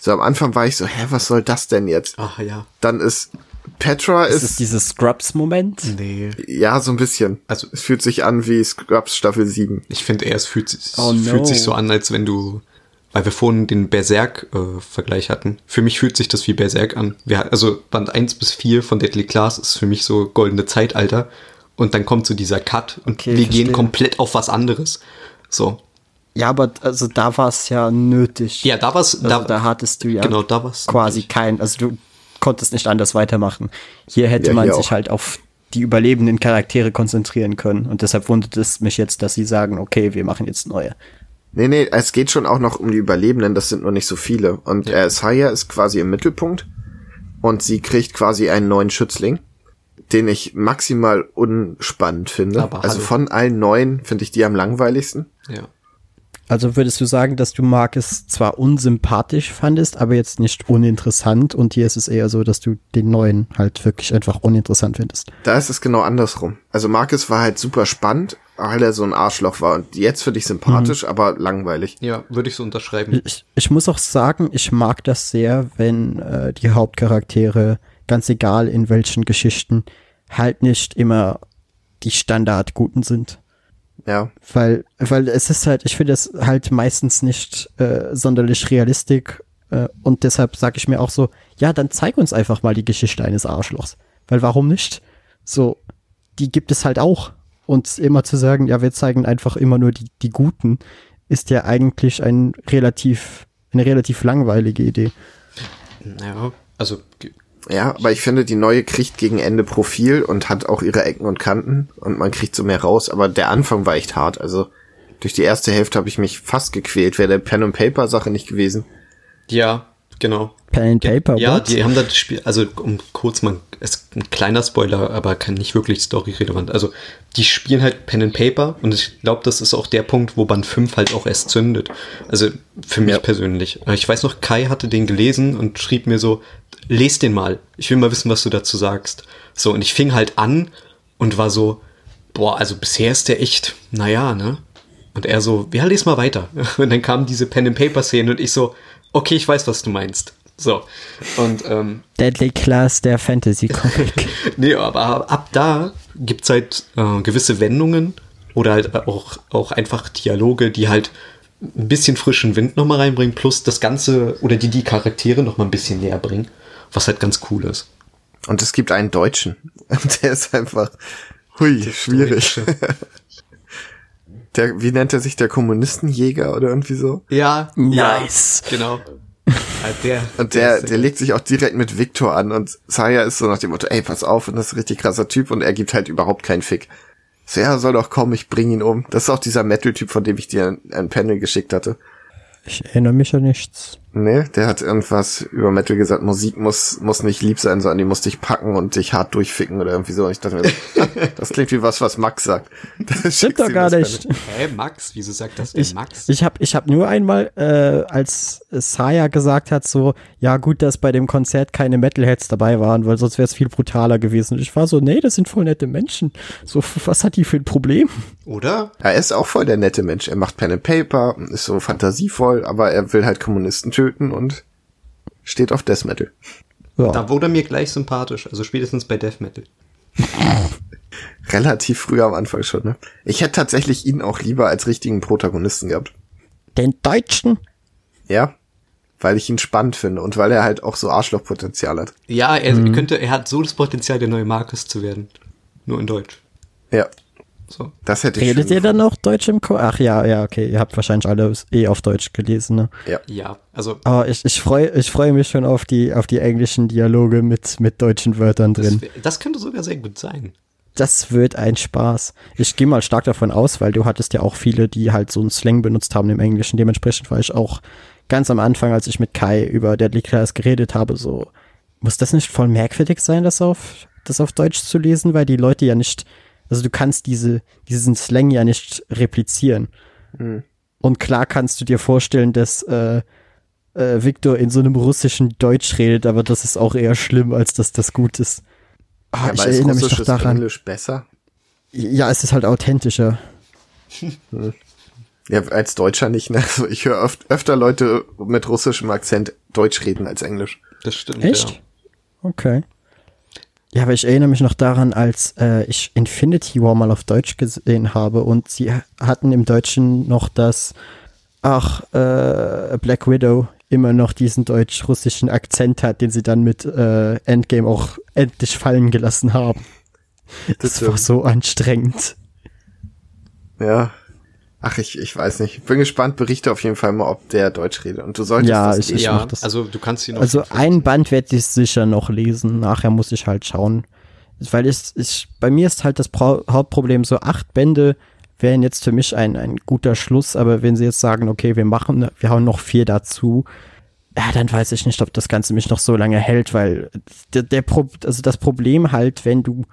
So am Anfang war ich so, hä, was soll das denn jetzt? Ach ja. Dann ist Petra Ist ist, es dieses Scrubs-Moment? Nee. ja so ein bisschen. Also- es fühlt sich an wie Scrubs Staffel 7. Ich finde eher, es fühlt, sich- Oh es fühlt no. sich so an, als wenn du, weil wir vorhin den Berserk-Vergleich hatten. Für mich fühlt sich das wie Berserk an. Wir, also Band 1 bis 4 von Deadly Class ist für mich so goldene Zeitalter. Und dann kommt so dieser Cut und Okay, wir verstehe. gehen komplett auf was anderes. So. Ja, aber also da war es ja nötig. Ja, da war's, Also da, da, hattest du ja genau, da war's quasi kein, also du konntest nicht anders weitermachen. Hier hätte Ja, man hier sich auch. halt auf die überlebenden Charaktere konzentrieren können. Und deshalb wundert es mich jetzt, dass sie sagen, okay, wir machen jetzt neue. Nee, nee, es geht schon auch noch um die Überlebenden, das sind nur nicht so viele. Und äh, Saya ist quasi im Mittelpunkt und sie kriegt quasi einen neuen Schützling, den ich maximal unspannend finde. Aber also hallo. von allen neuen finde ich die am langweiligsten. ja. Also würdest du sagen, dass du Marcus zwar unsympathisch fandest, aber jetzt nicht uninteressant und hier ist es eher so, dass du den neuen halt wirklich einfach uninteressant findest. Da ist es genau andersrum. Also Marcus war halt super spannend, weil er so ein Arschloch war. Und jetzt finde ich sympathisch, aber langweilig. Ja, würde ich so unterschreiben. Ich, ich muss auch sagen, ich mag das sehr, wenn äh, die Hauptcharaktere, ganz egal in welchen Geschichten, halt nicht immer die Standardguten sind. Ja. Weil, weil es ist halt, ich finde es halt meistens nicht äh, sonderlich realistisch äh, und deshalb sage ich mir auch so, ja, dann zeig uns einfach mal die Geschichte eines Arschlochs. Weil warum nicht? So, die gibt es halt auch. Und immer zu sagen, ja, wir zeigen einfach immer nur die, die Guten, ist ja eigentlich ein relativ, eine relativ langweilige Idee. Ja, also Ja, aber ich finde, die neue kriegt gegen Ende Profil und hat auch ihre Ecken und Kanten und man kriegt so mehr raus. Aber der Anfang war echt hart. Also durch die erste Hälfte habe ich mich fast gequält. Wäre der Pen and Paper Sache nicht gewesen. ja, genau. Pen and Paper, Ja, what? die haben das Spiel, also um kurz mal, es ist ein kleiner Spoiler, aber kann nicht wirklich story-relevant. Also, die spielen halt Pen and Paper und ich glaube, das ist auch der Punkt, wo Band 5 halt auch erst zündet. Also, für mich Ja. persönlich. Ich weiß noch, Kai hatte den gelesen und schrieb mir so, les den mal. Ich will mal wissen, was du dazu sagst. So, und ich fing halt an und war so, boah, also bisher ist der echt, naja, ne? Und er so, ja, les mal weiter. [LAUGHS] Und dann kam diese Pen and Paper Szene und ich so, okay, ich weiß, was du meinst. So. Und ähm, Deadly Class der Fantasy [LAUGHS] Comic. nee, aber ab da gibt's halt äh, gewisse Wendungen oder halt auch, auch einfach Dialoge, die halt ein bisschen frischen Wind nochmal reinbringen, plus das Ganze oder die die Charaktere nochmal ein bisschen näher bringen, was halt ganz cool ist. Und es gibt einen Deutschen. Und [LAUGHS] der ist einfach, hui, schwierig. [LAUGHS] Der, wie nennt er sich, der Kommunistenjäger oder irgendwie so? Ja, Nice. genau. Ja, [LAUGHS] der, Und der, ist- der legt sich auch direkt mit Victor an und Saya ist so nach dem Motto, ey, pass auf, und das ist ein richtig krasser Typ und er gibt halt überhaupt keinen Fick. So, ja, soll doch kommen, ich bring ihn um. Das ist auch dieser Metal-Typ, von dem ich dir ein, ein Panel geschickt hatte. Ich erinnere mich an nichts. Nee, der hat irgendwas über Metal gesagt, Musik muss, muss nicht lieb sein, sondern die muss dich packen und dich hart durchficken oder irgendwie so. Und ich dachte mir, so, [LAUGHS] das klingt wie was, was Max sagt. [LAUGHS] Das Stimmt doch gar nicht. Hä, Max? Wieso sagt das denn Ich, Max? ich habe ich hab nur einmal, äh, als Saya gesagt hat, so, ja gut, dass bei dem Konzert keine Metalheads dabei waren, weil sonst wäre es viel brutaler gewesen. Und ich war so, nee, das sind voll nette Menschen. So, was hat die für ein Problem? Oder? Er ist auch voll der nette Mensch. Er macht Pen and Paper, ist so fantasievoll, aber er will halt Kommunisten töten und steht auf Death Metal. Ja. Da wurde er mir gleich sympathisch, also spätestens bei Death Metal. [LAUGHS] Relativ früh am Anfang schon, ne? Ich hätte tatsächlich ihn auch lieber als richtigen Protagonisten gehabt. Den Deutschen? Ja? Weil ich ihn spannend finde und weil er halt auch so Arschlochpotenzial hat. Ja, er könnte, er hat so das Potenzial, der neue Marcus zu werden. Nur in Deutsch. Ja, So. das hätte ich Redet ihr dann noch Deutsch im Ko Ach ja, ja, okay. Ihr habt wahrscheinlich alle eh auf Deutsch gelesen, ne? Ja. Ja, also Aber ich, ich freue ich freu mich schon auf die, auf die englischen Dialoge mit, mit deutschen Wörtern das, drin. wär- das könnte sogar sehr gut sein. Das wird ein Spaß. Ich gehe mal stark davon aus, weil du hattest ja auch viele, die halt so einen Slang benutzt haben im Englischen. Dementsprechend war ich auch ganz am Anfang, als ich mit Kai über Deadly Class geredet habe, so, muss das nicht voll merkwürdig sein, das auf, das auf Deutsch zu lesen, weil die Leute ja nicht, also du kannst diese, diesen Slang ja nicht replizieren. Und klar kannst du dir vorstellen, dass äh, äh, Victor in so einem russischen Deutsch redet, aber das ist auch eher schlimm, als dass das gut ist. Ah, Ja, ich aber ist erinnere mich doch daran. Englisch besser? Ja, es ist halt authentischer. Ja, als Deutscher nicht. Ne? Also ich höre öf öfter Leute mit russischem Akzent Deutsch reden als Englisch. Das stimmt. Echt? Ja. Okay. Ja, aber ich erinnere mich noch daran, als äh, ich Infinity War mal auf Deutsch gesehen habe und sie hatten im Deutschen noch das, ach, äh, Black Widow immer noch diesen deutsch-russischen Akzent hat, den sie dann mit äh, Endgame auch endlich fallen gelassen haben. Das, Das war so anstrengend. Ja. Ach, ich, ich weiß nicht. Bin gespannt, berichte auf jeden Fall mal, ob der Deutsch redet. Und du solltest Ja, das ich- eh- ja mach das. also du kannst ihn Also ein Band werde ich sicher noch lesen. Nachher muss ich halt schauen. Weil es, ich, bei mir ist halt das Pro Hauptproblem, so acht Bände wären jetzt für mich ein, ein guter Schluss, aber wenn sie jetzt sagen, okay, wir machen, wir hauen noch vier dazu, ja, dann weiß ich nicht, ob das Ganze mich noch so lange hält, weil der, der Pro also das Problem halt, wenn du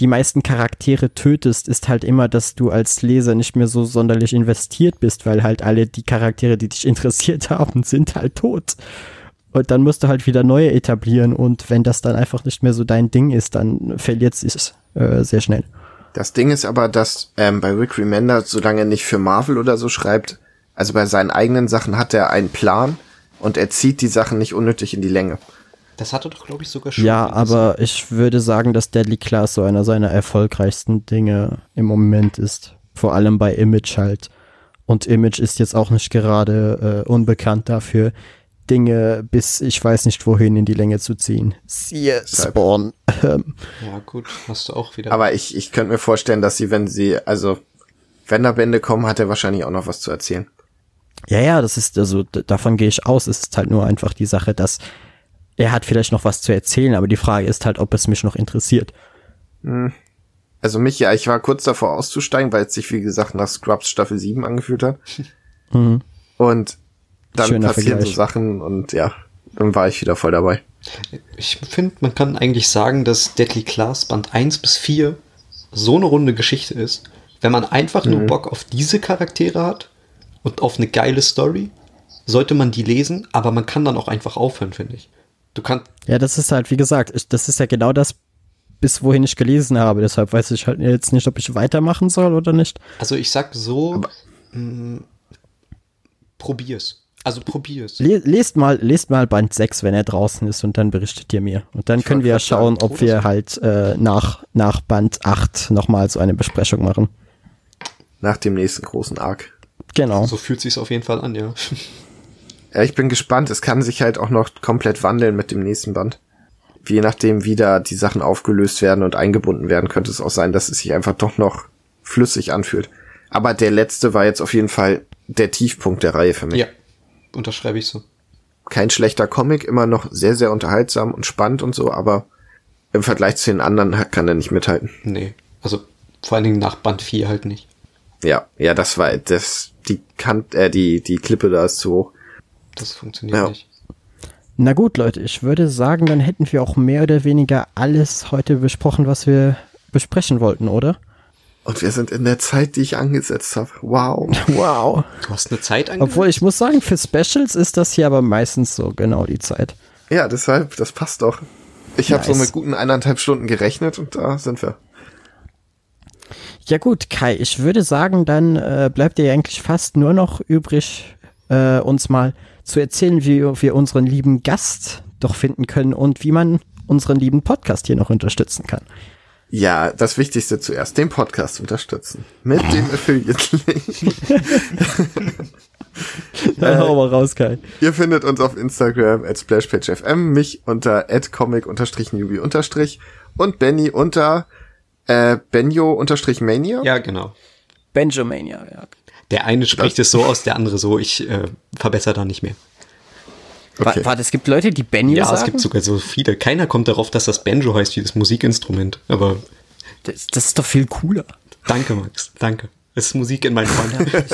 die meisten Charaktere tötest, ist halt immer, dass du als Leser nicht mehr so sonderlich investiert bist, weil halt alle die Charaktere, die dich [LAUGHS] interessiert haben, sind halt tot. Und dann musst du halt wieder neue etablieren und wenn das dann einfach nicht mehr so dein Ding ist, dann verliert sich äh, sehr schnell. Das Ding ist aber, dass ähm, bei Rick Remender, solange er nicht für Marvel oder so schreibt, also bei seinen eigenen Sachen hat er einen Plan und er zieht die Sachen nicht unnötig in die Länge. Das hat er doch, glaube ich, sogar schon. Ja, aber ich würde sagen, dass Deadly Class so einer seiner erfolgreichsten Dinge im Moment ist. Vor allem bei Image halt. Und Image ist jetzt auch nicht gerade äh, unbekannt dafür, Dinge bis ich weiß nicht wohin in die Länge zu ziehen. Siehe. Spawn. Ähm, Ja, gut, hast du auch wieder. Aber ich, ich könnte mir vorstellen, dass sie, wenn sie, also wenn da Bände kommen, hat er wahrscheinlich auch noch was zu erzählen. Ja, ja, das ist, also davon gehe ich aus. Es ist halt nur einfach die Sache, dass er hat vielleicht noch was zu erzählen, aber die Frage ist halt, ob es mich noch interessiert. Also mich ja, ich war kurz davor auszusteigen, weil es sich, wie gesagt, nach Scrubs Staffel 7 angefühlt hat. [LAUGHS] Mhm. Und dann Schöner passieren Vergleich. so Sachen und ja, dann war ich wieder voll dabei. Ich finde, man kann eigentlich sagen, dass Deadly Class Band 1 bis 4 so eine runde Geschichte ist. Wenn man einfach nur Bock auf diese Charaktere hat und auf eine geile Story, sollte man die lesen, aber man kann dann auch einfach aufhören, finde ich. Du kannst, Ja, das ist halt, wie gesagt, ich, das ist ja genau das, bis wohin ich gelesen habe. Deshalb weiß ich halt jetzt nicht, ob ich weitermachen soll oder nicht. also ich sag so, mh, probier's. Also probier's. Le lest mal, lest mal Band 6, wenn er draußen ist und dann berichtet ihr mir. Und dann Ich können wir ja schauen, ob Todes- wir halt äh, nach, nach Band 8 nochmal so eine Besprechung machen. Nach dem nächsten großen Arc. Genau. So fühlt sich's auf jeden Fall an, ja. [LAUGHS] Ja, ich bin gespannt. Es kann sich halt auch noch komplett wandeln mit dem nächsten Band. Je nachdem, wie da die Sachen aufgelöst werden und eingebunden werden, könnte es auch sein, dass es sich einfach doch noch flüssig anfühlt. Aber der letzte war jetzt auf jeden Fall der Tiefpunkt der Reihe für mich. Ja, unterschreibe ich so. Kein schlechter Comic, immer noch sehr, sehr unterhaltsam und spannend und so, aber im Vergleich zu den anderen kann er nicht mithalten. Nee, also vor allen Dingen nach Band 4 halt nicht. Ja, ja, das war das, die Kant, äh, die, die Klippe da ist zu hoch. Das funktioniert Ja. nicht. Na gut, Leute, ich würde sagen, dann hätten wir auch mehr oder weniger alles heute besprochen, was wir besprechen wollten, oder? Und wir sind in der Zeit, die ich angesetzt habe. Wow. [LAUGHS] Wow. Du hast eine Zeit angesetzt? Obwohl ich muss sagen, für Specials ist das hier aber meistens so genau die Zeit. Ja, deshalb, das passt doch. Ich habe so Nice. mit guten eineinhalb Stunden gerechnet und da sind wir. Ja gut, Kai, ich würde sagen, dann äh, bleibt dir ja eigentlich fast nur noch übrig, äh, uns mal zu erzählen, wie wir unseren lieben Gast doch finden können und wie man unseren lieben Podcast hier noch unterstützen kann. Ja, das Wichtigste zuerst, den Podcast unterstützen. Mit dem [LAUGHS] Affiliate-Link. [LAUGHS] Dann hau mal raus, Kai. Ihr findet uns auf Instagram at splashpagefm, mich unter at comic-newbie- und Benny unter äh, Benjo-mania. Ja, genau. Benjamania, ja. Der eine spricht es so aus, der andere so. Ich äh, verbessere da nicht mehr. Okay. Warte, es gibt Leute, die Benny Ja, sagen? es gibt sogar so viele. Keiner kommt darauf, dass das Banjo heißt wie das Musikinstrument. Aber das, das ist doch viel cooler. danke, Max. Danke. Es ist Musik in meinen Ohren.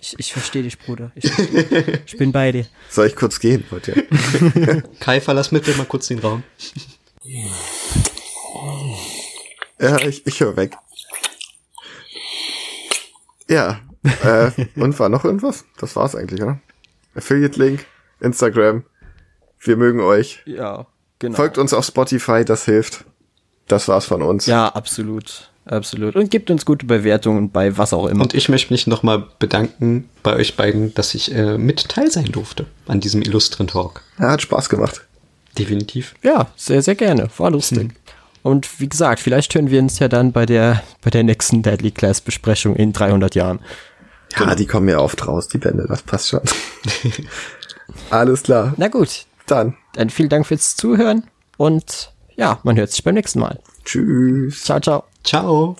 Ich, ich verstehe dich, Bruder. Ich, ich bin bei dir. Soll ich kurz gehen heute? [LAUGHS] Kai, verlass bitte mal kurz den Raum. Ja, ich, ich höre weg. Ja, äh, und war noch irgendwas? Das war's eigentlich, oder? Affiliate-Link, Instagram. Wir mögen euch. Ja, genau. Folgt uns auf Spotify, das hilft. Das war's von uns. Ja, absolut. Absolut. Und gibt uns gute Bewertungen bei was auch immer. Und ich möchte mich nochmal bedanken bei euch beiden, dass ich äh, mit teil sein durfte an diesem illustren Talk. Ja, hat Spaß gemacht. Definitiv. Ja, sehr, sehr gerne. War lustig. Und wie gesagt, vielleicht hören wir uns ja dann bei der, bei der nächsten Deadly Class Besprechung in 300 Jahren. Ja, die kommen ja oft raus, die Bände, das passt schon. [LAUGHS] Alles klar. Na gut, Dann. dann vielen Dank fürs Zuhören und ja, man hört sich beim nächsten Mal. Tschüss. Ciao, ciao. Ciao.